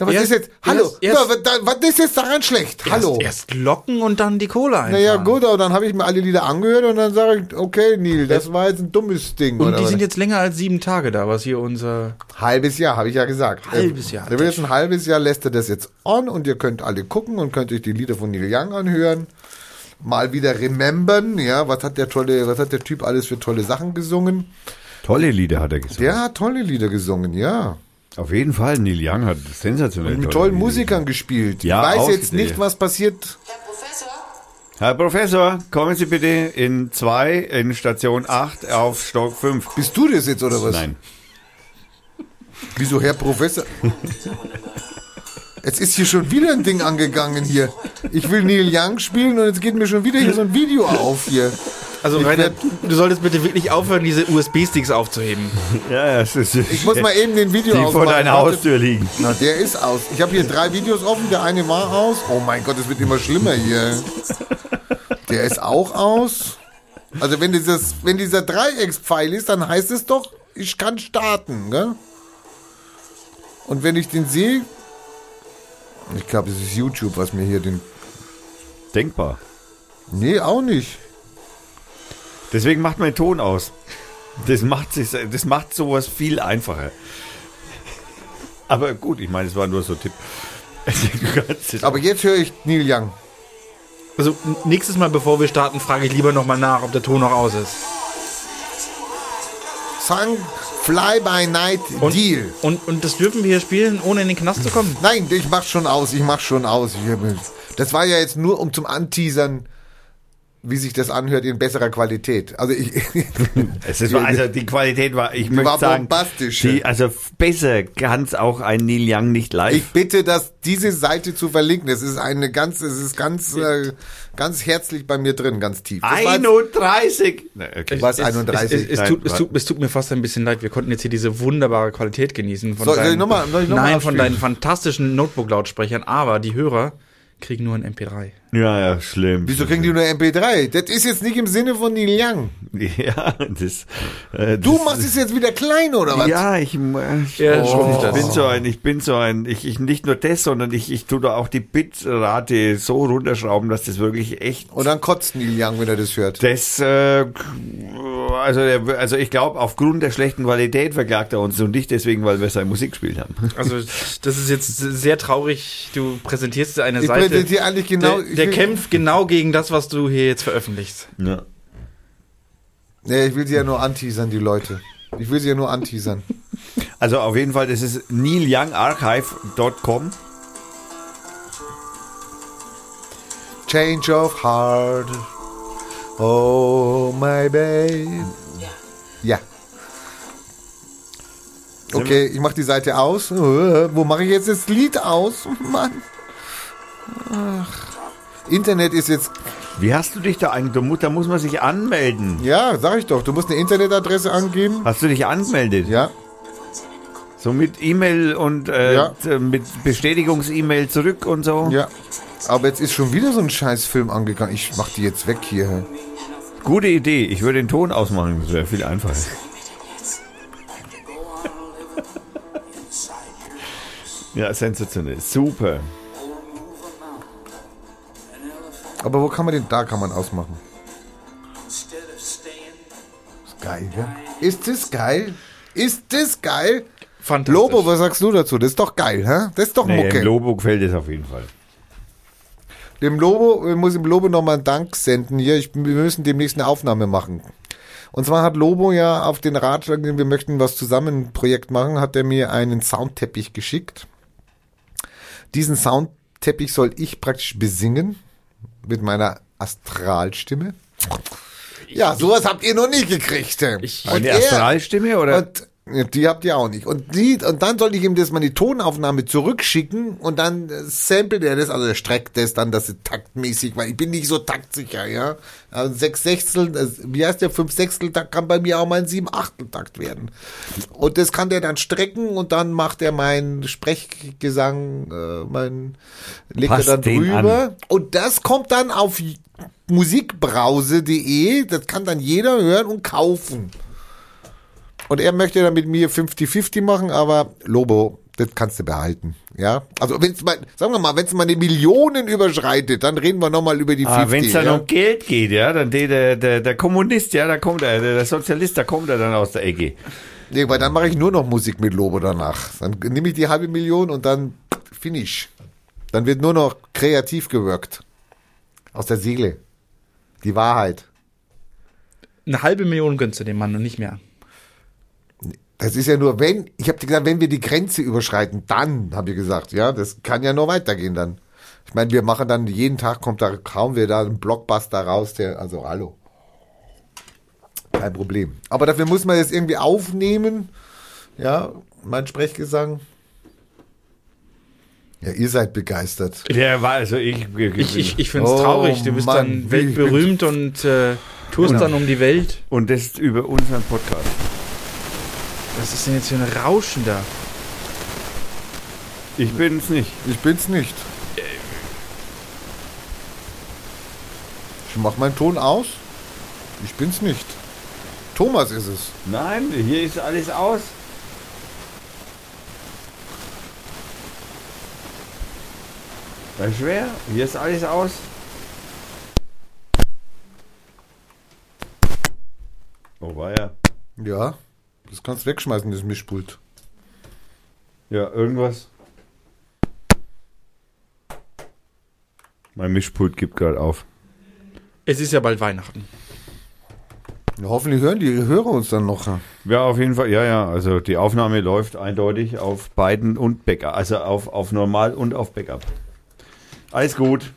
Na, was Erst- ist jetzt? Hallo, erst- ja, was, da- was ist jetzt daran schlecht? Hallo. Erst, erst locken und dann die Kohle einfahren. Naja, gut, aber dann habe ich mir alle Lieder angehört und dann sage ich, okay, Neil, das war jetzt ein dummes Ding. Und oder die was? sind jetzt länger als sieben Tage da, was hier unser. Halbes Jahr, habe ich ja gesagt. Halbes Jahr. Er will jetzt ein halbes Jahr, lässt er das jetzt on und ihr könnt alle gucken und könnt euch die Lieder von Neil Young anhören. Mal wieder remembern, ja, was hat der tolle, was hat der Typ alles für tolle Sachen gesungen? Tolle Lieder hat er gesungen. Der hat tolle Lieder gesungen, ja. Auf jeden Fall, Neil Young hat sensationell Mit tolle tollen Musikern gespielt. Ja, ich weiß jetzt nicht, was passiert. Herr Professor, Herr Professor, kommen Sie bitte in 2, in Station 8 auf Stock 5. Bist du das jetzt oder was? Nein. Wieso, Herr Professor? Jetzt ist hier schon wieder ein Ding angegangen hier. Ich will Neil Young spielen und jetzt geht mir schon wieder hier so ein Video auf hier. Also, Rainer, du solltest bitte wirklich aufhören, diese USB-Sticks aufzuheben. Ja, ja, es ist, Ich muss mal eben den Video die vor ausmachen. deiner Warte. Haustür liegen. Na, der ist aus. Ich habe hier drei Videos offen. Der eine war aus. Oh mein Gott, es wird immer schlimmer hier. Der ist auch aus. Also wenn dieses, wenn dieser Dreieckspfeil ist, dann heißt es doch, ich kann starten, gell? Und wenn ich den sehe, ich glaube, es ist YouTube, was mir hier den. Denkbar. Nee, auch nicht. Deswegen macht mein Ton aus. Das macht, sich, das macht sowas viel einfacher. Aber gut, ich meine, es war nur so ein Tipp. Aber jetzt höre ich Neil Young. Also, nächstes Mal, bevor wir starten, frage ich lieber nochmal nach, ob der Ton noch aus ist. Song Fly by Night Und, Deal. Und, und das dürfen wir hier spielen, ohne in den Knast zu kommen? Nein, ich mach schon aus, ich mach schon aus. Das war ja jetzt nur um zum Anteasern, wie sich das anhört in besserer Qualität. Also ich, Es ist, also die Qualität war, ich möchte war sagen, bombastisch. Die, also besser kann es auch ein Neil Young nicht live. ich bitte, dass diese Seite zu verlinken. Es ist eine ganz, es ist ganz, äh, ganz herzlich bei mir drin, ganz tief. Das war jetzt- 31! Na, okay. Was, 31? Es, es, es, Nein, tut, es, tut, es tut mir fast ein bisschen leid. Wir konnten jetzt hier diese wunderbare Qualität genießen. Von ich deinen- noch mal- Nein, von deinen fantastischen Notebook-Lautsprechern. Aber die Hörer kriegen nur ein MP3. Ja, ja, schlimm. Wieso kriegen die nur MP3? Das ist jetzt nicht im Sinne von Neil Young. Ja, das. Äh, Du das, machst es jetzt wieder klein, oder was? Ja, ich, ich, Ja, oh, ich bin so ein, ich bin so ein, ich, ich nicht nur das, sondern ich, ich tue da auch die Bitrate so runterschrauben, dass das wirklich echt Und dann kotzt Neil Young, wenn er das hört. Das, äh, also, der- also ich glaube, aufgrund der schlechten Qualität verklagt er uns und nicht deswegen, weil wir seine Musik gespielt haben. Also das ist jetzt sehr traurig. Du präsentierst eine Ich Seite, präsentiere eigentlich genau. der, ich der kämpft genau gegen das, was du hier jetzt veröffentlichst. Ja. Nee, ich will sie ja nur anteasern, die Leute. Ich will sie ja nur anteasern. Also auf jeden Fall, das ist neilyoungarchive.com. Change of heart. Oh, my babe. Ja. Okay, ich mach die Seite aus. Wo mache ich jetzt das Lied aus? Mann. Ach. Internet ist jetzt. Wie hast du dich da eigentlich? Da muss, man sich anmelden. Ja, sag ich doch. Du musst eine Internetadresse angeben. Hast du dich angemeldet? Ja. So mit E-Mail und äh, Ja. mit Bestätigungs-E-Mail zurück und so? Ja. Aber jetzt ist schon wieder so ein scheiß Film angegangen. Ich mach die jetzt weg hier. Gute Idee. Ich würde den Ton ausmachen. Das wäre viel einfacher. ja, sensationell. Super. Aber wo kann man den? Da kann man ausmachen. Ist geil, ja? Ist das geil? Ist das geil? Fantastisch. Lobo, was sagst du dazu? Das ist doch geil, hä? Das ist doch Nee, Mucke. Im Lobo gefällt es auf jeden Fall. dem Lobo, ich muss dem Lobo nochmal einen Dank senden hier. Ich, wir müssen demnächst eine Aufnahme machen. Und zwar hat Lobo ja auf den Ratschlag, wir möchten was zusammen ein Projekt machen, hat er mir einen Soundteppich geschickt. Diesen Soundteppich soll ich praktisch besingen mit meiner Astralstimme. Ja, sowas habt ihr noch nie gekriegt. Ich- Und Eine er- Astralstimme oder? Und die habt ihr auch nicht. Und, die, und dann soll ich ihm das mal die Tonaufnahme zurückschicken und dann äh, samplet er das, also er streckt das dann, dass es taktmäßig, weil ich bin nicht so taktsicher, ja. Also sechs Sechstel, äh, wie heißt der, fünf Sechstel Takt kann bei mir auch mal ein sieben Achtel Takt werden. Und das kann der dann strecken und dann macht er meinen Sprechgesang, äh, mein, legt Passt er dann drüber. an. Und das kommt dann auf musikbrause.de, das kann dann jeder hören und kaufen. Und er möchte dann mit mir 50-50 machen, aber Lobo, das kannst du behalten. Ja, also wenn es mal, sagen wir mal, wenn es mal eine Millionen überschreitet, dann reden wir nochmal über die Ah, 50. wenn es dann ja? um Geld geht, ja, dann der, der, der, Kommunist, ja, da kommt er, der, der Sozialist, da kommt er dann aus der Ecke. Nee, weil dann mache ich nur noch Musik mit Lobo danach. Dann nehme ich die halbe Million und dann finish. Dann wird nur noch kreativ gewirkt. Aus der Seele. Die Wahrheit. Eine halbe Million gönnst du dem Mann und nicht mehr. Das ist ja nur, wenn, ich habe gesagt, wenn wir die Grenze überschreiten, dann, habe ich gesagt, ja, das kann ja nur weitergehen dann. Ich meine, wir machen dann, jeden Tag kommt da, kaum wir da einen Blockbuster raus, der, also hallo. Kein Problem. Aber dafür muss man jetzt irgendwie aufnehmen, ja, mein Sprechgesang. Ja, ihr seid begeistert. Der war, also ich, Ich, ich, ich finde es Oh, traurig. Du bist Mann, dann weltberühmt und äh, tust dann um die Welt. und das über unseren Podcast. Was ist denn jetzt für ein Rauschen da? Ich bin's nicht. Ich bin's nicht. Ich mach meinen Ton aus. Ich bin's nicht. Thomas ist es. Nein, hier ist alles aus. Das ist schwer. Hier ist alles aus. Oh, war ja. Ja, das kannst du wegschmeißen, das Mischpult. Ja, irgendwas. Mein Mischpult gibt gerade auf. Es ist ja bald Weihnachten. Ja, hoffentlich hören die Hörer uns dann noch. Ja, auf jeden Fall. Ja, ja. Also die Aufnahme läuft eindeutig auf beiden und Backup. Also auf, auf normal und auf Backup. Alles gut.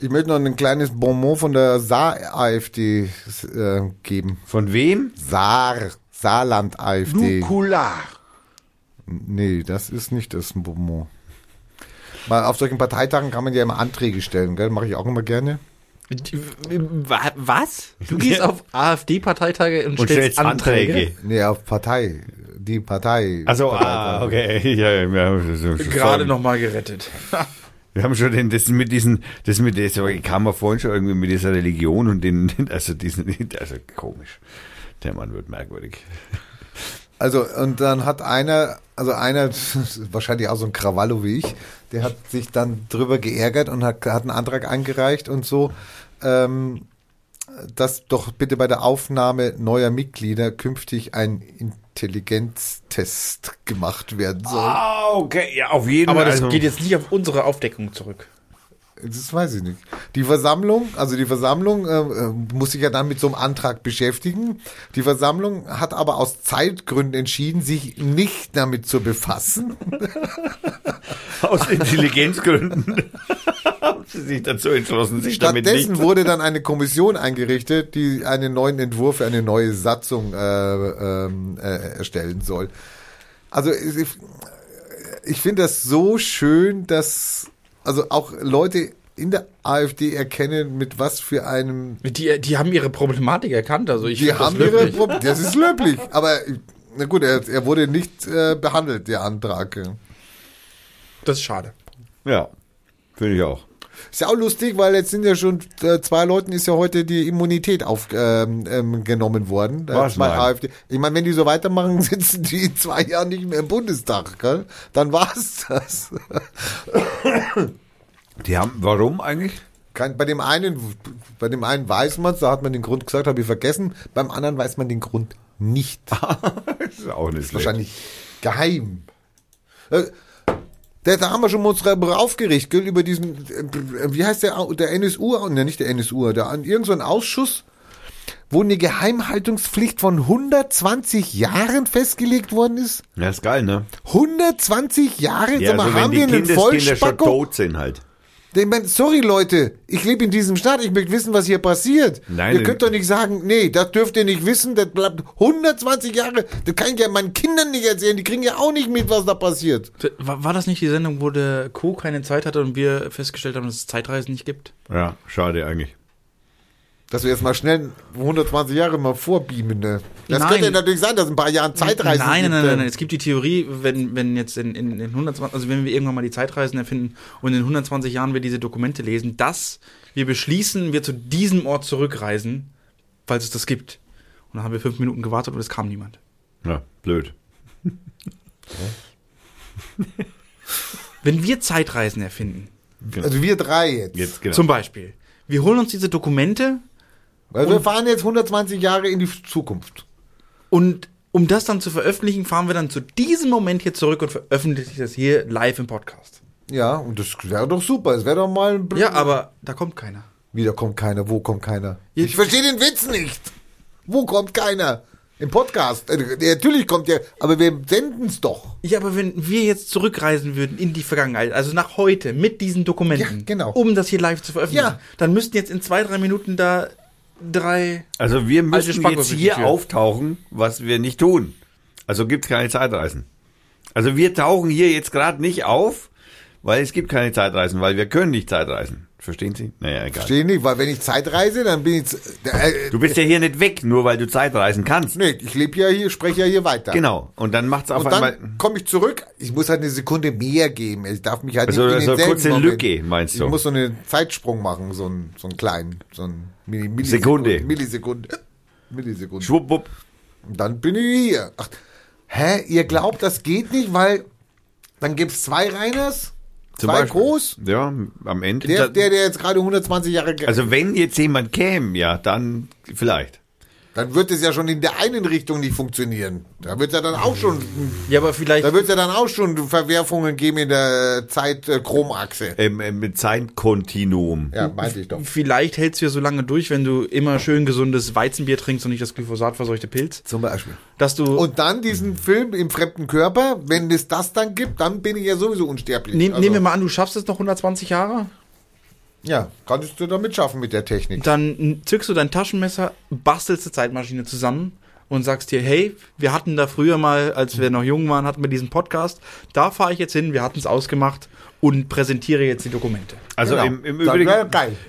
Ich möchte noch ein kleines Bonbon von der Saar-AfD äh, geben. Von wem? Saar, Saarland-AfD. Nukular. Nee, das ist nicht das Bonbon. Mal auf solchen Parteitagen kann man ja immer Anträge stellen, gell? Mache ich auch immer gerne. Wa- Was? Du gehst auf AfD-Parteitage und, Und stellst Anträge? Anträge. Nee, auf Partei. Die Partei. Also, ah, okay. Ja, ja, so, Gerade sorry. noch mal gerettet. Wir haben schon den, das mit diesen, das mit das kam ja vorhin schon irgendwie mit dieser Religion und den, also diesen, also komisch. Der Mann wird merkwürdig. Also, und dann hat einer, also einer, wahrscheinlich auch so ein Krawallo wie ich, der hat sich dann drüber geärgert und hat, hat einen Antrag eingereicht und so, ähm, dass doch bitte bei der Aufnahme neuer Mitglieder künftig ein Intelligenztest gemacht werden soll. Ah, okay, ja, auf jeden Aber Fall. das Also, geht jetzt nicht auf unsere Aufdeckung zurück. Das weiß ich nicht. Die Versammlung, also die Versammlung äh, äh, muss sich ja dann mit so einem Antrag beschäftigen. Die Versammlung hat aber aus Zeitgründen entschieden, sich nicht damit zu befassen. aus Intelligenzgründen haben sie sich dazu entschlossen, sich damit Stattdessen nicht. wurde dann eine Kommission eingerichtet, die einen neuen Entwurf für eine neue Satzung äh, ähm, äh, erstellen soll. Also ich, ich finde das so schön, dass also auch Leute in der AfD erkennen, mit was für einem Die, die haben ihre Problematik erkannt. Also ich die find das haben ihre löblich. Probleme. Das ist löblich, aber na gut, er, er wurde nicht äh, behandelt, der Antrag. Das ist schade. Ja, finde ich auch. Ist ja auch lustig, weil jetzt sind ja schon äh, zwei Leuten ist ja heute die Immunität aufgenommen ähm, genommen worden. Was, zwei nein? AfD. Ich meine, wenn die so weitermachen, sitzen die in zwei Jahren nicht mehr im Bundestag, gell? Dann war's das. Die haben, warum eigentlich? Kein, bei dem einen, bei dem einen weiß man da hat man den Grund gesagt, habe ich vergessen. Beim anderen weiß man den Grund nicht. Das ist auch nicht Wahrscheinlich geheim. Äh, Da, da haben wir schon mal uns darüber aufgeregt, gell, über diesen, äh, wie heißt der, der NSU, ne, nicht der NSU, der, irgend so ein Ausschuss, wo eine Geheimhaltungspflicht von 120 Jahren festgelegt worden ist. Ja, ist geil, ne? 120 Jahre? Ja, Sag mal, also wenn haben die wir einen Kindeskinder schon Vollspacko? tot sind halt. Ich mein, sorry Leute, ich lebe in diesem Staat, ich möchte wissen, was hier passiert. Nein, ihr könnt doch nicht sagen, nee, das dürft ihr nicht wissen, das bleibt 120 Jahre, das kann ich ja meinen Kindern nicht erzählen, die kriegen ja auch nicht mit, was da passiert. War, war das nicht die Sendung, wo der Co. keine Zeit hatte und wir festgestellt haben, dass es Zeitreisen nicht gibt? Ja, schade eigentlich. Dass wir jetzt mal schnell 120 Jahre mal vorbeamen, ne? Das Nein. könnte ja natürlich sein, dass in ein paar Jahren Zeitreisen Nein, nein, nein, nein, nein. Es gibt die Theorie, wenn, wenn jetzt in, in, in 120, also wenn wir irgendwann mal die Zeitreisen erfinden und in 120 Jahren wir diese Dokumente lesen, dass wir beschließen, wir zu diesem Ort zurückreisen, falls es das gibt. Und dann haben wir fünf Minuten gewartet und es kam niemand. Ja, blöd. Wenn wir Zeitreisen erfinden, Also wir drei jetzt. Jetzt genau. zum Beispiel, wir holen uns diese Dokumente Weil wir fahren jetzt 120 Jahre in die Zukunft. und um das dann zu veröffentlichen, fahren wir dann zu diesem Moment hier zurück und veröffentlichen das hier live im Podcast. Ja, und das wäre doch super. Es wäre doch mal ein Ja, aber da kommt keiner. Wieder kommt keiner. Wo kommt keiner? Jetzt- Ich verstehe den Witz nicht. Wo kommt keiner? Im Podcast. Äh, natürlich kommt der, aber wir senden es doch. Ja, aber wenn wir jetzt zurückreisen würden in die Vergangenheit, also nach heute, mit diesen Dokumenten, Ja, genau. um das hier live zu veröffentlichen, Ja. dann müssten jetzt in zwei, drei Minuten da drei. Also wir müssen jetzt hier auftauchen, was wir nicht tun. Also gibt's keine Zeitreisen. Also wir tauchen hier jetzt gerade nicht auf, weil es gibt keine Zeitreisen, weil wir können nicht Zeitreisen. Verstehen Sie? Naja, egal. Verstehe nicht, weil wenn ich Zeitreise, dann bin ich. Äh, Du bist ja hier nicht weg, nur weil du Zeitreisen kannst. nee, ich lebe ja hier, spreche ja hier weiter. Genau. Und dann macht's auf Und einmal. dann komme ich zurück. Ich muss halt eine Sekunde mehr geben. Ich darf mich halt Also nicht in so eine kurze Moment- Lücke, meinst du? Ich muss so einen Zeitsprung machen, so einen, so einen kleinen, so einen Milli Sekunde. Millisekunde. Millisekunde. Schwuppwupp. Und dann bin ich hier. Ach, hä? Ihr glaubt, das geht nicht, weil dann gibt's zwei Reiners, Zum zwei Beispiel. groß. Ja, am Ende. Der, der, der jetzt gerade 120 Jahre, also wenn jetzt jemand käme, ja, dann vielleicht. Dann wird es ja schon in der einen Richtung nicht funktionieren. Da wird ja dann auch schon, Ja, aber vielleicht. da wird ja dann auch schon Verwerfungen geben in der Zeit-Chromachse. Ähm, ähm, mit Zeitkontinuum. Ja, meinte ich doch. Vielleicht hältst du ja so lange durch, wenn du immer schön gesundes Weizenbier trinkst und nicht das glyphosatverseuchte Pilz, Zum Beispiel. dass du Und dann diesen Film im fremden Körper, wenn es das dann gibt, dann bin ich ja sowieso unsterblich. Nehm, Also, nehmen wir mal an, du schaffst es noch 120 Jahre, Ja, kannst du damit schaffen mit der Technik. dann zückst du dein Taschenmesser, bastelst eine Zeitmaschine zusammen und sagst dir, hey, wir hatten da früher mal, als wir noch jung waren, hatten wir diesen Podcast, da fahre ich jetzt hin, wir hatten es ausgemacht und präsentiere jetzt die Dokumente. Also Genau. im, im Übrigen,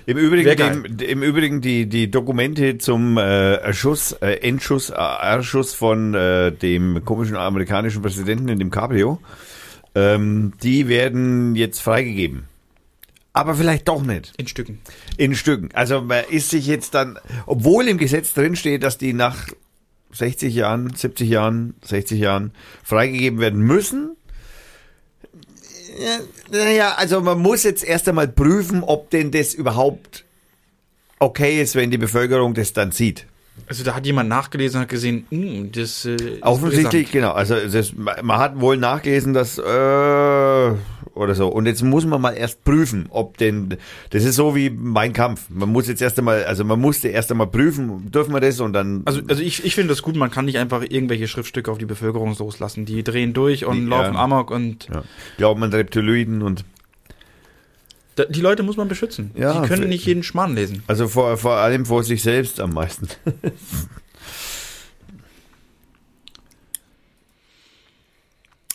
im Übrigen. Dem, im Übrigen die, die Dokumente zum äh, Erschuss, äh, Endschuss, äh, Erschuss von äh, dem komischen amerikanischen Präsidenten in dem Cabrio, ähm, die werden jetzt freigegeben. Aber vielleicht doch nicht. In Stücken. In Stücken. Also man ist sich jetzt dann, obwohl im Gesetz drin steht, dass die nach 60 Jahren, 70 Jahren, 60 Jahren freigegeben werden müssen. Ja, Naja, also man muss jetzt erst einmal prüfen, ob denn das überhaupt okay ist, wenn die Bevölkerung das dann sieht. Also da hat jemand nachgelesen und hat gesehen, hm, das äh, ist Offensichtlich, genau. Also das, man hat wohl nachgelesen, dass äh, oder so. Und jetzt muss man mal erst prüfen, ob denn das ist so wie mein Kampf. Man muss jetzt erst einmal, also man musste erst einmal prüfen, dürfen wir das und dann. Also, also ich, ich finde das gut, man kann nicht einfach irgendwelche Schriftstücke auf die Bevölkerung loslassen. Die drehen durch und Die- laufen ja. Amok und ja, glauben an Reptiloiden und da, die Leute muss man beschützen. Ja, die können nicht jeden Schmarrn lesen. also vor, vor allem vor sich selbst am meisten.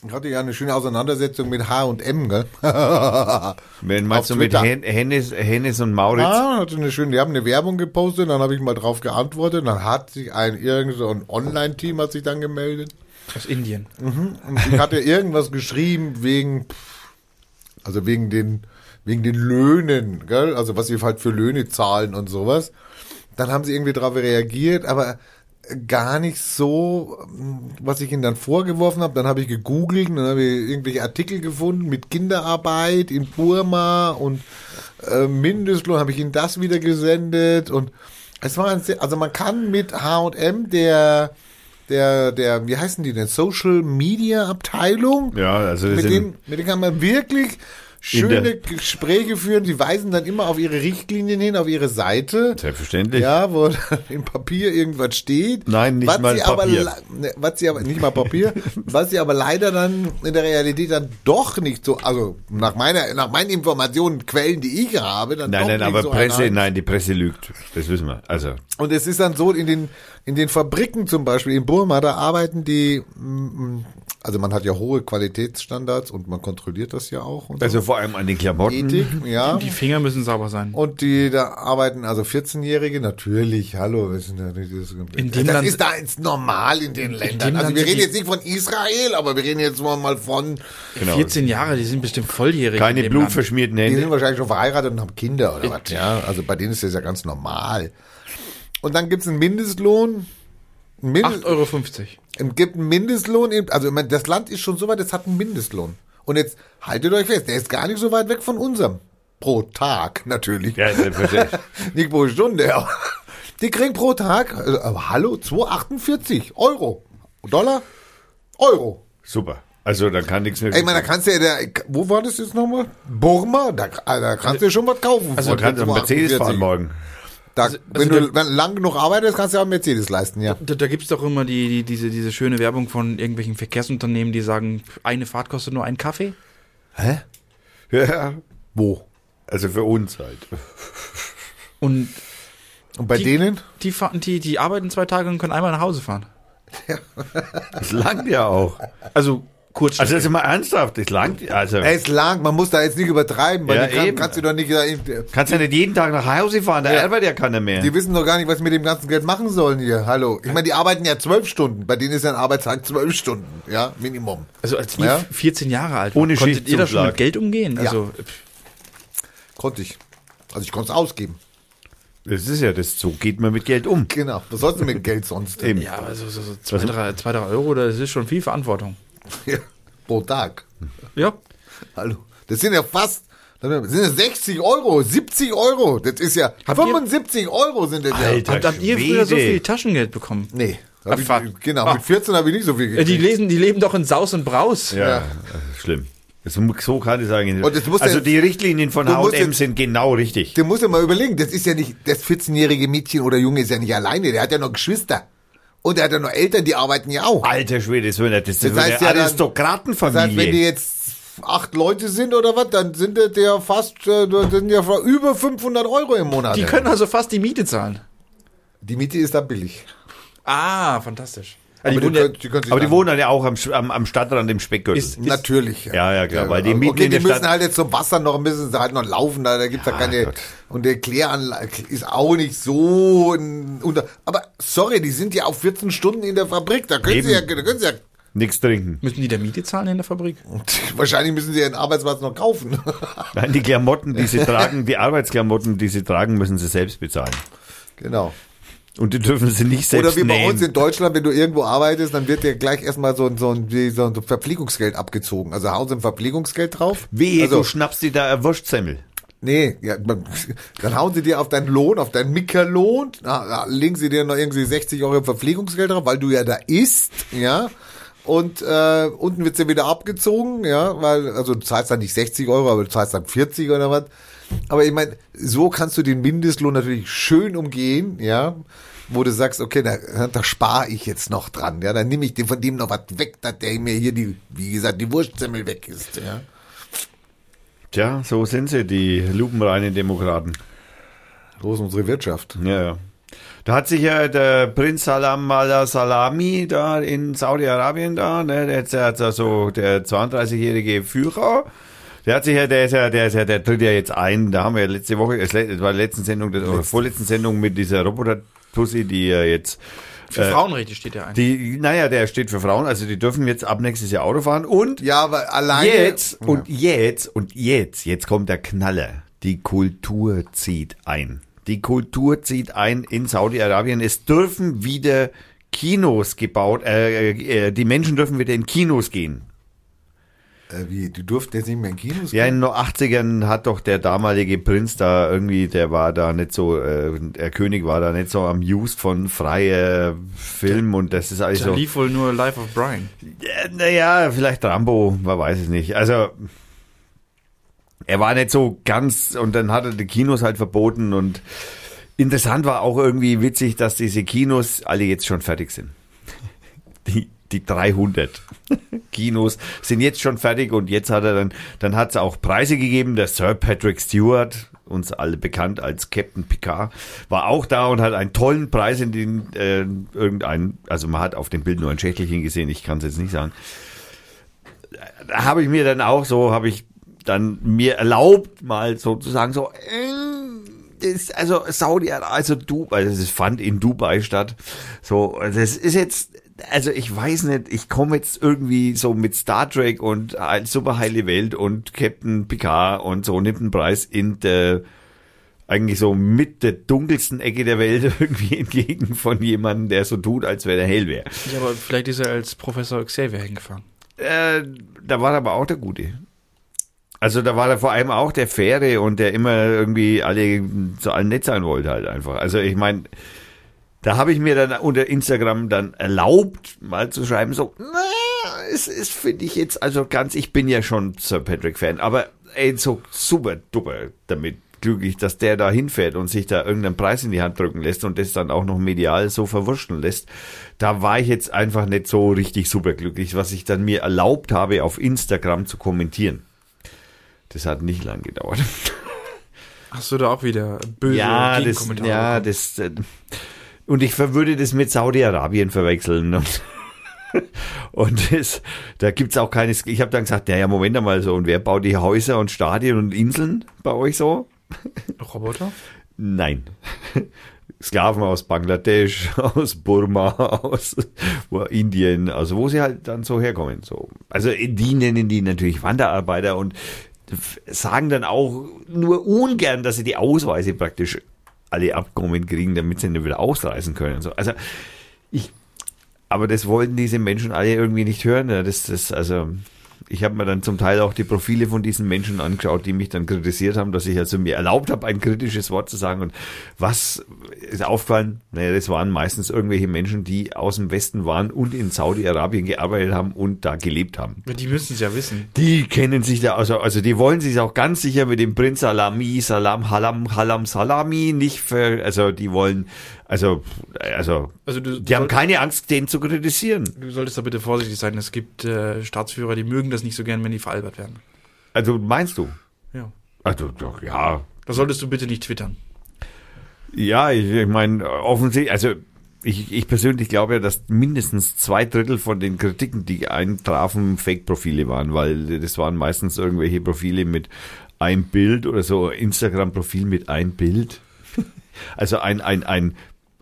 Ich hatte ja eine schöne Auseinandersetzung mit H und M, gell? Wenn meinst Auf du mit Twitter. Hen Hennis, Hennis und Mauritz? Ah, hatte eine schöne, die haben eine Werbung gepostet, dann habe ich mal drauf geantwortet, dann hat sich ein irgend so ein Online-Team hat sich dann gemeldet Aus Indien. und ich hatte irgendwas geschrieben wegen, also wegen den, wegen den Löhnen, gell? also was sie halt für Löhne zahlen und sowas. Dann haben sie irgendwie darauf reagiert, aber gar nicht so, was ich ihnen dann vorgeworfen habe. Dann habe ich gegoogelt und dann habe ich irgendwelche Artikel gefunden mit Kinderarbeit in Burma und äh, Mindestlohn, habe ich ihnen das wieder gesendet und es war ein sehr, also man kann mit H&M der der, der, wie heißen die denn? Social Media Abteilung? Ja, also mit denen, mit denen kann man wirklich schöne Gespräche führen. Die weisen dann immer auf ihre Richtlinien hin, auf ihre Seite. Selbstverständlich. Ja, wo dann im Papier irgendwas steht. Nein, nicht was mal sie Aber, Papier. le- ne, was sie aber, nicht mal Papier, was sie aber leider dann in der Realität dann doch nicht so, also nach meiner, nach meinen Informationen, Quellen, die ich habe, dann Nein, doch nein, nicht aber so Presse, einhalten. nein, die Presse lügt. Das wissen wir. Also, Und es ist dann so, in den, in den Fabriken zum Beispiel, in Burma, da arbeiten die, also man hat ja hohe Qualitätsstandards und man kontrolliert das ja auch. Und also vor allem an den Klamotten. Ethik, ja. Die Finger müssen sauber sein. Und die da arbeiten, also 14-Jährige, natürlich, hallo, da, das, In dem das Land- ist da jetzt normal in den Ländern. dem also Land wir reden jetzt nicht von Israel, aber wir reden jetzt mal mal von, Genau. 14 Jahre, die sind bestimmt volljährig. Keine in blutverschmierten die sind Hände. wahrscheinlich schon verheiratet und haben Kinder oder was, ja. Also bei denen ist das ja ganz normal. Und dann gibt's einen Mindestlohn. Mindest- 8,50 Euro. Es gibt einen Mindestlohn, in- also ich meine, das Land ist schon so weit, es hat einen Mindestlohn. Und jetzt haltet euch fest, der ist gar nicht so weit weg von unserem. Pro Tag, natürlich. Ja, selbstverständlich. nicht pro Stunde, aber die kriegen pro Tag, also, hallo, 2,48 Euro. Dollar? Euro. Super. Also, da kann nichts mehr. Ey, ich meine, da kannst du ja, der, wo war das jetzt nochmal? Burma? Da, da kannst du ja schon was kaufen. also, du kannst einen Mercedes 2,48. fahren morgen. Da, also wenn der- du wenn lang genug arbeitest, kannst du ja auch Mercedes leisten, ja. Da, da gibt's doch immer die, die, diese, diese schöne Werbung von irgendwelchen Verkehrsunternehmen, die sagen, eine Fahrt kostet nur einen Kaffee. Hä? Ja. Wo? Also für uns halt. Und Und bei Die- denen? die, die, die arbeiten zwei Tage und können einmal nach Hause fahren. Das langt ja auch. Also kurz. Also, das ist mal ernsthaft. Das langt. Also, Er ist lang, man muss da jetzt nicht übertreiben, weil Ja, die kann, eben. kannst du doch nicht, äh, kannst ja nicht jeden Tag nach Hause fahren. Da Ja. arbeitet ja keiner mehr. die wissen doch gar nicht, was sie mit dem ganzen Geld machen sollen hier. Hallo. Ich meine, die arbeiten ja zwölf Stunden. Bei denen ist ja ein Arbeitstag zwölf Stunden. Ja, Minimum. also als ihr Ja. 14 Jahre alt Ohne wart, konntet ihr da schon mit Geld umgehen? Also Konnte ich. Also ich konnte es ausgeben. Das ist ja das. So geht man mit Geld um. Genau. Was sollst du mit Geld sonst? Eben. ja, also so, so zwei, drei, zwei, drei Euro, das ist schon viel Verantwortung. Ja, Pro Tag. Ja. Hallo. Das sind ja fast, das sind ja 60 Euro, 70 Euro. Das ist ja, Habt ihr- 75 Euro sind das ja. Alter. Habt, habt ihr früher so viel Taschengeld bekommen? Nee. Hab Ach, ich, fuck. genau, Ah. mit 14 habe ich nicht so viel Äh, Die, gekriegt. lesen, die leben doch in Saus und Braus. Ja, Ja. äh, schlimm. Das, so kann ich sagen. Und das muss also ja- die Richtlinien von H&M sind genau richtig. Du musst ja mal überlegen, das ist ja nicht, das 14-jährige Mädchen oder Junge ist ja nicht alleine, der hat ja noch Geschwister. Und er hat ja noch Eltern, die arbeiten ja auch. Alter Schwede, das, das ist Das so heißt eine ja dann- Aristokratenfamilie. Das heißt, wenn die jetzt acht Leute sind oder was, dann sind das ja fast, äh, das sind ja über 500 Euro im Monat. Die können also fast die Miete zahlen. Die Miete ist da billig. Ah, fantastisch. Aber die die, wohnen ja, können, die können Aber die dann- wohnen dann ja auch am, am, am Stadtrand im Speckgürtel. Ist- Natürlich. Ja, ja, klar, weil die okay, mitten die müssen Stadt- halt jetzt zum Wasser noch müssen sie halt noch laufen, da, da gibt's ja, keine Gott. und der Kläranlage ist auch nicht so ein, unter, aber sorry, die sind ja auch 14 Stunden in der Fabrik, da können sie ja, Eben. da können sie ja Nichts trinken. Müssen die der Miete zahlen in der Fabrik? Und wahrscheinlich müssen sie ihren Arbeitsplatz noch kaufen. Nein, die Klamotten, die sie tragen, die Arbeitsklamotten, die sie tragen, müssen sie selbst bezahlen. genau. Und die dürfen sie nicht selbst Oder wie bei nähen. uns in Deutschland, wenn du irgendwo arbeitest, dann wird dir gleich erstmal so, ein- so, ein, wie so ein Verpflegungsgeld abgezogen. Also hauen sie ein Verpflegungsgeld drauf. Wehe, also, du schnappst dir da Wurstsemmel. Nee, ja, dann hauen sie dir auf deinen Lohn, auf deinen Mickerlohn, legen sie dir noch irgendwie 60 Euro Verpflegungsgeld drauf, weil du ja da isst, ja. Und äh, unten wird's dir wieder abgezogen, ja, weil, also du zahlst dann nicht 60 Euro, aber du zahlst dann 40 oder was. Aber ich meine, so kannst du den Mindestlohn natürlich schön umgehen, ja, wo du sagst, okay, da, da spare ich jetzt noch dran, ja, dann nehme ich dir von dem noch was weg, dass der mir hier die, wie gesagt, die Wurstsemmel weg ist, ja. Tja, so sind sie, die lupenreinen Demokraten. So ist unsere Wirtschaft. Ja, ja. Da hat sich ja der Prinz Salam al Salami da in Saudi-Arabien da, ne, der, ist ja so der 32-jährige Führer, der hat sich ja, der ist ja, der ist ja, der tritt ja jetzt ein, da haben wir ja letzte Woche, es war die letzten Sendung, das- oder vorletzten Sendung mit dieser Roboter-Tussi, die ja jetzt, Für Äh, Frauenrechte steht der ein. die, naja, der steht für Frauen, also die dürfen jetzt ab nächstes Jahr Auto fahren und Ja, aber alleine. Jetzt Ja. und jetzt und jetzt, jetzt kommt der Knaller. Die Kultur zieht ein. Die Kultur zieht ein in Saudi-Arabien. Es dürfen wieder Kinos gebaut, äh, äh, die Menschen dürfen wieder in Kinos gehen. Äh, wie, die durften jetzt nicht mehr in Kinos Ja, gehen? in den 80ern hat doch der damalige Prinz da irgendwie, der war da nicht so, äh, der König war da nicht so amused von freier Film und das ist alles Da so. lief wohl nur Life of Brian. Ja, Naja, vielleicht Rambo, man weiß es nicht. Also, er war nicht so ganz, und dann hat er die Kinos halt verboten und interessant war auch irgendwie witzig, dass diese Kinos alle jetzt schon fertig sind. Die, die 300 Kinos sind jetzt schon fertig und jetzt hat er dann, dann hat es auch Preise gegeben. Der Sir Patrick Stewart, uns alle bekannt als Captain Picard, war auch da und hat einen tollen Preis in den, äh, irgendeinen, also man hat auf dem Bild nur ein Schächtelchen gesehen, ich kann es jetzt nicht sagen da habe ich mir dann auch so, habe ich dann mir erlaubt, mal sozusagen so, äh, das, also Saudi, also Dubai, es fand in Dubai statt. So, das ist jetzt, also ich weiß nicht, ich komme jetzt irgendwie so mit Star Trek und super heile Welt und Captain Picard und so nimmt einen Preis in der eigentlich so mit der dunkelsten Ecke der Welt irgendwie entgegen von jemandem, der so tut, als wäre der hell wäre. Ja, aber vielleicht ist er als Professor Xavier hingefahren. Äh, da war aber auch der Gute. Also da war da vor allem auch der Faire und der immer irgendwie alle zu allen nett sein wollte halt einfach. Also ich meine, da habe ich mir dann unter Instagram dann erlaubt, mal zu schreiben, so, na, es ist, finde ich jetzt, also ganz, ich bin ja schon Sir Patrick-Fan, aber ey, so super duper damit glücklich, dass der da hinfährt und sich da irgendeinen Preis in die Hand drücken lässt und das dann auch noch medial so verwurschteln lässt. Da war ich jetzt einfach nicht so richtig super glücklich, was ich dann mir erlaubt habe, auf Instagram zu kommentieren. Das hat nicht lang gedauert. Hast du da auch wieder böse ja, das, ja, bekommen? das, äh, und ich würde das mit Saudi-Arabien verwechseln. Und, und das, da gibt's auch keine, ich habe dann gesagt, naja, Moment einmal so, und wer baut die Häuser und Stadien und Inseln bei euch so? Roboter? Nein. Sklaven aus Bangladesch, aus Burma, aus Indien, also wo sie halt dann so herkommen. So. Also die nennen die natürlich Wanderarbeiter und sagen dann auch nur ungern, dass sie die Ausweise praktisch alle abkommen kriegen, damit sie dann wieder ausreisen können. So. Also ich, aber das wollten diese Menschen alle irgendwie nicht hören. Ja, Das, das, also ich habe mir dann zum Teil auch die Profile von diesen Menschen angeschaut, die mich dann kritisiert haben, dass ich also mir erlaubt habe, ein kritisches Wort zu sagen. Und was ist aufgefallen? Naja, das waren meistens irgendwelche Menschen, die aus dem Westen waren und in Saudi-Arabien gearbeitet haben und da gelebt haben. Die müssen es ja wissen. Die kennen sich da, also, also die wollen sich auch ganz sicher mit dem Prinz Salami, Salam, Halam, Halam, Salami nicht ver, also die wollen, also, also, Also du, die haben soll- keine Angst, den zu kritisieren. du solltest da bitte vorsichtig sein. Es gibt äh, Staatsführer, die mögen das nicht so gern, wenn die veralbert werden. Also meinst du? Ja. Also doch, ja. Da solltest du bitte nicht twittern. Ja, ich, ich meine, offensichtlich, also ich, ich persönlich glaube ja, dass mindestens zwei Drittel von den Kritiken, die eintrafen, Fake-Profile waren, weil das waren meistens irgendwelche Profile mit ein Bild oder so, Instagram-Profil mit ein Bild. Also ein, ein, ein,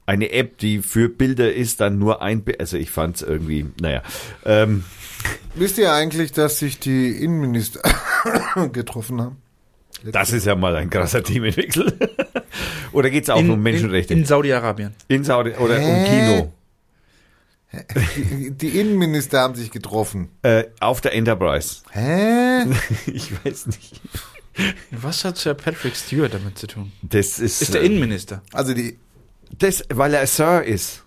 eine App, die für Bilder ist, dann nur ein Bild. Also ich fand es irgendwie, naja. Ähm, Wisst ihr eigentlich, dass sich die Innenminister getroffen haben? das ist ja mal ein krasser Teamwechsel. oder geht es auch um Menschenrechte? In, In, in Saudi-Arabien. Saudi oder um Hä? Kino? Die, die Innenminister haben sich getroffen. Äh, auf der Enterprise. Hä? ich weiß nicht. Was hat Sir Patrick Stewart damit zu tun? Das ist, Ist der äh, Innenminister. Also die. Das, weil er Sir ist.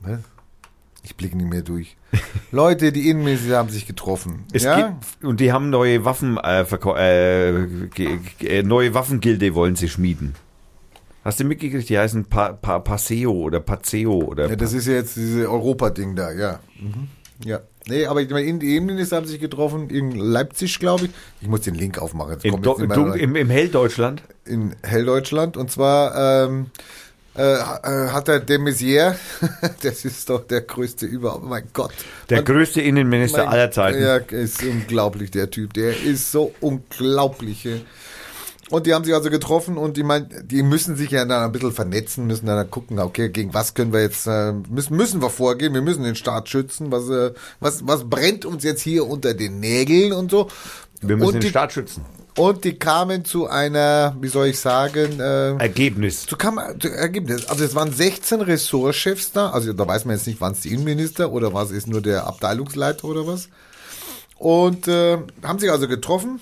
Was? Ich blicke nicht mehr durch. Leute, die Innenminister haben sich getroffen. Es ja? gibt, und die haben neue Waffen, äh, äh, äh, neue Waffengilde wollen sie schmieden. Hast du mitgekriegt? Die heißen pa pa Paseo oder Pazeo oder ja, das ist ja jetzt diese Europa-Ding da, ja. Mhm. Ja. Nee, aber ich meine, die Innenminister haben sich getroffen in Leipzig, glaube ich. Ich muss den Link aufmachen. Rein. im, im Helldeutschland. in Helldeutschland. Und zwar ähm, äh, äh, hat er de Maizière, das ist doch der größte überhaupt, mein Gott. Der Man- größte Innenminister mein- aller Zeiten. Ja, ist unglaublich, der Typ. Der ist so unglaublich. Und die haben sich also getroffen und die meinen, die müssen sich ja dann ein bisschen vernetzen, müssen dann gucken, okay, gegen was können wir jetzt, äh, müssen, müssen wir vorgehen, wir müssen den Staat schützen, was, äh, was, was brennt uns jetzt hier unter den Nägeln und so. Wir müssen und den die, Staat schützen. Und die kamen zu einer, wie soll ich sagen, äh, Ergebnis. so kam zu Ergebnis. Also es waren 16 Ressortchefs da. Also da weiß man jetzt nicht, waren es die Innenminister oder was ist nur der Abteilungsleiter oder was. Und äh, haben sich also getroffen.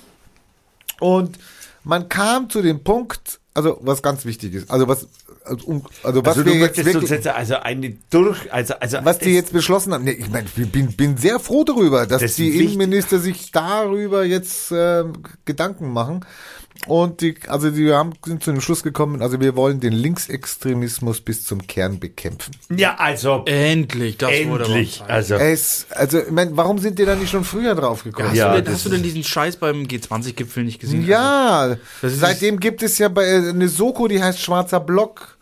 Und man kam zu dem Punkt, also was ganz wichtig ist, also was, also, um- also was Also wir jetzt wirklich, jetzt also eine durch, also, also was die jetzt beschlossen haben. Nee, ich meine, ich bin, bin sehr froh darüber, dass Das die wichtig. Innenminister sich darüber jetzt äh, Gedanken machen. Und die, also die haben, sind zu dem Schluss gekommen, also wir wollen den Linksextremismus bis zum Kern bekämpfen. ja, also Endlich, das wurde aber endlich, also Es, also, ich mein, warum sind die da nicht schon früher drauf gekommen? Hast, Ja, du denn, hast du denn diesen Scheiß beim G20-Gipfel nicht gesehen? Ja, ist- seitdem gibt es ja bei äh, eine Soko, die heißt Schwarzer Block.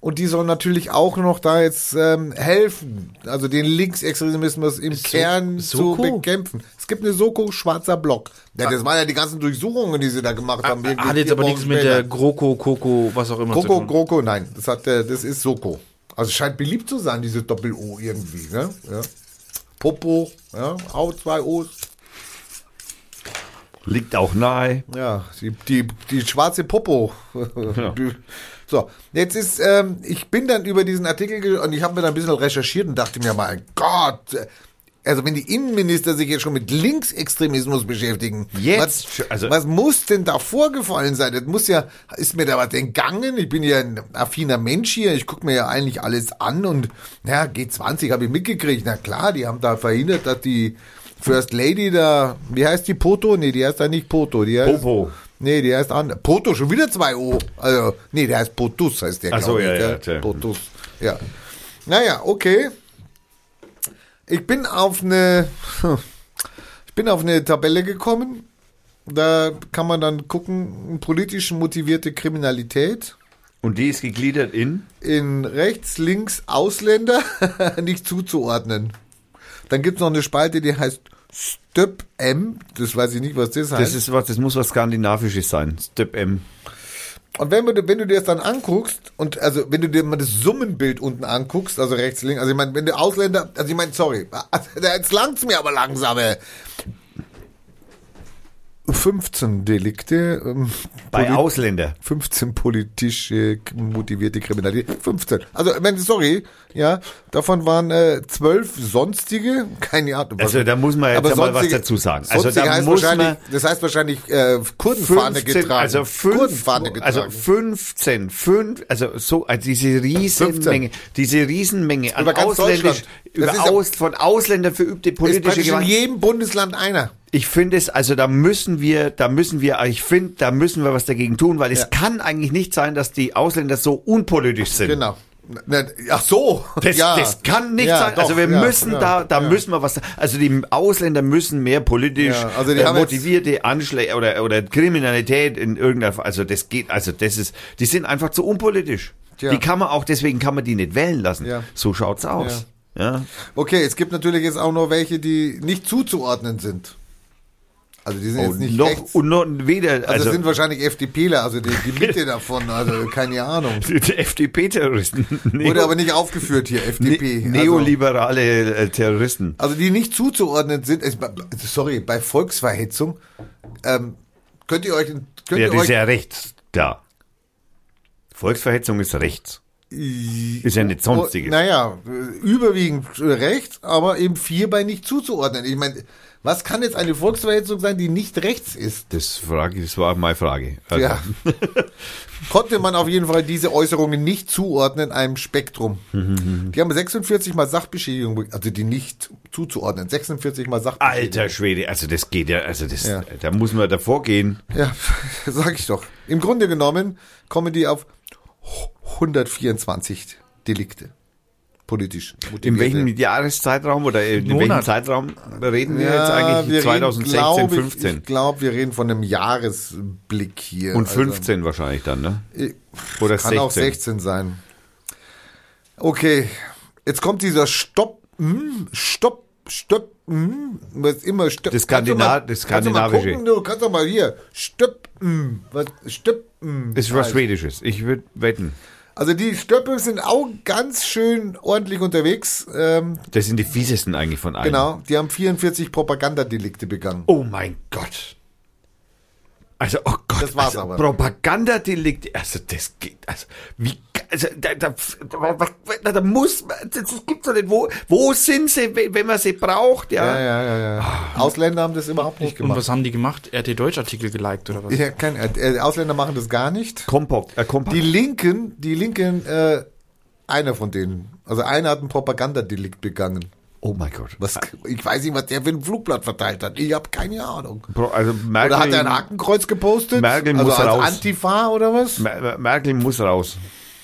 Und die soll natürlich auch noch da jetzt ähm, helfen, also den Linksextremismus im So- Kern Soko? zu bekämpfen. Es gibt eine Soko Schwarzer Block. Ja, das waren ja die ganzen Durchsuchungen, die sie da gemacht haben. irgendwie Hat jetzt aber nichts mit der GroKo, Koko, was auch immer zu GroKo, tun. GroKo, nein, das hat, äh, das ist Soko. Also scheint beliebt zu sein, diese Doppel-O irgendwie, ne? Ja. Popo, ja, auch zwei O's. liegt auch nahe. Ja, die, die, die schwarze Popo. Die- So, jetzt ist, ähm, ich bin dann über diesen Artikel und ich habe mir dann ein bisschen recherchiert und dachte mir, mein Gott, äh, also wenn die Innenminister sich jetzt schon mit Linksextremismus beschäftigen, Jetzt, was, also- was muss denn da vorgefallen sein? Das muss ja, ist mir da was entgangen? Ich bin ja ein affiner Mensch hier, ich gucke mir ja eigentlich alles an und ja, G20 habe ich mitgekriegt. Na klar, die haben da verhindert, dass die First Lady da, wie heißt die Poto? Nee, die heißt da nicht Poto, die heißt Popo. Nee, der heißt an. Poto, schon wieder zwei O. Also, nee, der heißt Potus, heißt der. Ach so, glaub ich, ja, ja, klar. Potus. Ja. Naja, okay. Ich bin auf eine, ich bin auf eine Tabelle gekommen. Da kann man dann gucken, politisch motivierte Kriminalität. Und die ist gegliedert in? In rechts, links Ausländer nicht zuzuordnen. Dann gibt's noch eine Spalte, die heißt Stöp M. Das weiß ich nicht, was das heißt. Das ist was, das muss was Skandinavisches sein. Step M. Und wenn du, wenn du dir das dann anguckst, und also wenn du dir mal das Summenbild unten anguckst, also rechts, links, also ich meine, wenn du Ausländer, also ich meine, sorry, jetzt langt's mir aber langsam. ey. 15 Delikte, ähm, Bei Ausländer. 15 politisch äh, motivierte Kriminalität. 15. Also, wenn, sorry, ja, davon waren äh, 12 sonstige, keine Ahnung. Also da muss man jetzt aber einmal was dazu sagen. Also da heißt muss man das heißt wahrscheinlich äh, Kurdenfahne 15, getragen. also fünf, Kurdenfahne getragen. also 15, fünf, also so, also diese Riesenmenge, diese Riesenmenge an Über ganz ausländisch, über ist ja- aus, von Ausländern verübte politische praktisch in Gewalt. jedem Bundesland einer. Ich finde es, also da müssen wir, da müssen wir, ich finde, da müssen wir was dagegen tun, weil es Ja. kann eigentlich nicht sein, dass die Ausländer so unpolitisch sind. Genau. Na, Ach so. Das, ja. das kann nicht Ja, sein. doch, also wir ja, müssen da, da müssen wir was. Also die Ausländer müssen mehr politisch also äh, motivierte Anschläge oder oder Kriminalität in irgendeiner. Also das geht. Also das ist. Die sind einfach zu unpolitisch. Die kann man auch. Deswegen kann man die nicht wählen lassen. So schaut's aus. Ja. Okay, es gibt natürlich jetzt auch noch welche, die nicht zuzuordnen sind. Also die sind Oh, jetzt nicht noch, rechts. und noch weder, also, also, das sind wahrscheinlich FDPler, also die, die Mitte davon, also keine Ahnung. FDP-Terroristen. Wurde aber nicht aufgeführt hier, FDP. Ne neoliberale äh, Terroristen. Also, also die nicht zuzuordnen sind, sorry, bei Volksverhetzung, ähm, könnt ihr euch, könnt Ja, ihr das ist euch, ja rechts, da. Volksverhetzung ist rechts. Ist ja nicht Oh, sonstiges. naja, äh, überwiegend rechts, aber eben vier bei nicht zuzuordnen. Ich meine, was kann jetzt eine Volksverhetzung sein, die nicht rechts ist? Das, frage, das war meine Frage. Also, Ja. Konnte man auf jeden Fall diese Äußerungen nicht zuordnen einem Spektrum. Die haben 46 mal Sachbeschädigung, be- also die nicht zuzuordnen. 46 mal Sachbeschädigung. Alter Schwede, also das geht ja, also das, Ja. da muss man davor gehen. Ja, sag ich doch. Im Grunde genommen kommen die auf 124 Delikte. Politisch. In motivierte. welchem Jahreszeitraum oder in welchem Monat. Zeitraum reden wir Ja, jetzt eigentlich? wir 2016, reden, glaub ich, 15. Ich glaube, wir reden von einem Jahresblick hier. Und Also, 15 wahrscheinlich dann, ne? ich- Oder Kann 16. auch 16 sein. Okay, jetzt kommt dieser Stopp, hm, Stopp, Stopp, hm, was immer Stopp. Das Kannst du Skandina- mal- das kannst du mal Skandinavische. gucken, Du kannst doch mal hier, Stopp, hm, was, Stopp, hm. Das ist was. Schwedisches. Ich würde wetten. Also die Stöppel sind auch ganz schön ordentlich unterwegs. Ähm, Das sind die fiesesten eigentlich von allen. genau, die haben 44 Propagandadelikte begangen. Oh mein Gott. Also, oh Gott. Das war's also, aber. Propagandadelikt. Also, das geht, also, wie, also, da, da, da, da muss, man- das gibt's doch nicht. Wo, wo sind sie, wenn man sie braucht, ja? Ja, ja, ja, ja. Ausländer haben das überhaupt nicht Und gemacht. was haben die gemacht? RT Deutsch Artikel geliked oder was? Ja, kein, äh, Ausländer machen das gar nicht. Kompakt, äh, kompakt. Die Linken, die Linken, äh, einer von denen, also einer hat ein Propagandadelikt begangen. Oh mein Gott. Was, ich weiß nicht, was der für ein Flugblatt verteilt hat. Ich habe keine Ahnung. Pro- Also, Merkel, Oder hat er ein Hakenkreuz gepostet? Merkel also muss als raus. Antifa oder was? Mer Merkel muss raus.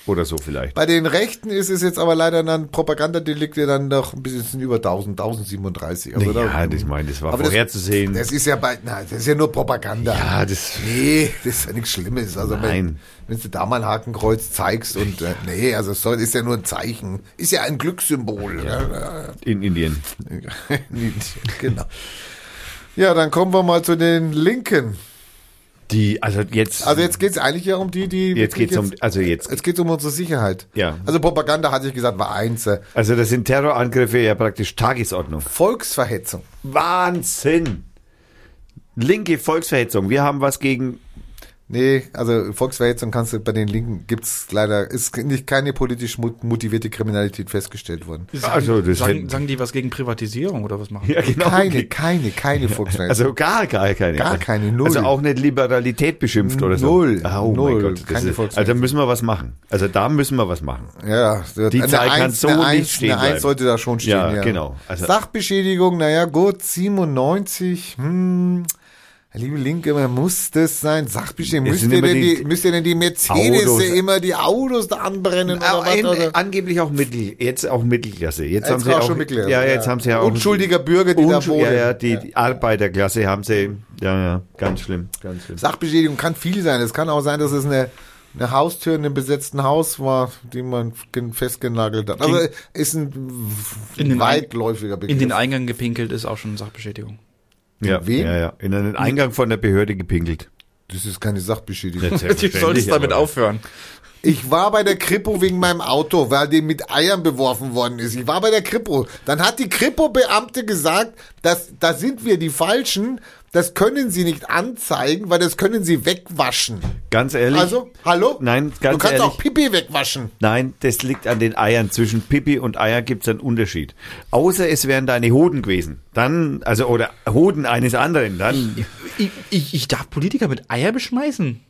Oder so vielleicht. Bei den Rechten ist es jetzt aber leider dann Propagandadelikte dann noch ein bisschen über 1000, 1037. Also da- ja, das, ich meine, das war aber das- vorherzusehen. Das ist ja bei, na, das ist ja nur Propaganda. ja, das, Nee, das ist ja nichts Schlimmes. Also Nein. wenn, wenn du da mal ein Hakenkreuz zeigst und äh, nee, also es soll, ist ja nur ein Zeichen. Ist ja ein Glückssymbol. Ja. in Indien. genau. Ja, dann kommen wir mal zu den Linken. Die, also jetzt, Also jetzt geht's eigentlich ja um die, die. jetzt wirklich geht's um, also jetzt, Jetzt geht's um unsere Sicherheit. Ja. Also Propaganda, hatte ich gesagt, war eins. äh, also das sind Terrorangriffe ja praktisch Tagesordnung. Volksverhetzung. Wahnsinn! Linke Volksverhetzung. Wir haben was gegen. Nee, also Volksverhetzung kannst du bei den Linken gibt's leider, ist nicht keine politisch mot- motivierte Kriminalität festgestellt worden. Sagen, Also, das sagen, hätten- sagen die was gegen Privatisierung oder was machen? Ja, genau. Keine, keine, keine Volksverhetzung. Also gar, gar keine. Gar keine, null. Also auch nicht Liberalität beschimpft oder so. Null, Ah, Oh null, mein Gott. Keine ist, also da müssen wir was machen. Also da müssen wir was machen. Ja, Die Zeit kann Eins- so eine nicht Eins- stehen Eine Eins bleiben. sollte da schon stehen. Ja, Ja, genau. Also- Sachbeschädigung, naja, gut, 97, hm. Liebe Linke, man muss das sein. Sachbeschädigung. Es Müsst ihr, denn die, die müsst ihr denn die Mercedes Autos. immer die Autos da anbrennen oder was? Oder? angeblich auch Mittel, jetzt auch Mittelklasse. Jetzt, Jetzt haben sie auch auch, schon Mittelklasse, ja, jetzt ja. haben sie ja auch Unschuldiger Bürger, die da Unschul- wohnen. Ja, ja, die, die Arbeiterklasse haben sie, ja, ja, ganz schlimm, ganz schlimm. Sachbeschädigung kann viel sein. Es kann auch sein, dass es eine, eine Haustür in einem besetzten Haus war, die man gen- festgenagelt hat. Also ist ein In weitläufiger Begriff. In den Eingang gepinkelt ist auch schon Sachbeschädigung. Ja, wen? ja, ja, in einen Eingang von der Behörde gepinkelt. das ist keine Sachbeschädigung. Du solltest damit aufhören. Ich war bei der Kripo wegen meinem Auto, weil dem mit Eiern beworfen worden ist. Ich war bei der Kripo. Dann hat die Kripo-Beamte gesagt, dass da sind wir die Falschen. Das können sie nicht anzeigen, weil das können sie wegwaschen. Ganz ehrlich? Also, hallo? Nein, ganz Du kannst ehrlich. auch Pipi wegwaschen. Nein, das liegt an den Eiern. Zwischen Pipi und Eier gibt es einen Unterschied. Außer es wären deine Hoden gewesen. Dann, also, oder Hoden eines anderen, dann Ich, ich, ich darf Politiker mit Eier beschmeißen.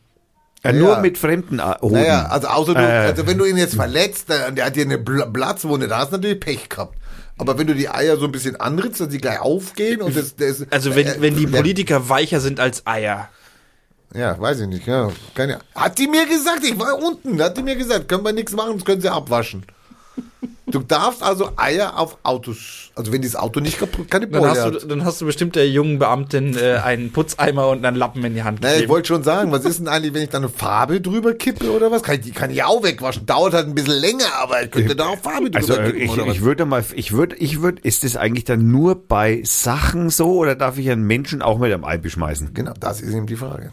äh, nur Ja. mit fremden A- Hoden. Naja, also außer du, Äh. also wenn du ihn jetzt verletzt, der, der hat dir eine Platzwunde, da hast du natürlich Pech gehabt. Aber wenn du die Eier so ein bisschen anritzt, dass sie gleich aufgehen und das, das Also wenn, äh, wenn die der- Politiker weicher sind als Eier. Ja, weiß ich nicht, ja. Keine, hat die mir gesagt, ich war unten, hat die mir gesagt, können wir nichts machen, das können sie abwaschen. Du darfst also Eier auf Autos, also wenn das Auto nicht kaputt, keine Dann hast, du, dann hast du bestimmt der jungen Beamtin äh, einen Putzeimer und einen Lappen in die Hand Naja, ich gegeben. wollte schon sagen, was ist denn eigentlich, wenn ich da eine Farbe drüber kippe oder was? Kann ich die kann ich auch wegwaschen. Dauert halt ein bisschen länger, aber ich könnte da auch Farbe drüber Also äh, kippen ich, oder was? ich würde mal, ich würde, ich würde, ist das eigentlich dann nur bei Sachen so oder darf ich einen Menschen auch mit einem Ei beschmeißen? Genau, das ist eben die Frage.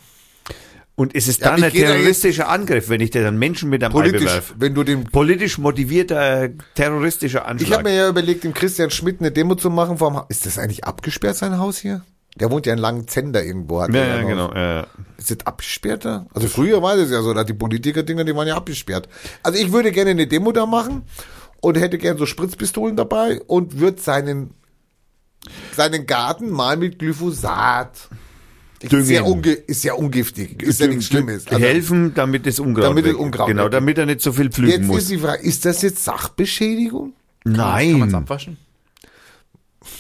Und ist es Ja, dann ein terroristischer Angriff, wenn ich dir dann Menschen mit einem Ei Politisch, bewerfe? wenn du dem Politisch motivierter äh, terroristischer Anschlag. Ich habe mir ja überlegt, dem Christian Schmidt eine Demo zu machen vom Ha- Ist das eigentlich abgesperrt, sein Haus hier? Der wohnt ja in Langzender irgendwo. Hat ja, ja, genau. Ja, ja. Ist das abgesperrt da? Also früher war das ja so, da die Politiker-Dinger, die waren ja abgesperrt. Also ich würde gerne eine Demo da machen und hätte gerne so Spritzpistolen dabei und würde seinen, seinen Garten mal mit Glyphosat. Düngen. ja, unge ist ja ungiftig. Ist ja nichts Schlimmes. Also helfen, damit es Unkraut Damit es Unkraut Genau, damit er nicht so viel pflügen jetzt muss. ist die Frage, ist das jetzt Sachbeschädigung? Kann man es Nein, abwaschen?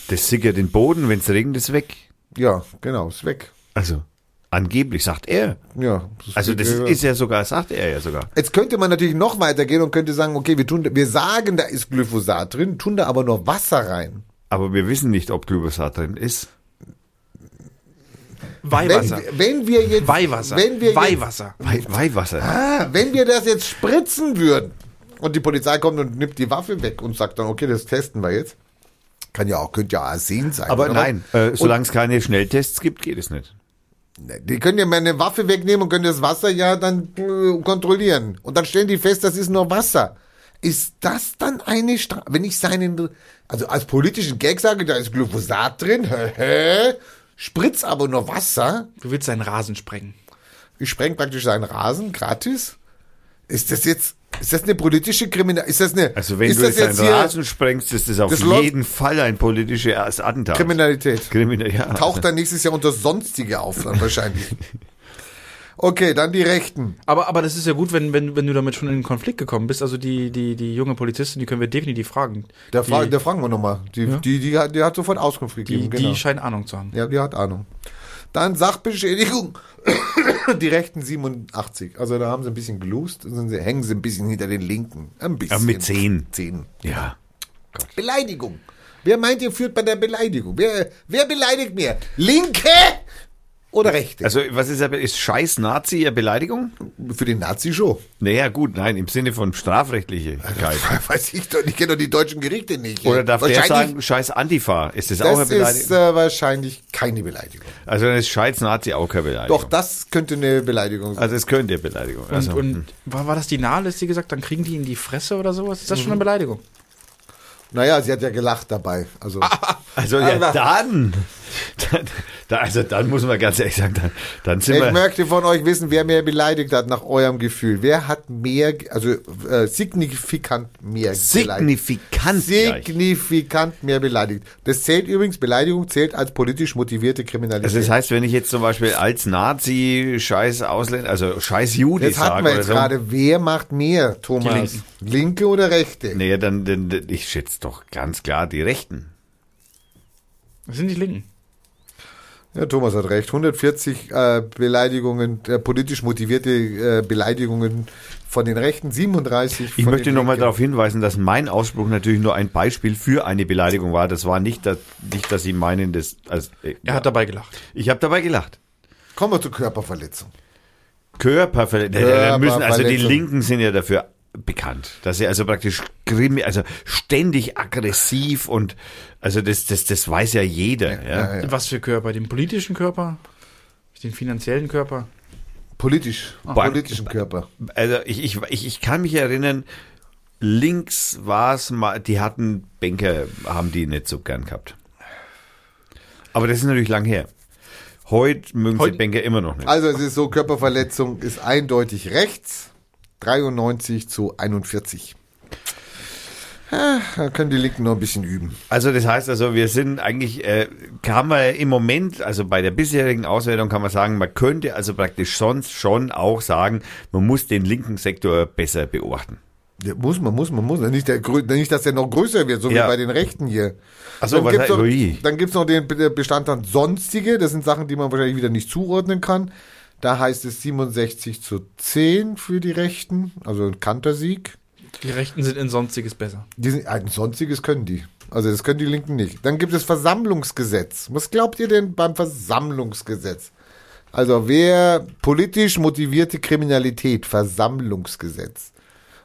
das sickert den Boden, wenn es regnet, ist weg. Ja, genau, ist weg. Also, angeblich sagt er. Ja. Also das ist ja sogar, sagt er ja sogar. Jetzt könnte man natürlich noch weitergehen und könnte sagen, okay, wir tun, wir sagen, da ist Glyphosat drin, tun da aber nur Wasser rein. Aber wir wissen nicht, ob Glyphosat drin ist. Weihwasser. Wenn, wenn wir jetzt, Weihwasser. wenn wir jetzt, Weihwasser. Wei- Weihwasser. ah, wenn wir das jetzt spritzen würden und die Polizei kommt und nimmt die Waffe weg und sagt dann, okay, das testen wir jetzt. Kann ja auch, könnte ja Arsen sein. Aber oder nein, was? äh, solange es keine Schnelltests gibt, geht es nicht. Die können ja mal eine Waffe wegnehmen und können das Wasser ja dann äh, kontrollieren. Und dann stellen die fest, das ist nur Wasser. Ist das dann eine Strafe? Wenn ich seinen, also als politischen Gag sage, da ist Glyphosat drin, hä, hä, spritz aber nur Wasser, Du willst seinen Rasen sprengen. ich spreng praktisch seinen Rasen gratis. Ist das jetzt, ist das eine politische Kriminalität? Ist das eine, Also wenn ist du das jetzt einen Rasen sprengst, ist das auf Das jeden Fall ein politisches Attentat. Kriminalität? Kriminal, ja. Taucht dann nächstes Jahr unter Sonstige auf, dann wahrscheinlich. Okay, dann die Rechten. Aber, aber das ist ja gut, wenn, wenn, wenn du damit schon in den Konflikt gekommen bist. Also die, die, die junge Polizistin, die können wir definitiv fragen. Der, die, fra der fragen wir nochmal. Die, Ja. die, die, hat, die hat sofort Auskunft gegeben. die, genau. die scheint Ahnung zu haben. Ja, die hat Ahnung. Dann Sachbeschädigung. Die Rechten 87. Also da haben sie ein bisschen gelust, sind sie, hängen sie ein bisschen hinter den Linken. Ein bisschen. Aber mit 10. 10. Ja. Beleidigung. Wer meint, ihr führt bei der Beleidigung? Wer, wer beleidigt mehr? Linke oder Rechte? Also was ist, aber- ist Scheiß Nazi eine Beleidigung? Für den Nazi schon. Naja, gut, nein, im Sinne von Strafrechtlichkeit. Weiß ich doch, ich kenne doch die deutschen Gerichte nicht. Oder darf der sagen, Scheiß Antifa? Ist das, auch eine Das Beleidigung? ist äh, wahrscheinlich keine Beleidigung. also dann ist Scheiß Nazi auch keine Beleidigung. Doch, das könnte eine Beleidigung sein. Also es könnte eine Beleidigung. Und, Also, und war, war das die Nahles, die gesagt, dann kriegen die in die Fresse oder sowas? Ist das schon eine Beleidigung? Naja, sie hat ja gelacht dabei. Also, also ja, dann, dann, da, also dann muss man ganz ehrlich sagen, dann, dann sind ich wir... möchte von euch wissen, wer mehr beleidigt hat nach eurem Gefühl. Wer hat mehr, also äh, signifikant mehr beleidigt? Signifikant gleich. Signifikant mehr beleidigt. Das zählt übrigens, Beleidigung zählt als politisch motivierte Kriminalität. Also das heißt, wenn ich jetzt zum Beispiel als Nazi Scheiß Ausländer, also Scheiß Jude Jetzt hatten wir jetzt so, gerade, wer macht mehr, Thomas? Linke oder Rechte? nee, dann, dann, dann ich schätze doch ganz klar die Rechten. Das sind die Linken. Ja, Thomas hat recht. 140 äh, Beleidigungen, äh, politisch motivierte äh, Beleidigungen von den Rechten, 37 von Ich möchte nochmal darauf hinweisen, dass mein Ausspruch natürlich nur ein Beispiel für eine Beleidigung war. Das war nicht, dass, nicht, dass Sie meinen, dass, also, äh, Er hat dabei gelacht. ich habe dabei gelacht. Kommen wir zur Körperverletzung. Körperverletzung. Müssen, also die Körperverletzung. Linken sind ja dafür bekannt, dass sie also praktisch grimmig, also ständig aggressiv und also das, das, das weiß ja jeder. Ja, ja, ja. Was für Körper? Den politischen Körper? Den finanziellen Körper? Politisch, Bank- politischen Körper. Also ich, ich, ich, ich kann mich erinnern, links war es mal, die hatten Banker, haben die nicht so gern gehabt. Aber das ist natürlich lang her. Heute mögen Heut- sie Banker immer noch nicht. Also es ist so, Körperverletzung ist eindeutig rechts, 93 zu 41. Da können die Linken noch ein bisschen üben. Also das heißt also, wir sind eigentlich, äh, kann man im Moment, also bei der bisherigen Auswertung kann man sagen, man könnte also praktisch sonst schon auch sagen, man muss den linken Sektor besser beobachten. Ja, muss man, muss man, muss man. Nicht, der, nicht, dass der noch größer wird, so Ja. wie bei den Rechten hier. Ach so, dann gibt's heißt- noch, gibt's noch den Be- Bestandteil Sonstige. Das sind Sachen, die man wahrscheinlich wieder nicht zuordnen kann. Da heißt es 67 zu 10 für die Rechten, also ein Kantersieg. Die Rechten sind in Sonstiges besser. Die sind, ein sonstiges können die. Also das können die Linken nicht. Dann gibt es Versammlungsgesetz. Was glaubt ihr denn beim Versammlungsgesetz? Also wer politisch motivierte Kriminalität, Versammlungsgesetz.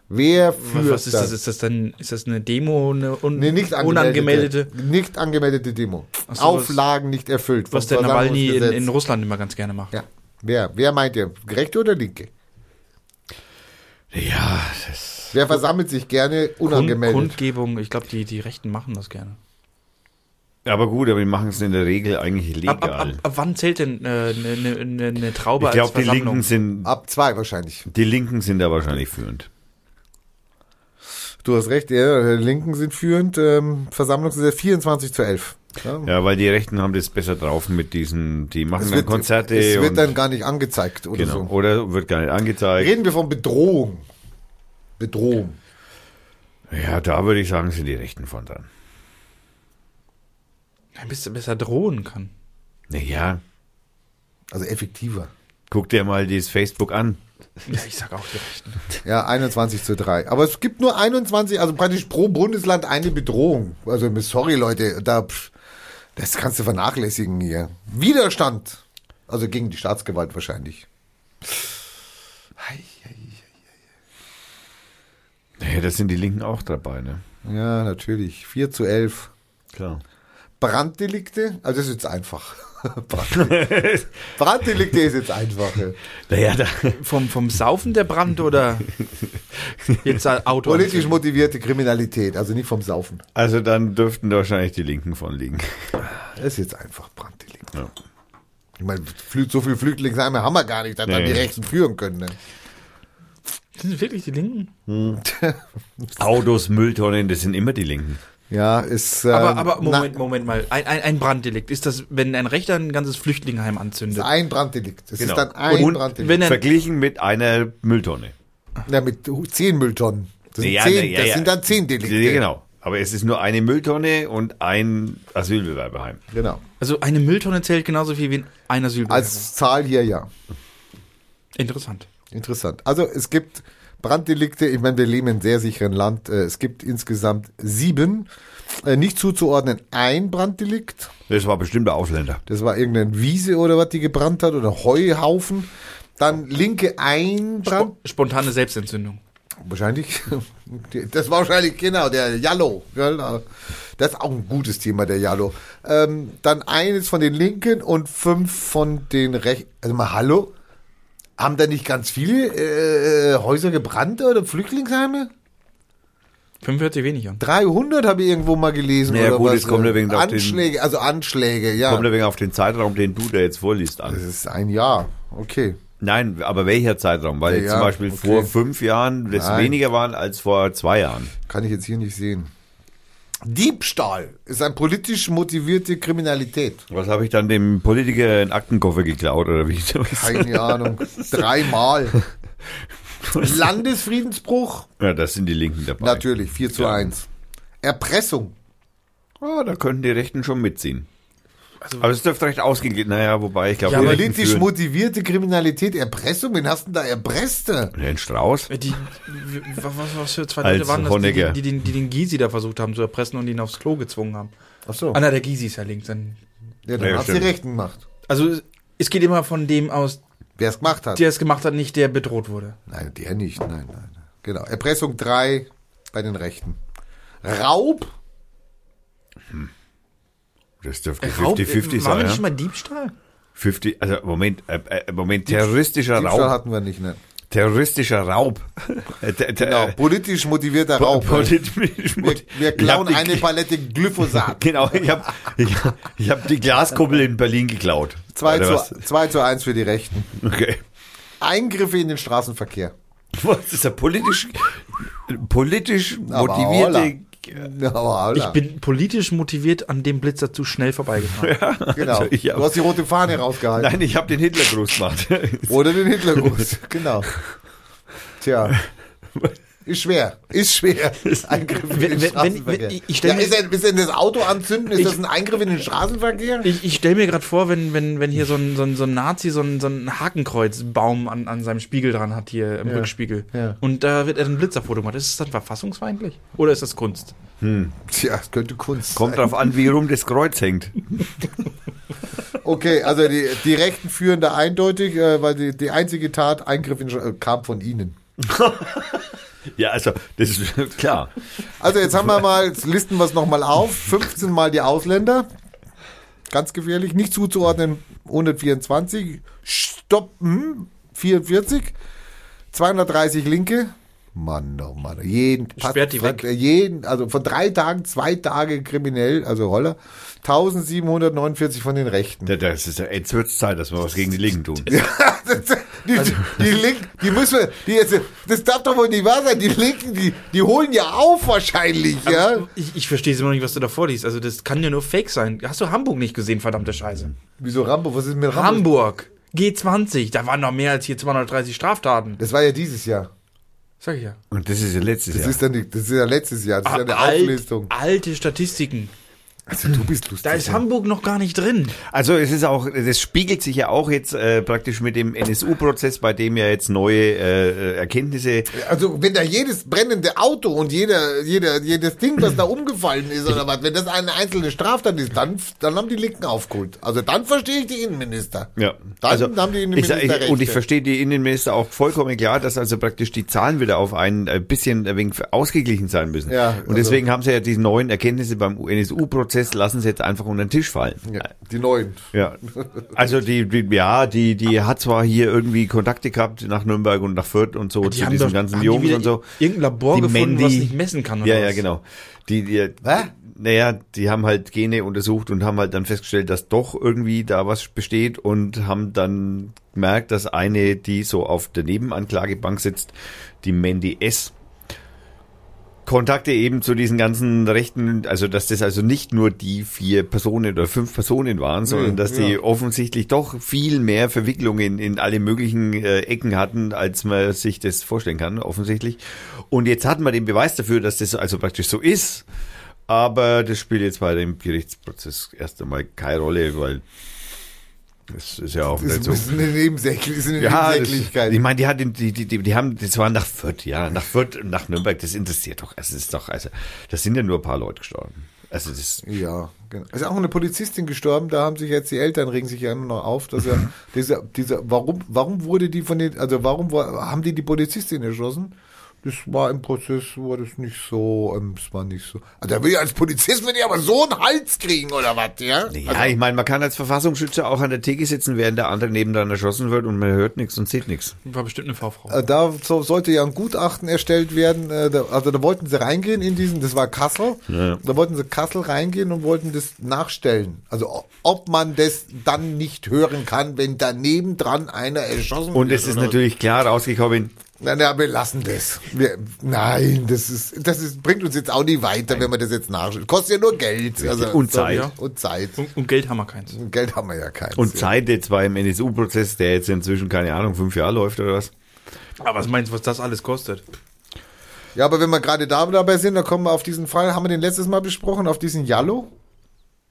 Wer führt Was ist das? Ist das dann, ist das eine Demo, eine un Nee, nicht unangemeldete? Nicht angemeldete Demo. So, Auflagen nicht erfüllt. Was der Nawalny in, in Russland immer ganz gerne macht. Ja. Wer? Wer meint ihr? Rechte oder Linke? Ja, das, Wer versammelt sich gerne Kund, unangemeldet? Kundgebung, ich glaube, die, die Rechten machen das gerne. aber gut, aber die machen es in der Regel eigentlich legal. Ab, ab, ab, ab wann zählt denn eine äh, ne, ne, ne Traube ich glaube, als die Versammlung? Linken sind, Ab zwei wahrscheinlich. die Linken sind da wahrscheinlich führend. Du hast recht, ja, die Linken sind führend. Ähm, Versammlungsgesetz 24 zu 11. Ja. Ja, weil die Rechten haben das besser drauf mit diesen, die machen Es dann wird, Konzerte es wird und, dann gar nicht angezeigt oder genau, so. oder wird gar nicht angezeigt. Reden wir von Bedrohung. Bedrohung. Ja, da würde ich sagen, sind die Rechten von dran. Ja, bis er besser drohen kann. Naja, Also effektiver. guck dir mal dieses Facebook an. Ja, ich sag auch die Rechten. Ja, 21 zu 3. Aber es gibt nur 21, also praktisch pro Bundesland eine Bedrohung. Also sorry Leute, da, das kannst du vernachlässigen hier. Widerstand. Also gegen die Staatsgewalt wahrscheinlich. Naja, da sind die Linken auch dabei, ne? Ja, natürlich. 4 zu 11. Klar. Branddelikte, also das ist jetzt einfach. Brand- Branddelikte ist jetzt einfach. ja. Naja, da, Vom, vom Saufen der Brand oder jetzt ein Auto? Politisch motivierte Kriminalität, also nicht vom Saufen. also dann dürften da wahrscheinlich die Linken von liegen. Das ist jetzt einfach Branddelikt. Ja. Ich meine, so viel Flüchtlingsheime haben wir gar nicht, dass dann Nee. die Rechten führen können. Ne? Sind es wirklich die Linken? Autos, Mülltonnen, das sind immer die Linken. Ja, ist. Ähm, Aber, aber Moment, na, Moment mal. Ein, ein, ein Branddelikt. Ist das, wenn ein Rechter ein ganzes Flüchtlingsheim ist anzündet? ein Branddelikt. Das Genau. ist dann ein Und Branddelikt. wenn er- Verglichen mit einer Mülltonne. ja, mit zehn Mülltonnen. Das sind, Ja, zehn, na, ja, das ja. sind dann zehn Delikte. Ja, genau. Aber es ist nur eine Mülltonne und ein Asylbewerberheim. genau. Also eine Mülltonne zählt genauso viel wie ein Asylbewerber. Als Zahl hier ja. Interessant. Interessant. Also es gibt Branddelikte, ich meine, wir leben in einem sehr sicheren Land. Äh, Es gibt insgesamt sieben. Äh, Nicht zuzuordnen ein Branddelikt. Das war bestimmt der Ausländer. Das war irgendeine Wiese oder was die gebrannt hat oder Heuhaufen. Dann linke ein Brand. Spo spontane Selbstentzündung. Wahrscheinlich. Das war wahrscheinlich, genau, der Jallo. Das ist auch ein gutes Thema, der Jallo. Ähm, dann eines von den Linken und fünf von den Rechten. Also mal, hallo? Haben da nicht ganz viele äh, Häuser gebrannt oder Flüchtlingsheime? 45 weniger. 300 habe ich irgendwo mal gelesen. Ja, oder gut, was? es kommt ja wegen auf den- Anschläge, also Anschläge, ja. Kommt ein wenig auf den Zeitraum, den du da jetzt vorliest, Das an. ist ein Jahr, okay. Nein, aber welcher Zeitraum? Weil Ja, jetzt zum ja, Beispiel okay. vor fünf Jahren das Nein. weniger waren als vor zwei Jahren. Kann ich jetzt hier nicht sehen. Diebstahl ist eine politisch motivierte Kriminalität. Was habe ich dann dem Politiker einen Aktenkoffer geklaut oder wie? Keine Ahnung. Dreimal. Landesfriedensbruch? Ja, das sind die Linken dabei. Natürlich, 4 zu Ja. 1. Erpressung. Ah, da könnten die Rechten schon mitziehen. Aber es dürfte recht ausgehen. Naja, wobei ich glaube, Ja, die Politisch motivierte Kriminalität, Erpressung? Wen hast du denn da erpresst? Den Strauß? Äh, Die, was, was für zwei Leute waren das, die, Honecker. die, die, den, die den Gysi da versucht haben zu erpressen und ihn aufs Klo gezwungen haben? Ach so. Ah, na, der Gysi ist ja links. Dann, Ja, dann Ja, stimmt. die Rechten gemacht. also es geht immer von dem aus, Wer es gemacht hat. der es gemacht hat, nicht der bedroht wurde. Nein, der nicht. Nein, nein. Genau. Erpressung 3 bei den Rechten. Raub? Das dürfte Raub- 50-50 War sein. nicht Ja? mal Diebstahl? 50, also Moment, äh, äh, Moment, terroristischer Diebstahl Raub. hatten wir nicht, ne? Terroristischer Raub. Äh, Genau. Politisch motivierter Raub. politisch- Wir, wir klauen die- eine Palette Glyphosat. Genau, ich habe ich, hab- ich hab die Glaskuppel in Berlin geklaut. 2 Oder zu, was? 2 zu 1 für die Rechten. Okay. Eingriffe in den Straßenverkehr. Was ist ja politisch, politisch Aber motivierte. Ja. Ich bin politisch motiviert an dem Blitzer zu schnell vorbeigefahren. genau. Also ich hab- du hast die rote Fahne rausgehalten. Nein, ich habe den Hitlergruß gemacht. Oder den Hitlergruß. genau. Tja. Ist schwer. Ist schwer. Eingriff in Wenn- den wenn- Straßenverkehr. wenn- ja, mir- ist, denn, ist denn das Auto anzünden? Ist Ich- das ein Eingriff in den Straßenverkehr? Ich, ich stelle mir gerade vor, wenn, wenn, wenn hier so ein, so ein, so ein Nazi so ein, so ein Hakenkreuzbaum an, an seinem Spiegel dran hat, hier im Ja, Rückspiegel. ja. Und da wird er ein Blitzerfoto gemacht. Ist das dann verfassungsfeindlich? Oder ist das Kunst? Tja, es könnte Kunst Kommt sein. drauf an, wie rum das Kreuz hängt. Okay, also die, die Rechten führen da eindeutig, äh, weil die, die einzige Tat, Eingriff in, äh, kam von ihnen. Ja, also, das ist klar. Also jetzt haben wir mal, jetzt listen wir es nochmal auf. 15 Mal die Ausländer. Ganz gefährlich. Nicht zuzuordnen 124. Stoppen 44. 230 Linke. Mann, oh Mann. Jeden, Sperrt die weg. jeden, also von drei Tagen, zwei Tage kriminell, also Roller. 1749 von den Rechten. Da- Das ist ja, jetzt wird's Zeit, dass wir was gegen die Linken tun. die, die Linken, die müssen wir, die jetzt, das darf doch wohl nicht wahr sein. Die Linken, die, die holen ja auf wahrscheinlich, ja. Ich, ich verstehe immer noch nicht, was du da vorliest. Also das kann ja nur Fake sein. Hast du Hamburg nicht gesehen, verdammte Scheiße? Wieso Rambo? Was ist mit Rambo? Hamburg. G20. Da waren noch mehr als hier 230 Straftaten. Das war ja dieses Jahr. Sag ich ja. Und das ist ja letztes Das Jahr. ist dann die, das ist ja letztes Jahr. Das ist ja eine Alt- Auflistung. alte Statistiken. Also du bist lustig. Da ist ja. Hamburg noch gar nicht drin. Also es ist auch, das spiegelt sich ja auch jetzt äh, praktisch mit dem NSU-Prozess, bei dem ja jetzt neue äh, Erkenntnisse. Also wenn da jedes brennende Auto und jeder, jeder, jedes Ding, was da umgefallen ist oder was, wenn das eine einzelne Straftat ist, dann, dann haben die Linken aufgeholt. Also dann verstehe ich die Innenminister. Ja, Dann also haben die ich, Innenminister sag- ich, und ich verstehe die Innenminister auch vollkommen klar, dass also praktisch die Zahlen wieder auf ein äh, bisschen ein wenig ausgeglichen sein müssen. Ja, und also- deswegen haben sie ja die neuen Erkenntnisse beim NSU-Prozess lassen sie jetzt einfach unter den Tisch fallen. Ja, die neuen. Ja, also die, die ja, die, die hat zwar hier irgendwie Kontakte gehabt nach Nürnberg und nach Fürth und so zu diesen ganzen haben die Jungs wieder und so. Irgendein Labor Die gefunden, Mandy- was nicht messen kann. Oder Ja, ja, genau. Die, die, Was? naja, die haben halt Gene untersucht und haben halt dann festgestellt, dass doch irgendwie da was besteht und haben dann gemerkt, dass eine, die so auf der Nebenanklagebank sitzt, die Mandy S., Kontakte eben zu diesen ganzen Rechten, also dass das also nicht nur die vier Personen oder fünf Personen waren, sondern dass die ja. offensichtlich doch viel mehr Verwicklungen in alle möglichen äh, Ecken hatten, als man sich das vorstellen kann, offensichtlich. Und jetzt hatten wir den Beweis dafür, dass das also praktisch so ist. Aber das spielt jetzt bei dem Gerichtsprozess erst einmal keine Rolle, weil das ist ja auch Das nicht so. ist eine Nebensächlichkeit. Ist eine Ja, das, Nebensächlichkeit. ich meine, die, hat, die, die, die, haben, das war nach Fürth, ja, nach Fürth, nach Nürnberg, das interessiert doch, das ist doch, also, das sind ja nur ein paar Leute gestorben. Also, das, Ja, genau. Es ist auch eine Polizistin gestorben, da haben sich jetzt die Eltern regen sich ja immer noch auf, dass er dieser, dieser, warum, warum wurde die von den, also warum war, haben die die Polizistin erschossen? Das war im Prozess, war das nicht so, ähm, das war nicht so. Also da will ich als Polizist, will ich aber so einen Hals kriegen, oder was, ja? ja, ich meine, man kann als Verfassungsschützer auch an der Theke sitzen, während der andere nebendran erschossen wird und man hört nichts und sieht nichts. War bestimmt eine V-Frau. Äh, Da so, sollte ja ein Gutachten erstellt werden. äh, da- Also da wollten sie reingehen in diesen, das war Kassel. Da wollten sie Kassel reingehen und wollten das nachstellen. Also ob man das dann nicht hören kann, wenn daneben dran einer erschossen Und wird es ist natürlich klar rausgekommen, Na, na, wir lassen das. Wir, nein, das ist, das ist, bringt uns jetzt auch nicht weiter, wenn wir das jetzt nachstellen. Kostet ja nur Geld. Also, Und Zeit. ja. Und Zeit. Und, und Geld haben wir keins. Und Geld haben wir ja keins. und ja. Zeit jetzt beim NSU-Prozess, der jetzt inzwischen, keine Ahnung, fünf Jahre läuft oder was. Aber was meinst du, was das alles kostet? Ja, aber wenn wir gerade da dabei sind, dann kommen wir auf diesen Fall, haben wir den letztes Mal besprochen, auf diesen Jallo?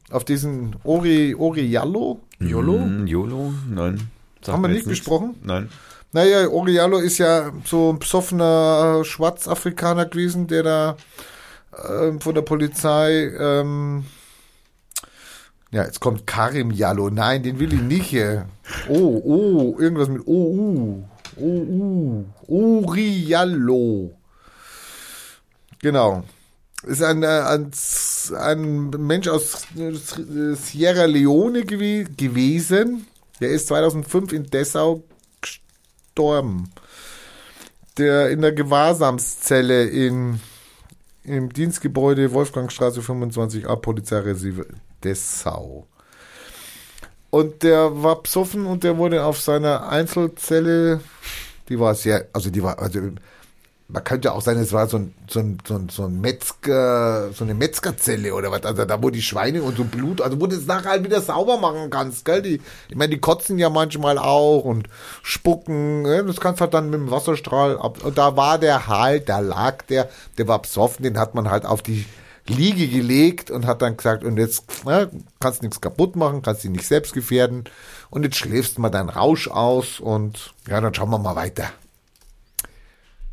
Auf diesen Ori, Ori Jallo? YOLO? Hm, YOLO? Nein. Haben wir nicht nichts. besprochen? Nein. Naja, Ori Jallo ist ja so ein besoffener Schwarzafrikaner gewesen, der da ähm, von der Polizei, ähm, ja, jetzt kommt Karim Jallo. Nein, den will ich nicht. äh. Oh, oh, irgendwas mit OU. OU. Ori Jallo. Genau. Ist ein, äh, ein, ein Mensch aus äh, Sierra Leone gewe gewesen. Der ist 2005 in Dessau gestorben. Der in der Gewahrsamszelle in, im Dienstgebäude Wolfgangstraße 25a Polizeireserve Dessau. Und der war psoffen und der wurde auf seiner Einzelzelle, die war sehr, also die war, also man könnte auch sein, es war so ein, so ein, so ein, so ein Metzger, so eine Metzgerzelle oder was, also da wo die Schweine und so Blut, also wo du es nachher halt wieder sauber machen kannst, gell, die, ich meine, die kotzen ja manchmal auch und spucken, ja, das kannst du halt dann mit dem Wasserstrahl ab, und da war der halt, da lag der, der war besoffen, den hat man halt auf die Liege gelegt und hat dann gesagt, und jetzt ja, kannst nichts kaputt machen, kannst dich nicht selbst gefährden. Und jetzt schläfst mal deinen Rausch aus und ja, dann schauen wir mal weiter.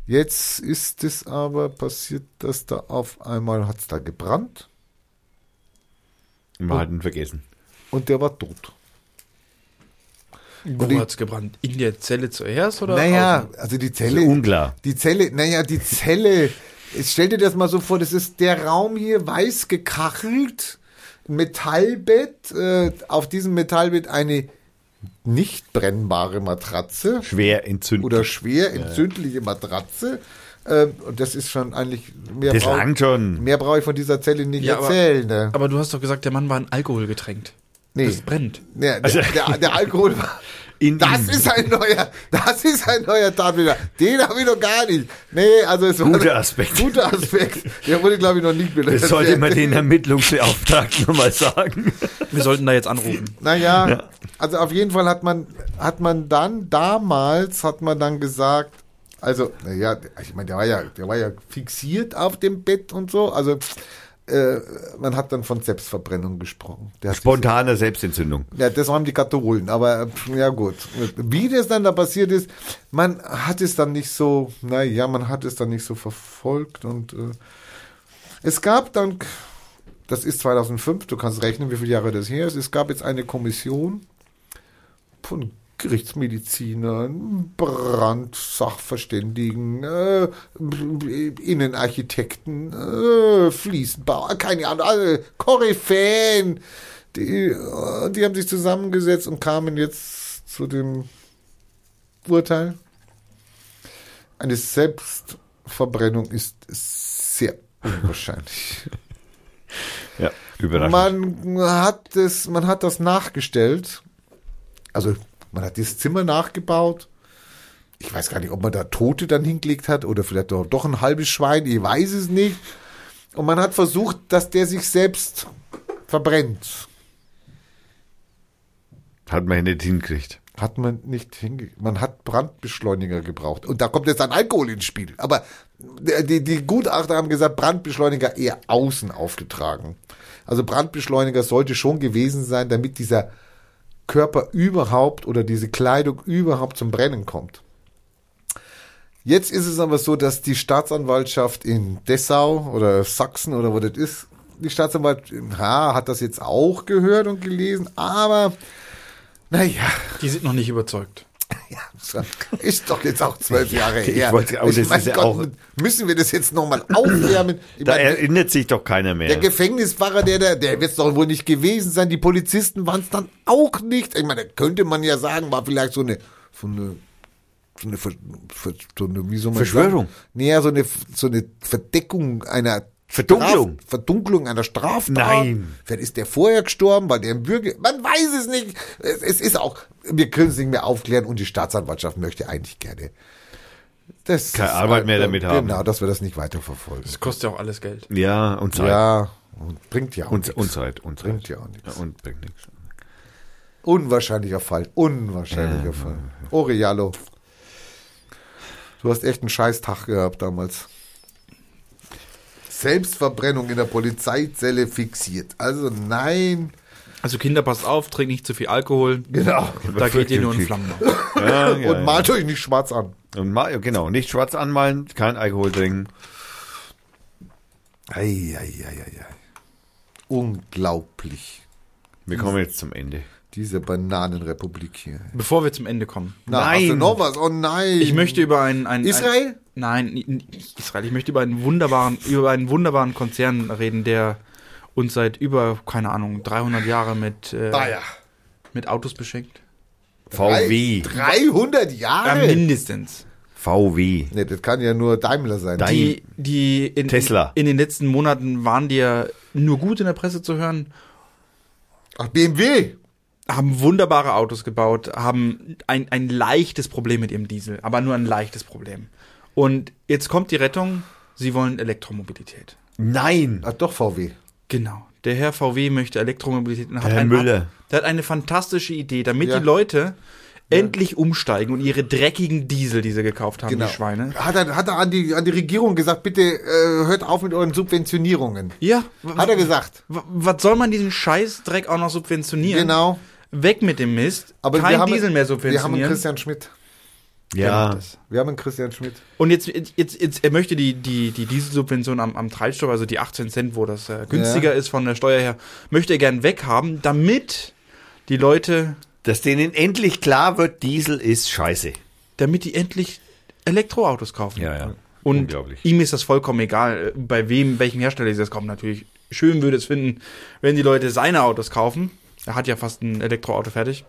Jetzt ist es aber passiert, dass da auf einmal hat's da gebrannt Wir hatten vergessen. und der war tot. Wo die- hat's gebrannt? In der Zelle zuerst oder? Naja, außen? also die Also Zelle, unklar. die Zelle, naja, die Zelle, stell dir das mal so vor, das ist der Raum hier weiß gekachelt, Metallbett, äh, auf diesem Metallbett eine nicht brennbare Matratze. Schwer entzündlich. oder schwer entzündliche Matratze. Ähm, und das ist schon eigentlich mehr Das brauch- langt schon. Mehr brauche ich von dieser Zelle nicht Ja, aber- erzählen. Ne? Aber du hast doch gesagt, der Mann war in Alkohol getränkt. Nee. Das brennt. Ja, der, der, der Alkohol war. In Das ihm. ist ein neuer, das ist ein neuer Tatbeweis. Den habe ich noch gar nicht. Nee, also es war Guter Aspekt. Guter Aspekt. Der wurde, glaube ich, noch nicht belegt. Das sollte man den Ermittlungsbeauftragten nochmal sagen. Wir sollten da jetzt anrufen. Naja, also auf jeden Fall hat man, hat man dann, damals hat man dann gesagt, also, naja, ich meine, der war ja, der war ja fixiert auf dem Bett und so, also, äh, man hat dann von Selbstverbrennung gesprochen. Spontane Selbstentzündung. sich- ja, das haben die Katholen, aber ja gut. Wie das dann da passiert ist, man hat es dann nicht so, naja, man hat es dann nicht so verfolgt und äh, es gab dann, das ist 2005, du kannst rechnen, wie viele Jahre das her ist, es gab jetzt eine Kommission von Gerichtsmedizinern, Brandsachverständigen, äh, Innenarchitekten, äh, Fliesenbauer, keine Ahnung, alle Koryphäen, die, äh, die haben sich zusammengesetzt und kamen jetzt zu dem Urteil. Eine Selbstverbrennung ist sehr unwahrscheinlich. Ja, überraschend. Man hat das, man hat das nachgestellt. Also man hat das Zimmer nachgebaut. Ich weiß gar nicht, ob man da Tote dann hingelegt hat oder vielleicht doch, doch ein halbes Schwein. Ich weiß es nicht. Und man hat versucht, dass der sich selbst verbrennt. Hat man nicht hingekriegt. Hat man nicht hingekriegt. Man hat Brandbeschleuniger gebraucht. Und da kommt jetzt dann Alkohol ins Spiel. Aber die, die Gutachter haben gesagt, Brandbeschleuniger eher außen aufgetragen. Also Brandbeschleuniger sollte schon gewesen sein, damit dieser Körper überhaupt oder diese Kleidung überhaupt zum Brennen kommt. Jetzt ist es aber so, dass die Staatsanwaltschaft in Dessau oder Sachsen oder wo das ist, die Staatsanwaltschaft ja, hat das jetzt auch gehört und gelesen, aber naja, Die sind noch nicht überzeugt. ja, ist doch jetzt auch zwölf Jahre ich her. wollte- aber das mein ja auch- müssen wir das jetzt nochmal aufwärmen? Ich Da meine, erinnert sich doch keiner mehr. der Gefängnisfahrer, der, der, der wird es doch wohl nicht gewesen sein. Die Polizisten waren es dann auch nicht. Ich meine, da könnte man ja sagen, war vielleicht so eine, so eine, so eine, Ver- so eine wie soll man Verschwörung. Sagen? Nee, ja, so eine, so eine Verdeckung einer Verdunklung. Straf, Verdunklung einer Straftat. Nein. Vielleicht ist der vorher gestorben, weil der im Bürger, man weiß es nicht. Es, es ist auch, wir können es nicht mehr aufklären und die Staatsanwaltschaft möchte eigentlich gerne. Das Keine ist Arbeit mehr einfach- damit haben. Genau, dass wir das nicht weiterverfolgen. Das kostet ja auch alles Geld. ja, und Zeit. Ja, und bringt ja auch Und, nichts. und Zeit. Und Zeit. Bringt ja auch nichts. Ja, und bringt nichts. Unwahrscheinlicher Fall. Unwahrscheinlicher Fall. Orialo. Du hast echt einen scheiß Tag gehabt damals. Selbstverbrennung in der Polizeizelle fixiert. Also nein. Also Kinder, passt auf, trinkt nicht zu viel Alkohol. Genau. Da geht ihr nur in Flammen. Ja, ja, Und malt euch nicht schwarz an. ja. Und mal, genau, nicht schwarz anmalen, kein Alkohol trinken. Ei, ei, ei, ei, ei. Unglaublich. Wir kommen jetzt zum Ende. Diese Bananenrepublik hier. Bevor wir zum Ende kommen. Na, Nein. Hast du noch was? Oh nein. Ich möchte über einen, einen Israel? Ein, nein, Israel. Ich möchte über einen wunderbaren, über einen wunderbaren Konzern reden, der uns seit über keine Ahnung 300 Jahre mit äh, Ah ja. mit Autos beschenkt. VW. 300 Ja, Jahre? mindestens. VW. nee, das kann ja nur Daimler sein. Die, die in, Tesla. in den letzten Monaten waren die ja nur gut in der Presse zu hören, Ach, BMW. haben wunderbare Autos gebaut, haben ein, ein leichtes Problem mit ihrem Diesel, aber nur ein leichtes Problem. Und jetzt kommt die Rettung, sie wollen Elektromobilität. Nein. Ach doch, VW. Genau. Der Herr VW möchte Elektromobilität und hat, Herr ein- Müller. der hat eine fantastische Idee, damit Ja. die Leute endlich umsteigen und ihre dreckigen Diesel, die sie gekauft haben, Genau. die Schweine. Hat er, hat er an, die, an die Regierung gesagt, bitte äh, hört auf mit euren Subventionierungen. Ja, Hat er gesagt. was soll man diesen Scheißdreck auch noch subventionieren? Genau. Weg mit dem Mist. Aber Kein wir haben, Diesel mehr Wir haben subventionieren. einen Christian Schmidt. Ja. Wir haben einen Christian Schmidt. Und jetzt, jetzt, jetzt, er möchte die, die, die Dieselsubvention am, am Treibstoff, also die 18 Cent, wo das äh, günstiger ist von der Steuer her, möchte er gern weghaben, damit die Leute, Dass denen endlich klar wird, Diesel ist scheiße. damit die endlich Elektroautos kaufen. ja. Und Unglaublich. ihm ist das vollkommen egal, äh, bei wem, welchem Hersteller sie das kaufen. Natürlich schön würde es finden, wenn die Leute seine Autos kaufen. Er hat ja fast ein Elektroauto fertig.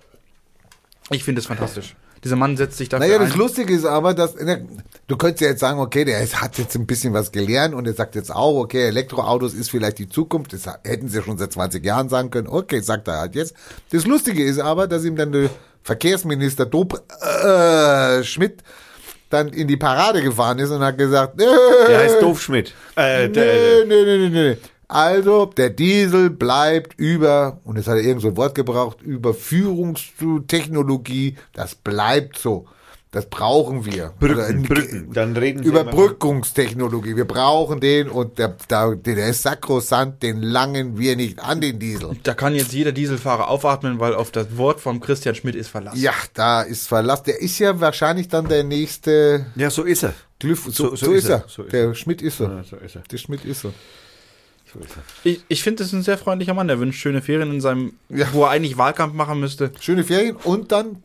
Ich finde es fantastisch. Dieser Mann setzt sich dafür Naja, das ein. Lustige ist aber, dass du könntest ja jetzt sagen, okay, der hat jetzt ein bisschen was gelernt und er sagt jetzt auch, okay, Elektroautos ist vielleicht die Zukunft. Das hätten sie schon seit 20 Jahren sagen können. Okay, sagt er halt jetzt. Das Lustige ist aber, dass ihm dann der Verkehrsminister Dob äh, Schmidt dann in die Parade gefahren ist und hat gesagt, Der heißt Doofschmidt. Äh, Nee, nee, nee, nee, nee. Also, der Diesel bleibt über, und jetzt hat er irgend so ein Wort gebraucht, Überführungstechnologie, das bleibt so. Das brauchen wir. Brücken, äh, Brücken. Dann reden Sie Überbrückungstechnologie. Wir brauchen den und der, der, der ist sakrosant, den langen wir nicht an den Diesel. Da kann jetzt jeder Dieselfahrer aufatmen, weil auf das Wort von Christian Schmidt ist Verlass. Ja, da ist Verlass. Der ist ja wahrscheinlich dann der nächste ja, so ist er. Glyph. So, So- so, ist er. er. So ist der Schmidt ist er. Ja, so ist er. Der Schmidt ist er. Ich, ich finde, das ist ein sehr freundlicher Mann. Der wünscht schöne Ferien in seinem, Ja. wo er eigentlich Wahlkampf machen müsste. Schöne Ferien und dann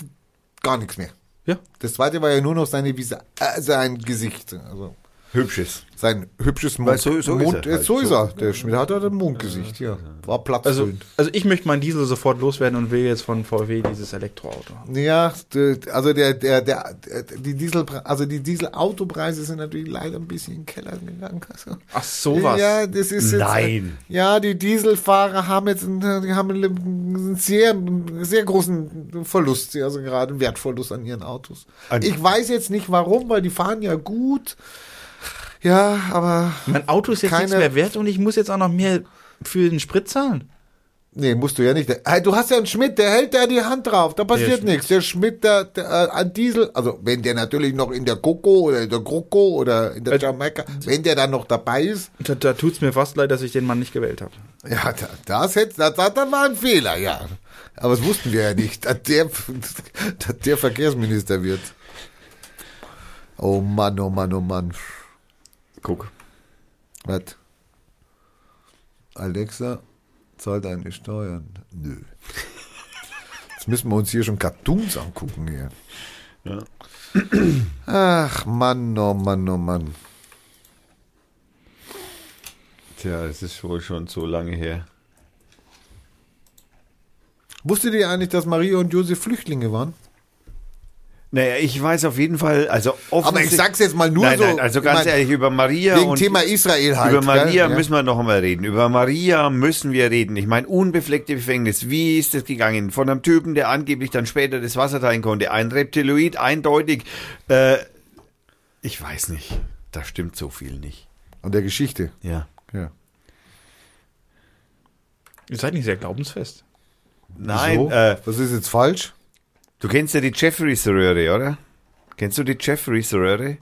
gar nichts mehr. Ja. Das zweite war ja nur noch seine Visa, äh, sein Gesicht. Also Hübsches. sein hübsches Mund. so- so ist Mund, er äh, halt. so ist er. Der Schmidt hat halt ein Mundgesicht, ja. War Also, platzfüllend. also ich möchte meinen Diesel sofort loswerden und will jetzt von VW dieses Elektroauto. ja, also der, der, der, die Diesel, also die Dieselautopreise sind natürlich leider ein bisschen in den Keller gegangen. Also, Ach, sowas. Ja, das ist jetzt, Nein. Ja, die Dieselfahrer haben jetzt einen, die haben einen sehr, sehr großen Verlust, also gerade einen Wertverlust an ihren Autos. An- Ich weiß jetzt nicht warum, weil die fahren ja gut. Ja, aber Mein Auto ist jetzt Keine- nichts mehr wert und ich muss jetzt auch noch mehr für den Sprit zahlen. nee, musst du ja nicht. Hey, du hast ja einen Schmidt, der hält da die Hand drauf, da passiert nichts. Der Schmidt, der, der äh, an Diesel, also wenn der natürlich noch in der Coco oder in der Groko oder in der Äh, Jamaika, wenn der dann noch dabei ist, Da, da tut's mir fast leid, dass ich den Mann nicht gewählt habe. Ja, da, das, hätte, das, das, das war ein Fehler, ja. Aber das wussten wir ja nicht, dass der, dass der Verkehrsminister wird. Oh Mann, oh Mann, oh Mann. Guck. Was? Alexa, zahlt deine Steuern? Nö. Jetzt müssen wir uns hier schon Cartoons angucken hier. Ja. Ach Mann, oh Mann, oh Mann. Tja, es ist wohl schon so lange her. Wusstet ihr eigentlich, dass Maria und Josef Flüchtlinge waren? Naja, ich weiß auf jeden Fall, also Aber ich sag's jetzt mal nur nein, so. Nein, also ich ganz mein, ehrlich, über Maria Wegen und Thema Israel halt. über Maria? Ja. müssen wir noch einmal reden. Über Maria müssen wir reden. Ich meine, unbefleckte Gefängnis. Wie ist das gegangen? Von einem Typen, der angeblich dann später das Wasser teilen konnte. Ein Reptiloid, eindeutig. Äh, ich weiß nicht. Da stimmt so viel nicht. Und der Geschichte. Ja. Ja. Ihr seid nicht sehr glaubensfest. Nein, so? äh, Was ist jetzt falsch? Du kennst ja die Jeffreys-Röhre, oder? Kennst du die Jeffreys-Röhre?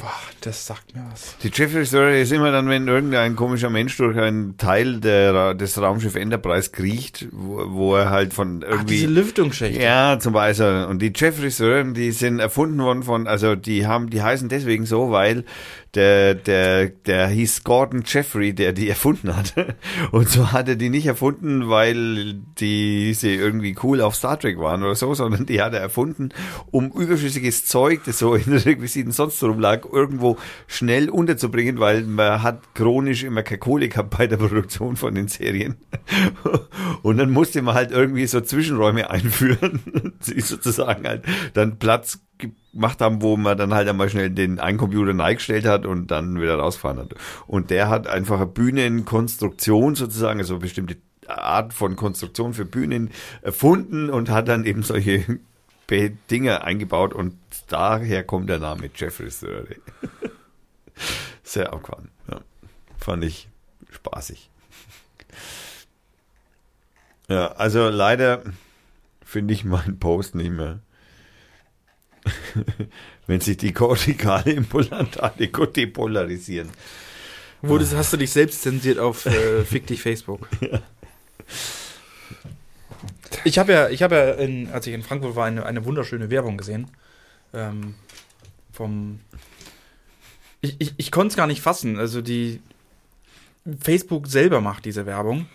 Boah, das sagt mir was. Die Jeffreys Röhre ist immer dann, wenn irgendein komischer Mensch durch einen Teil der, des Raumschiff Enterprise kriecht, wo, wo er halt von Ach, irgendwie... diese Lüftungsschächte. Ja, zum Beispiel. Und die Jeffreys Röhren, die sind erfunden worden von, also die haben, die heißen deswegen so, weil der, der, der hieß Gordon Jeffrey, der die erfunden hat. Und so hat er die nicht erfunden, weil die sie irgendwie cool auf Star Trek waren oder so, sondern die hat er erfunden, um überschüssiges Zeug, das so in den Requisiten sonst rumlag, irgendwo schnell unterzubringen, weil man hat chronisch immer keine Kohle gehabt bei der Produktion von den Serien. Und dann musste man halt irgendwie so Zwischenräume einführen, die sozusagen halt dann Platz gemacht haben, wo man dann halt einmal schnell den einen Computer neigestellt hat und dann wieder rausgefahren hat. Und der hat einfach eine Bühnenkonstruktion sozusagen, also eine bestimmte Art von Konstruktion für Bühnen erfunden und hat dann eben solche Dinger eingebaut und daher kommt der Name Jeffrey Sturdy. Sehr abgefahren. Ja. Fand ich spaßig. Ja, also leider finde ich meinen Post nicht mehr. Wenn sich die kortikale Implantate gut depolarisieren. Wurdest, hast du dich selbst zensiert auf äh, Fick dich Facebook? Ich habe ja, ich habe ja, in, als ich in Frankfurt war, eine, eine wunderschöne Werbung gesehen. Ähm, vom. Ich, ich, ich konnte es gar nicht fassen. Also die Facebook selber macht diese Werbung.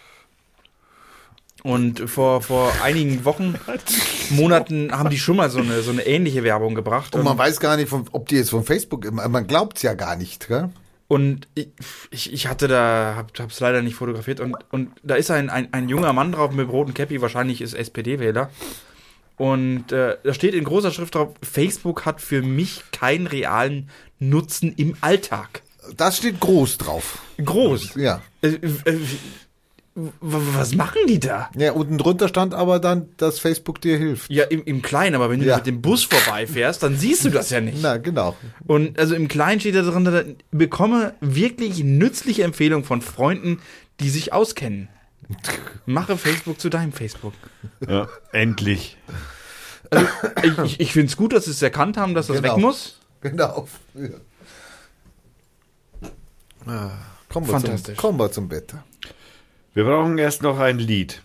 Und vor, vor einigen Wochen, Monaten haben die schon mal so eine, so eine ähnliche Werbung gebracht. Und man weiß gar nicht, von, ob die jetzt von Facebook, man glaubt es ja gar nicht, gell? Und ich, ich, ich hatte da, hab, hab's leider nicht fotografiert und, und da ist ein, ein, ein junger Mann drauf mit roten Cappy, wahrscheinlich ist SPD-Wähler. Und äh, da steht in großer Schrift drauf, Facebook hat für mich keinen realen Nutzen im Alltag. Das steht groß drauf. Groß. Ja. Äh, äh, was machen die da? Ja, unten drunter stand aber dann, dass Facebook dir hilft. Ja, im, im Kleinen, aber wenn du Ja. mit dem Bus vorbeifährst, dann siehst du das ja nicht. Na, genau. Und also im Kleinen steht da drin, bekomme wirklich nützliche Empfehlungen von Freunden, die sich auskennen. Mache Facebook zu deinem Facebook. Ja, endlich. Also, ich ich, ich finde es gut, dass sie es erkannt haben, dass das Genau. weg muss. Genau. Ja. Ah, kommen, wir Fantastisch. zum, kommen wir zum Wetter. Wir brauchen erst noch ein Lied.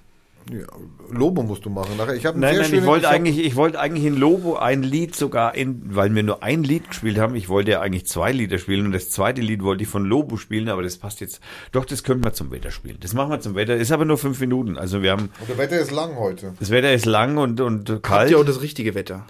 Ja, Lobo musst du machen. Nachher, ich habe Nein, nein, ich wollte eigentlich, ich wollte eigentlich in Lobo ein Lied sogar in, weil wir nur ein Lied gespielt haben. Ich wollte ja eigentlich zwei Lieder spielen und das zweite Lied wollte ich von Lobo spielen, aber das passt jetzt. Doch, das können wir zum Wetter spielen. Das machen wir zum Wetter. Ist aber nur fünf Minuten. Also wir haben, Und der Wetter ist lang heute. das Wetter ist lang und, und Habt kalt. ihr auch das richtige Wetter?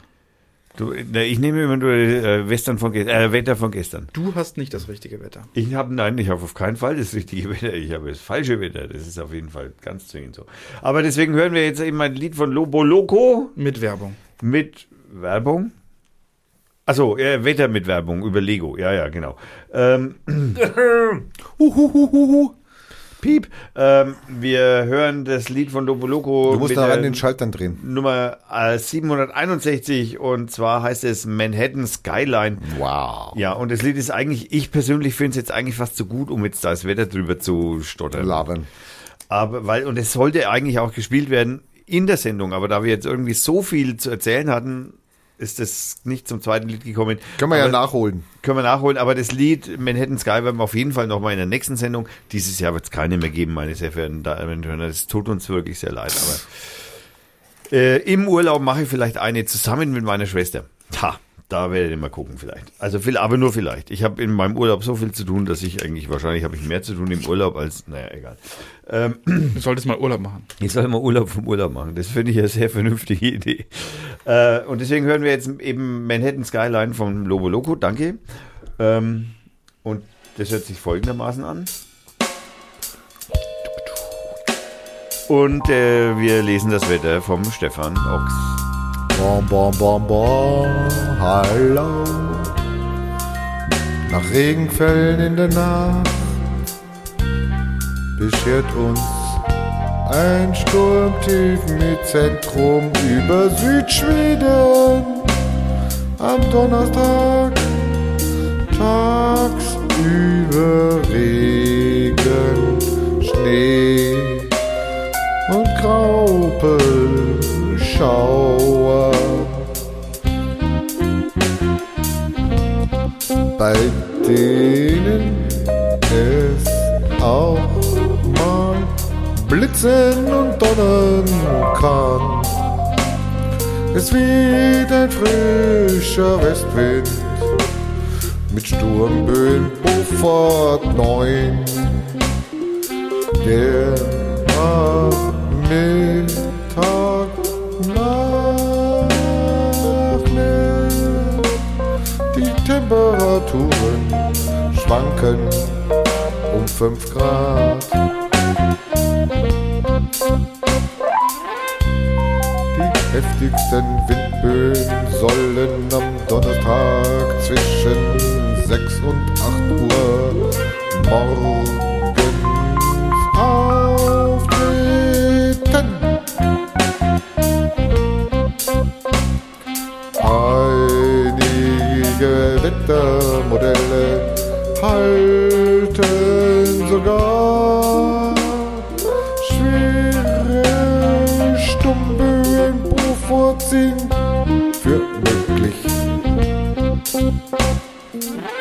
Du, na, ich nehme immer nur äh, Western von, äh, Wetter von gestern. Du hast nicht das richtige Wetter. Ich habe, nein, ich habe auf keinen Fall das richtige Wetter. Ich habe das falsche Wetter. Das ist auf jeden Fall ganz zwingend so. Aber deswegen hören wir jetzt eben ein Lied von Lobo Loco Mit Werbung. mit Werbung. Achso, äh, Wetter mit Werbung über Lego. Ja, ja, genau. Ähm, Huhuhuhuhu. Piep. Ähm, wir hören das Lied von Lobo Loco. Du musst mit da der an den Schaltern drehen. Nummer äh, 761 und zwar heißt es Manhattan Skyline. Wow. Ja, und das Lied ist eigentlich, ich persönlich finde es jetzt eigentlich fast zu gut, um jetzt da das Wetter drüber zu stottern. Labern. Aber weil, und es sollte eigentlich auch gespielt werden in der Sendung, aber da wir jetzt irgendwie so viel zu erzählen hatten, ist es nicht zum zweiten Lied gekommen. Können wir ja aber, nachholen. Können wir nachholen, aber das Lied Manhattan Sky werden wir auf jeden Fall nochmal in der nächsten Sendung. Dieses Jahr wird es keine mehr geben, meine sehr verehrten Damen und Herren. Das tut uns wirklich sehr leid, aber äh, im Urlaub mache ich vielleicht eine zusammen mit meiner Schwester. Ha, da werdet ihr mal gucken vielleicht. Also viel, aber nur vielleicht. Ich habe in meinem Urlaub so viel zu tun, dass ich eigentlich, wahrscheinlich habe ich mehr zu tun im Urlaub als, naja, egal. Ähm, Du solltest mal Urlaub machen. ich soll mal Urlaub vom Urlaub machen. Das finde ich eine sehr vernünftige Idee. Äh, und deswegen hören wir jetzt eben Manhattan Skyline von Lobo Loco. Danke. Ähm, und das hört sich folgendermaßen an. Und äh, wir lesen das Wetter vom Stefan Ochs. Bom, bom, bom, bom, hallo. Nach Regenfällen in der Nacht beschert uns ein Sturmtief mit Zentrum über Südschweden. Am Donnerstag tagsüber Regen, Schnee und Graupelschauer. Bei denen es auch mal blitzen und donnern kann. Es weht ein frischer Westwind mit Sturmböen Beaufort 9 der am Mittag Temperaturen schwanken um 5 Grad. Die heftigsten Windböen sollen am Donnerstag zwischen 6 und 8 Uhr morgens Wettermodelle halten sogar schwere Sturmböen pro vorziehen für möglich.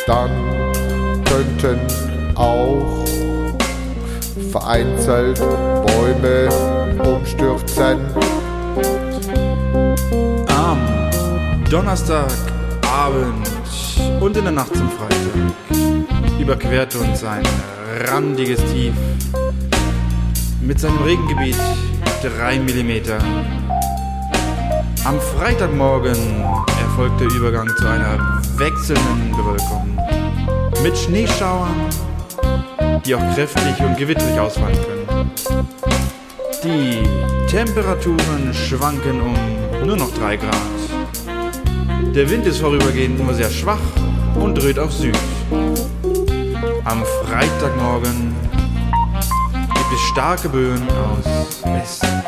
Dann könnten auch vereinzelt Bäume umstürzen. Am Donnerstagabend und in der Nacht zum Freitag überquert uns ein randiges Tief mit seinem Regengebiet 3 mm. Am Freitagmorgen erfolgt der Übergang zu einer wechselnden Bewölkung mit Schneeschauern, die auch kräftig und gewittrig ausfallen können. Die Temperaturen schwanken um nur noch 3 Grad. Der Wind ist vorübergehend nur sehr schwach und dreht auf Süd. Am Freitagmorgen gibt es starke Böen aus Westen.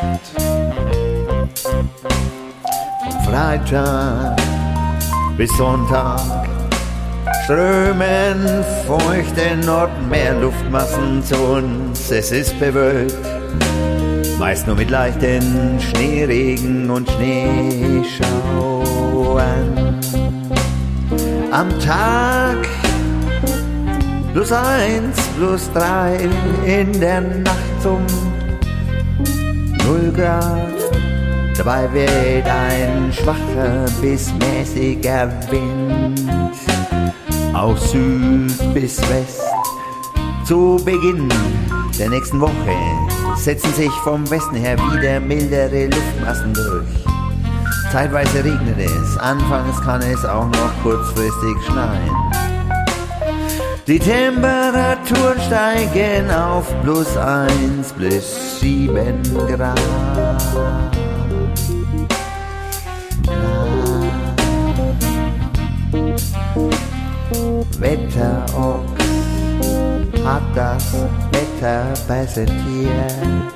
Freitag bis Sonntag strömen feuchte Nordmeerluftmassen zu uns. Es ist bewölkt, meist nur mit leichten Schneeregen und Schneeschauern. Am Tag plus eins, plus drei, in der Nacht um null Grad. Dabei weht ein schwacher bis mäßiger Wind aus Süd bis West. Zu Beginn der nächsten Woche setzen sich vom Westen her wieder mildere Luftmassen durch. Zeitweise regnet es, anfangs kann es auch noch kurzfristig schneien. Die Temperaturen steigen auf plus eins bis sieben Grad. Wetterochs hat das Wetter präsentiert.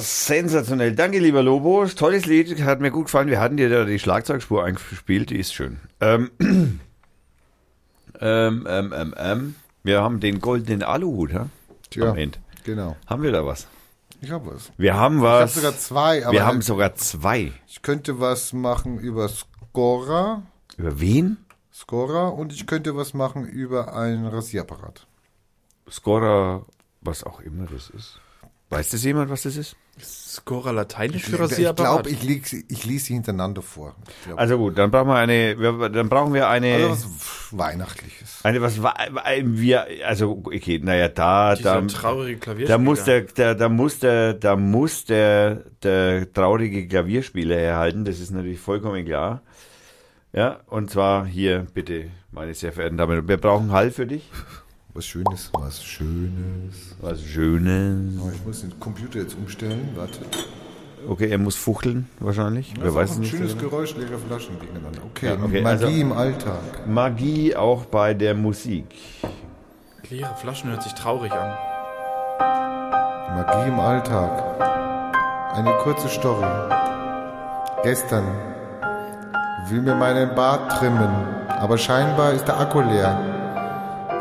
Sensationell. Danke, lieber Lobo. Tolles Lied, hat mir gut gefallen. Wir hatten dir da die Schlagzeugspur eingespielt, die ist schön. Ähm, ähm, ähm, ähm, ähm. Wir haben den goldenen Aluhut, ja? Tja, Am Ende. genau. Haben wir da was? Ich habe was. Wir haben Ich habe was. sogar zwei, aber wir haben sogar zwei. ich könnte was machen über Scora, Über wen? Scora und ich könnte was machen über einen Rasierapparat. Scorer, was auch immer das ist. Weiß das jemand, was das ist? Scora Lateinisch für Ich Rasierapparat? glaube, ich, sie- ich lese sie hintereinander vor. Ich glaub, Also gut, dann brauchen wir eine, wir, dann brauchen wir eine, also was Weihnachtliches. eine, was wir, also, okay, naja, da, Dieser da, traurige Klavierspieler. da muss der, der, da muss der, da muss der, der traurige Klavierspieler erhalten, das ist natürlich vollkommen klar. Ja, und zwar hier, bitte, meine sehr verehrten Damen und Herren, wir brauchen Hall für dich. Was Schönes, was Schönes. Was Schönes. Oh, ich muss den Computer jetzt umstellen. Warte. Okay, er muss fuchteln, wahrscheinlich. Das Wer ist weiß ein nicht. schönes Geräusch, leere Flaschen gegeneinander. Okay, Ja, okay, Magie also- im Alltag. Magie auch bei der Musik. Leere Flaschen hört sich traurig an. Magie im Alltag. Eine kurze Story. Gestern will mir meinen Bart trimmen, aber scheinbar ist der Akku leer.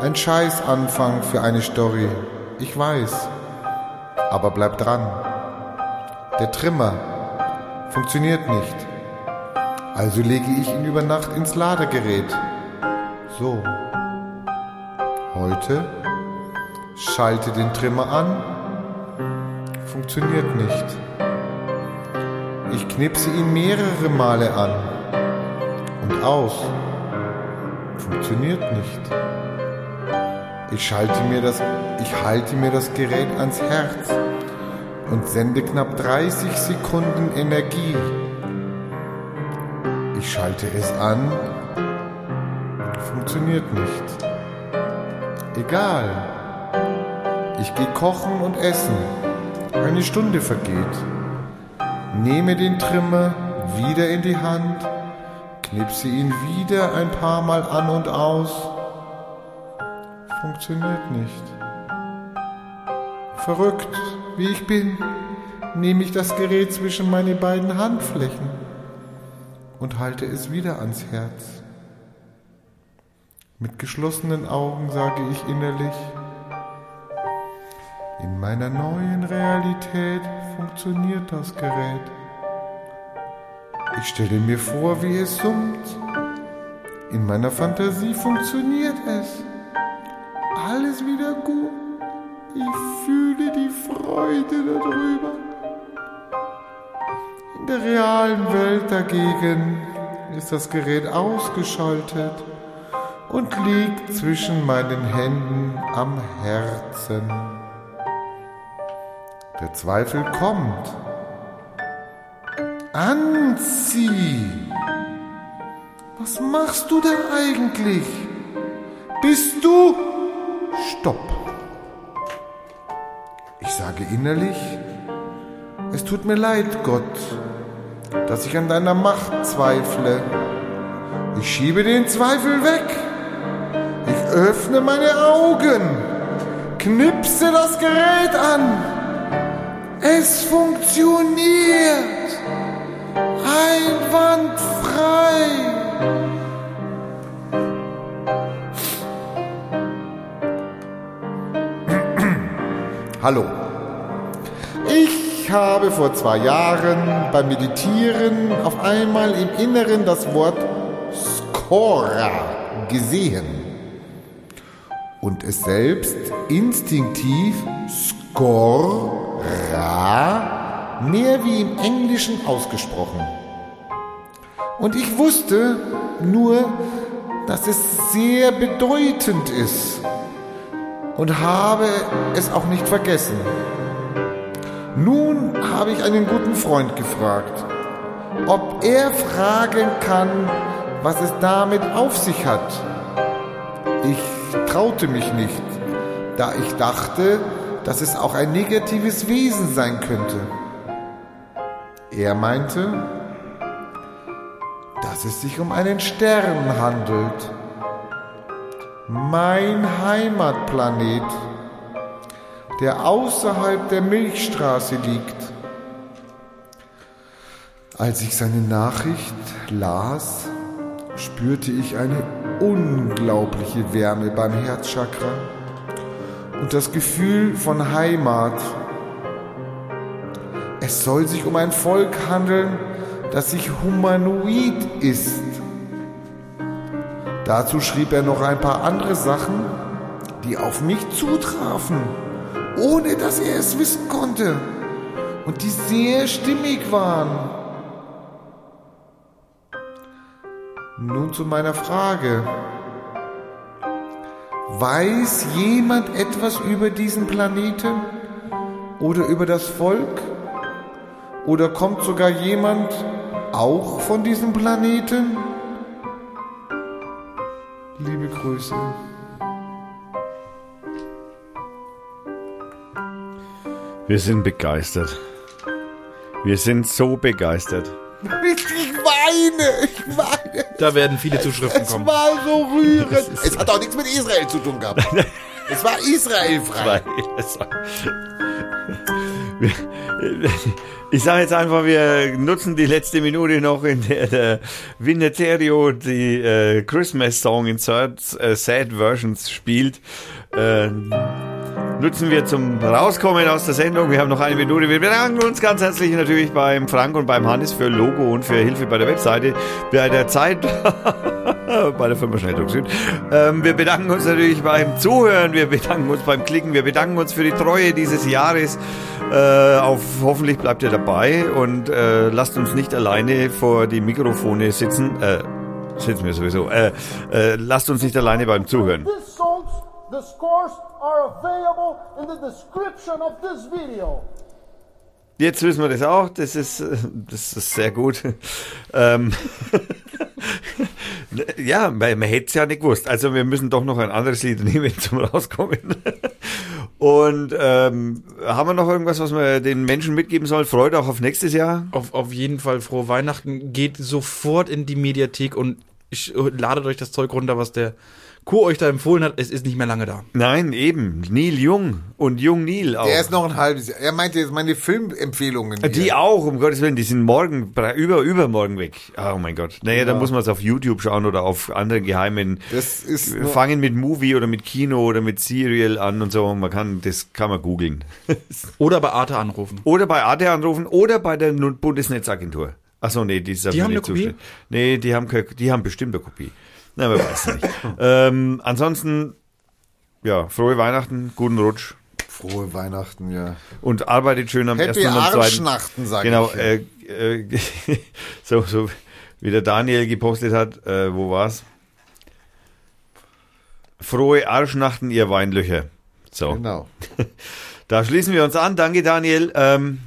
Ein Scheißanfang für eine Story. Ich weiß. Aber bleib dran. Der Trimmer funktioniert nicht. Also lege ich ihn über Nacht ins Ladegerät. So. Heute Schalte den Trimmer an. Funktioniert nicht. Ich knipse ihn mehrere Male an. Und aus. Funktioniert nicht. Ich schalte mir das, ich halte mir das Gerät ans Herz und sende knapp 30 Sekunden Energie. Ich schalte es an. Funktioniert nicht. Egal. Ich gehe kochen und essen. Eine Stunde vergeht. Nehme den Trimmer wieder in die Hand, knipse ihn wieder ein paar Mal an und aus. Funktioniert nicht. Verrückt, wie ich bin, nehme ich das Gerät zwischen meine beiden Handflächen und halte es wieder ans Herz. Mit geschlossenen Augen sage ich innerlich, in meiner neuen Realität funktioniert das Gerät. Ich stelle mir vor, wie es summt. In meiner Fantasie funktioniert es. Alles wieder gut. Ich fühle die Freude darüber. In der realen Welt dagegen ist das Gerät ausgeschaltet und liegt zwischen meinen Händen am Herzen. Der Zweifel kommt. Anzieh! Was machst du da eigentlich? Bist du? Stopp! Ich sage innerlich, es tut mir leid, Gott, dass ich an deiner Macht zweifle. Ich schiebe den Zweifel weg. Ich öffne meine Augen, knipse das Gerät an. Es funktioniert. Einwandfrei. Hallo. Ich habe vor zwei Jahren beim Meditieren auf einmal im Inneren das Wort Skora gesehen und es selbst instinktiv Skora mehr wie im Englischen ausgesprochen. Und ich wusste nur, dass es sehr bedeutend ist und habe es auch nicht vergessen. Nun habe ich einen guten Freund gefragt, ob er fragen kann, was es damit auf sich hat. Ich traute mich nicht, da ich dachte, dass es auch ein negatives Wesen sein könnte. Er meinte, dass es sich um einen Stern handelt. Mein Heimatplanet, der außerhalb der Milchstraße liegt. Als ich seine Nachricht las, spürte ich eine unglaubliche Wärme beim Herzchakra und das Gefühl von Heimat. Es soll sich um ein Volk handeln, das sich humanoid ist. Dazu schrieb er noch ein paar andere Sachen, die auf mich zutrafen, ohne dass er es wissen konnte und die sehr stimmig waren. Nun zu meiner Frage. Weiß jemand etwas über diesen Planeten oder über das Volk? Oder kommt sogar jemand auch von diesem Planeten? Liebe Grüße. Wir sind begeistert. Wir sind so begeistert. Ich weine, ich weine. Da werden viele Zuschriften Es kommen. war so rührend. Es hat auch nichts mit Israel zu tun gehabt. Es war Israel frei. Ich sage jetzt einfach, wir nutzen die letzte Minute noch, in der der Vinneterio die äh, Christmas-Song in sad, äh, sad Versions spielt. Äh, nutzen wir zum Rauskommen aus der Sendung. Wir haben noch eine Minute. Wir bedanken uns ganz herzlich natürlich beim Frank und beim Hannes für Logo und für Hilfe bei der Webseite. Bei der Zeit Bei der Firma Schnelldruck Süd. Ähm, wir bedanken uns natürlich beim Zuhören, wir bedanken uns beim Klicken, wir bedanken uns für die Treue dieses Jahres. Äh, auf, hoffentlich bleibt ihr dabei und äh, lasst uns nicht alleine vor die Mikrofone sitzen. Äh, sitzen wir sowieso. Äh, äh, lasst uns nicht alleine beim Zuhören. The scores are available in the description of this video. Jetzt wissen wir das auch. Das ist, äh, das ist sehr gut. Ähm, ja, man, man hätte es ja nicht gewusst. Also wir müssen doch noch ein anderes Lied nehmen zum Rauskommen. Und ähm, haben wir noch irgendwas, was wir den Menschen mitgeben sollen? Freude auch auf nächstes Jahr? Auf, auf jeden Fall frohe Weihnachten. Geht sofort in die Mediathek und ich, ladet euch das Zeug runter, was der Kur euch da empfohlen hat. Es ist nicht mehr lange da. Nein, eben. Neil Jung und Jung Neil auch. Der ist noch ein halbes Jahr. Er meinte jetzt meine Filmempfehlungen. Die hier. auch, um Gottes Willen, die sind morgen, über, übermorgen weg. Oh mein Gott. Naja, dann muss man es auf YouTube schauen oder auf anderen geheimen. Das ist Wir nur- fangen mit Movie oder mit Kino oder mit Serial an und so. Man kann, das kann man googeln. Oder bei Arte anrufen. Oder bei Arte anrufen oder bei der Bundesnetzagentur. Achso, nee, die ist dafür haben nicht eine Kopie? zuständig. Nee, die haben, keine- die haben bestimmt eine Kopie. Na, wer weiß nicht. ähm, ansonsten, ja, frohe Weihnachten, guten Rutsch Frohe Weihnachten, ja. und arbeitet schön am Happy ersten und am zweiten. Arschnachten, sag Genau, ich. äh, äh, so, so wie der Daniel gepostet hat, äh, wo war's? Frohe Arschnachten, ihr Weinlöcher. So, Genau. da schließen wir uns an. Danke, Daniel. Ähm,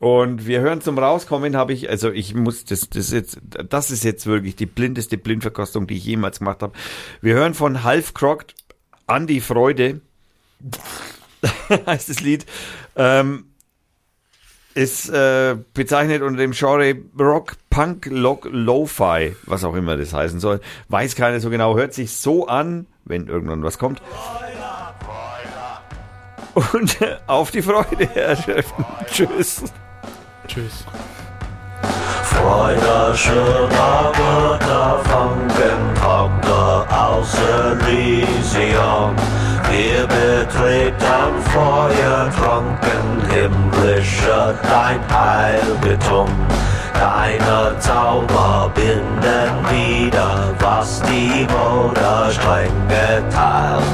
und wir hören zum Rauskommen, habe ich, also ich muss, das, das, jetzt, das ist jetzt wirklich die blindeste Blindverkostung, die ich jemals gemacht habe. Wir hören von Half Crocked an die Freude, heißt das Lied. Ähm, ist äh, bezeichnet unter dem Genre Rock, Punk, Lock, Lo-Fi, was auch immer das heißen soll. Weiß keiner so genau, hört sich so an, wenn irgendwann was kommt. Und auf die Freude, Herrschaften. Tschüss. Tschüss. Freude schöner Götter Franken, Tochter aus Elysium. Wir betreten feuertranken, himmlische dein Heiligtum. Deine Zauber binden wieder, was die Mode streng geteilt.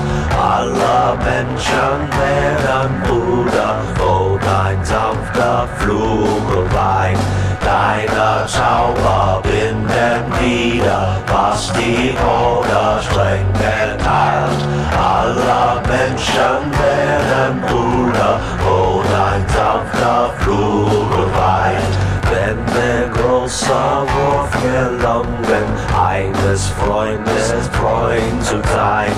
Alle Menschen werden Bruder, wo dein sanfter Flügel weint. Deine Zauber binden wieder, was die Mode streng geteilt. Alle Menschen werden Bruder, wo dein sanfter Flügel weint. Wenn der große Wurf gelungen, eines Freundes Freund zu sein,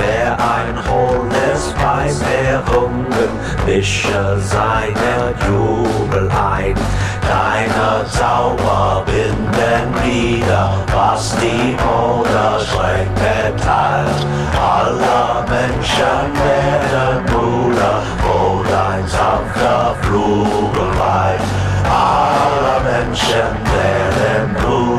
wer ein hohles Bein errungen, mische seinen Jubel ein. Deine Zauber binden wieder, was die Mode streng geteilt. Alle Menschen werden Bruder, wo dein sanfter Flügel I'll mention there their name.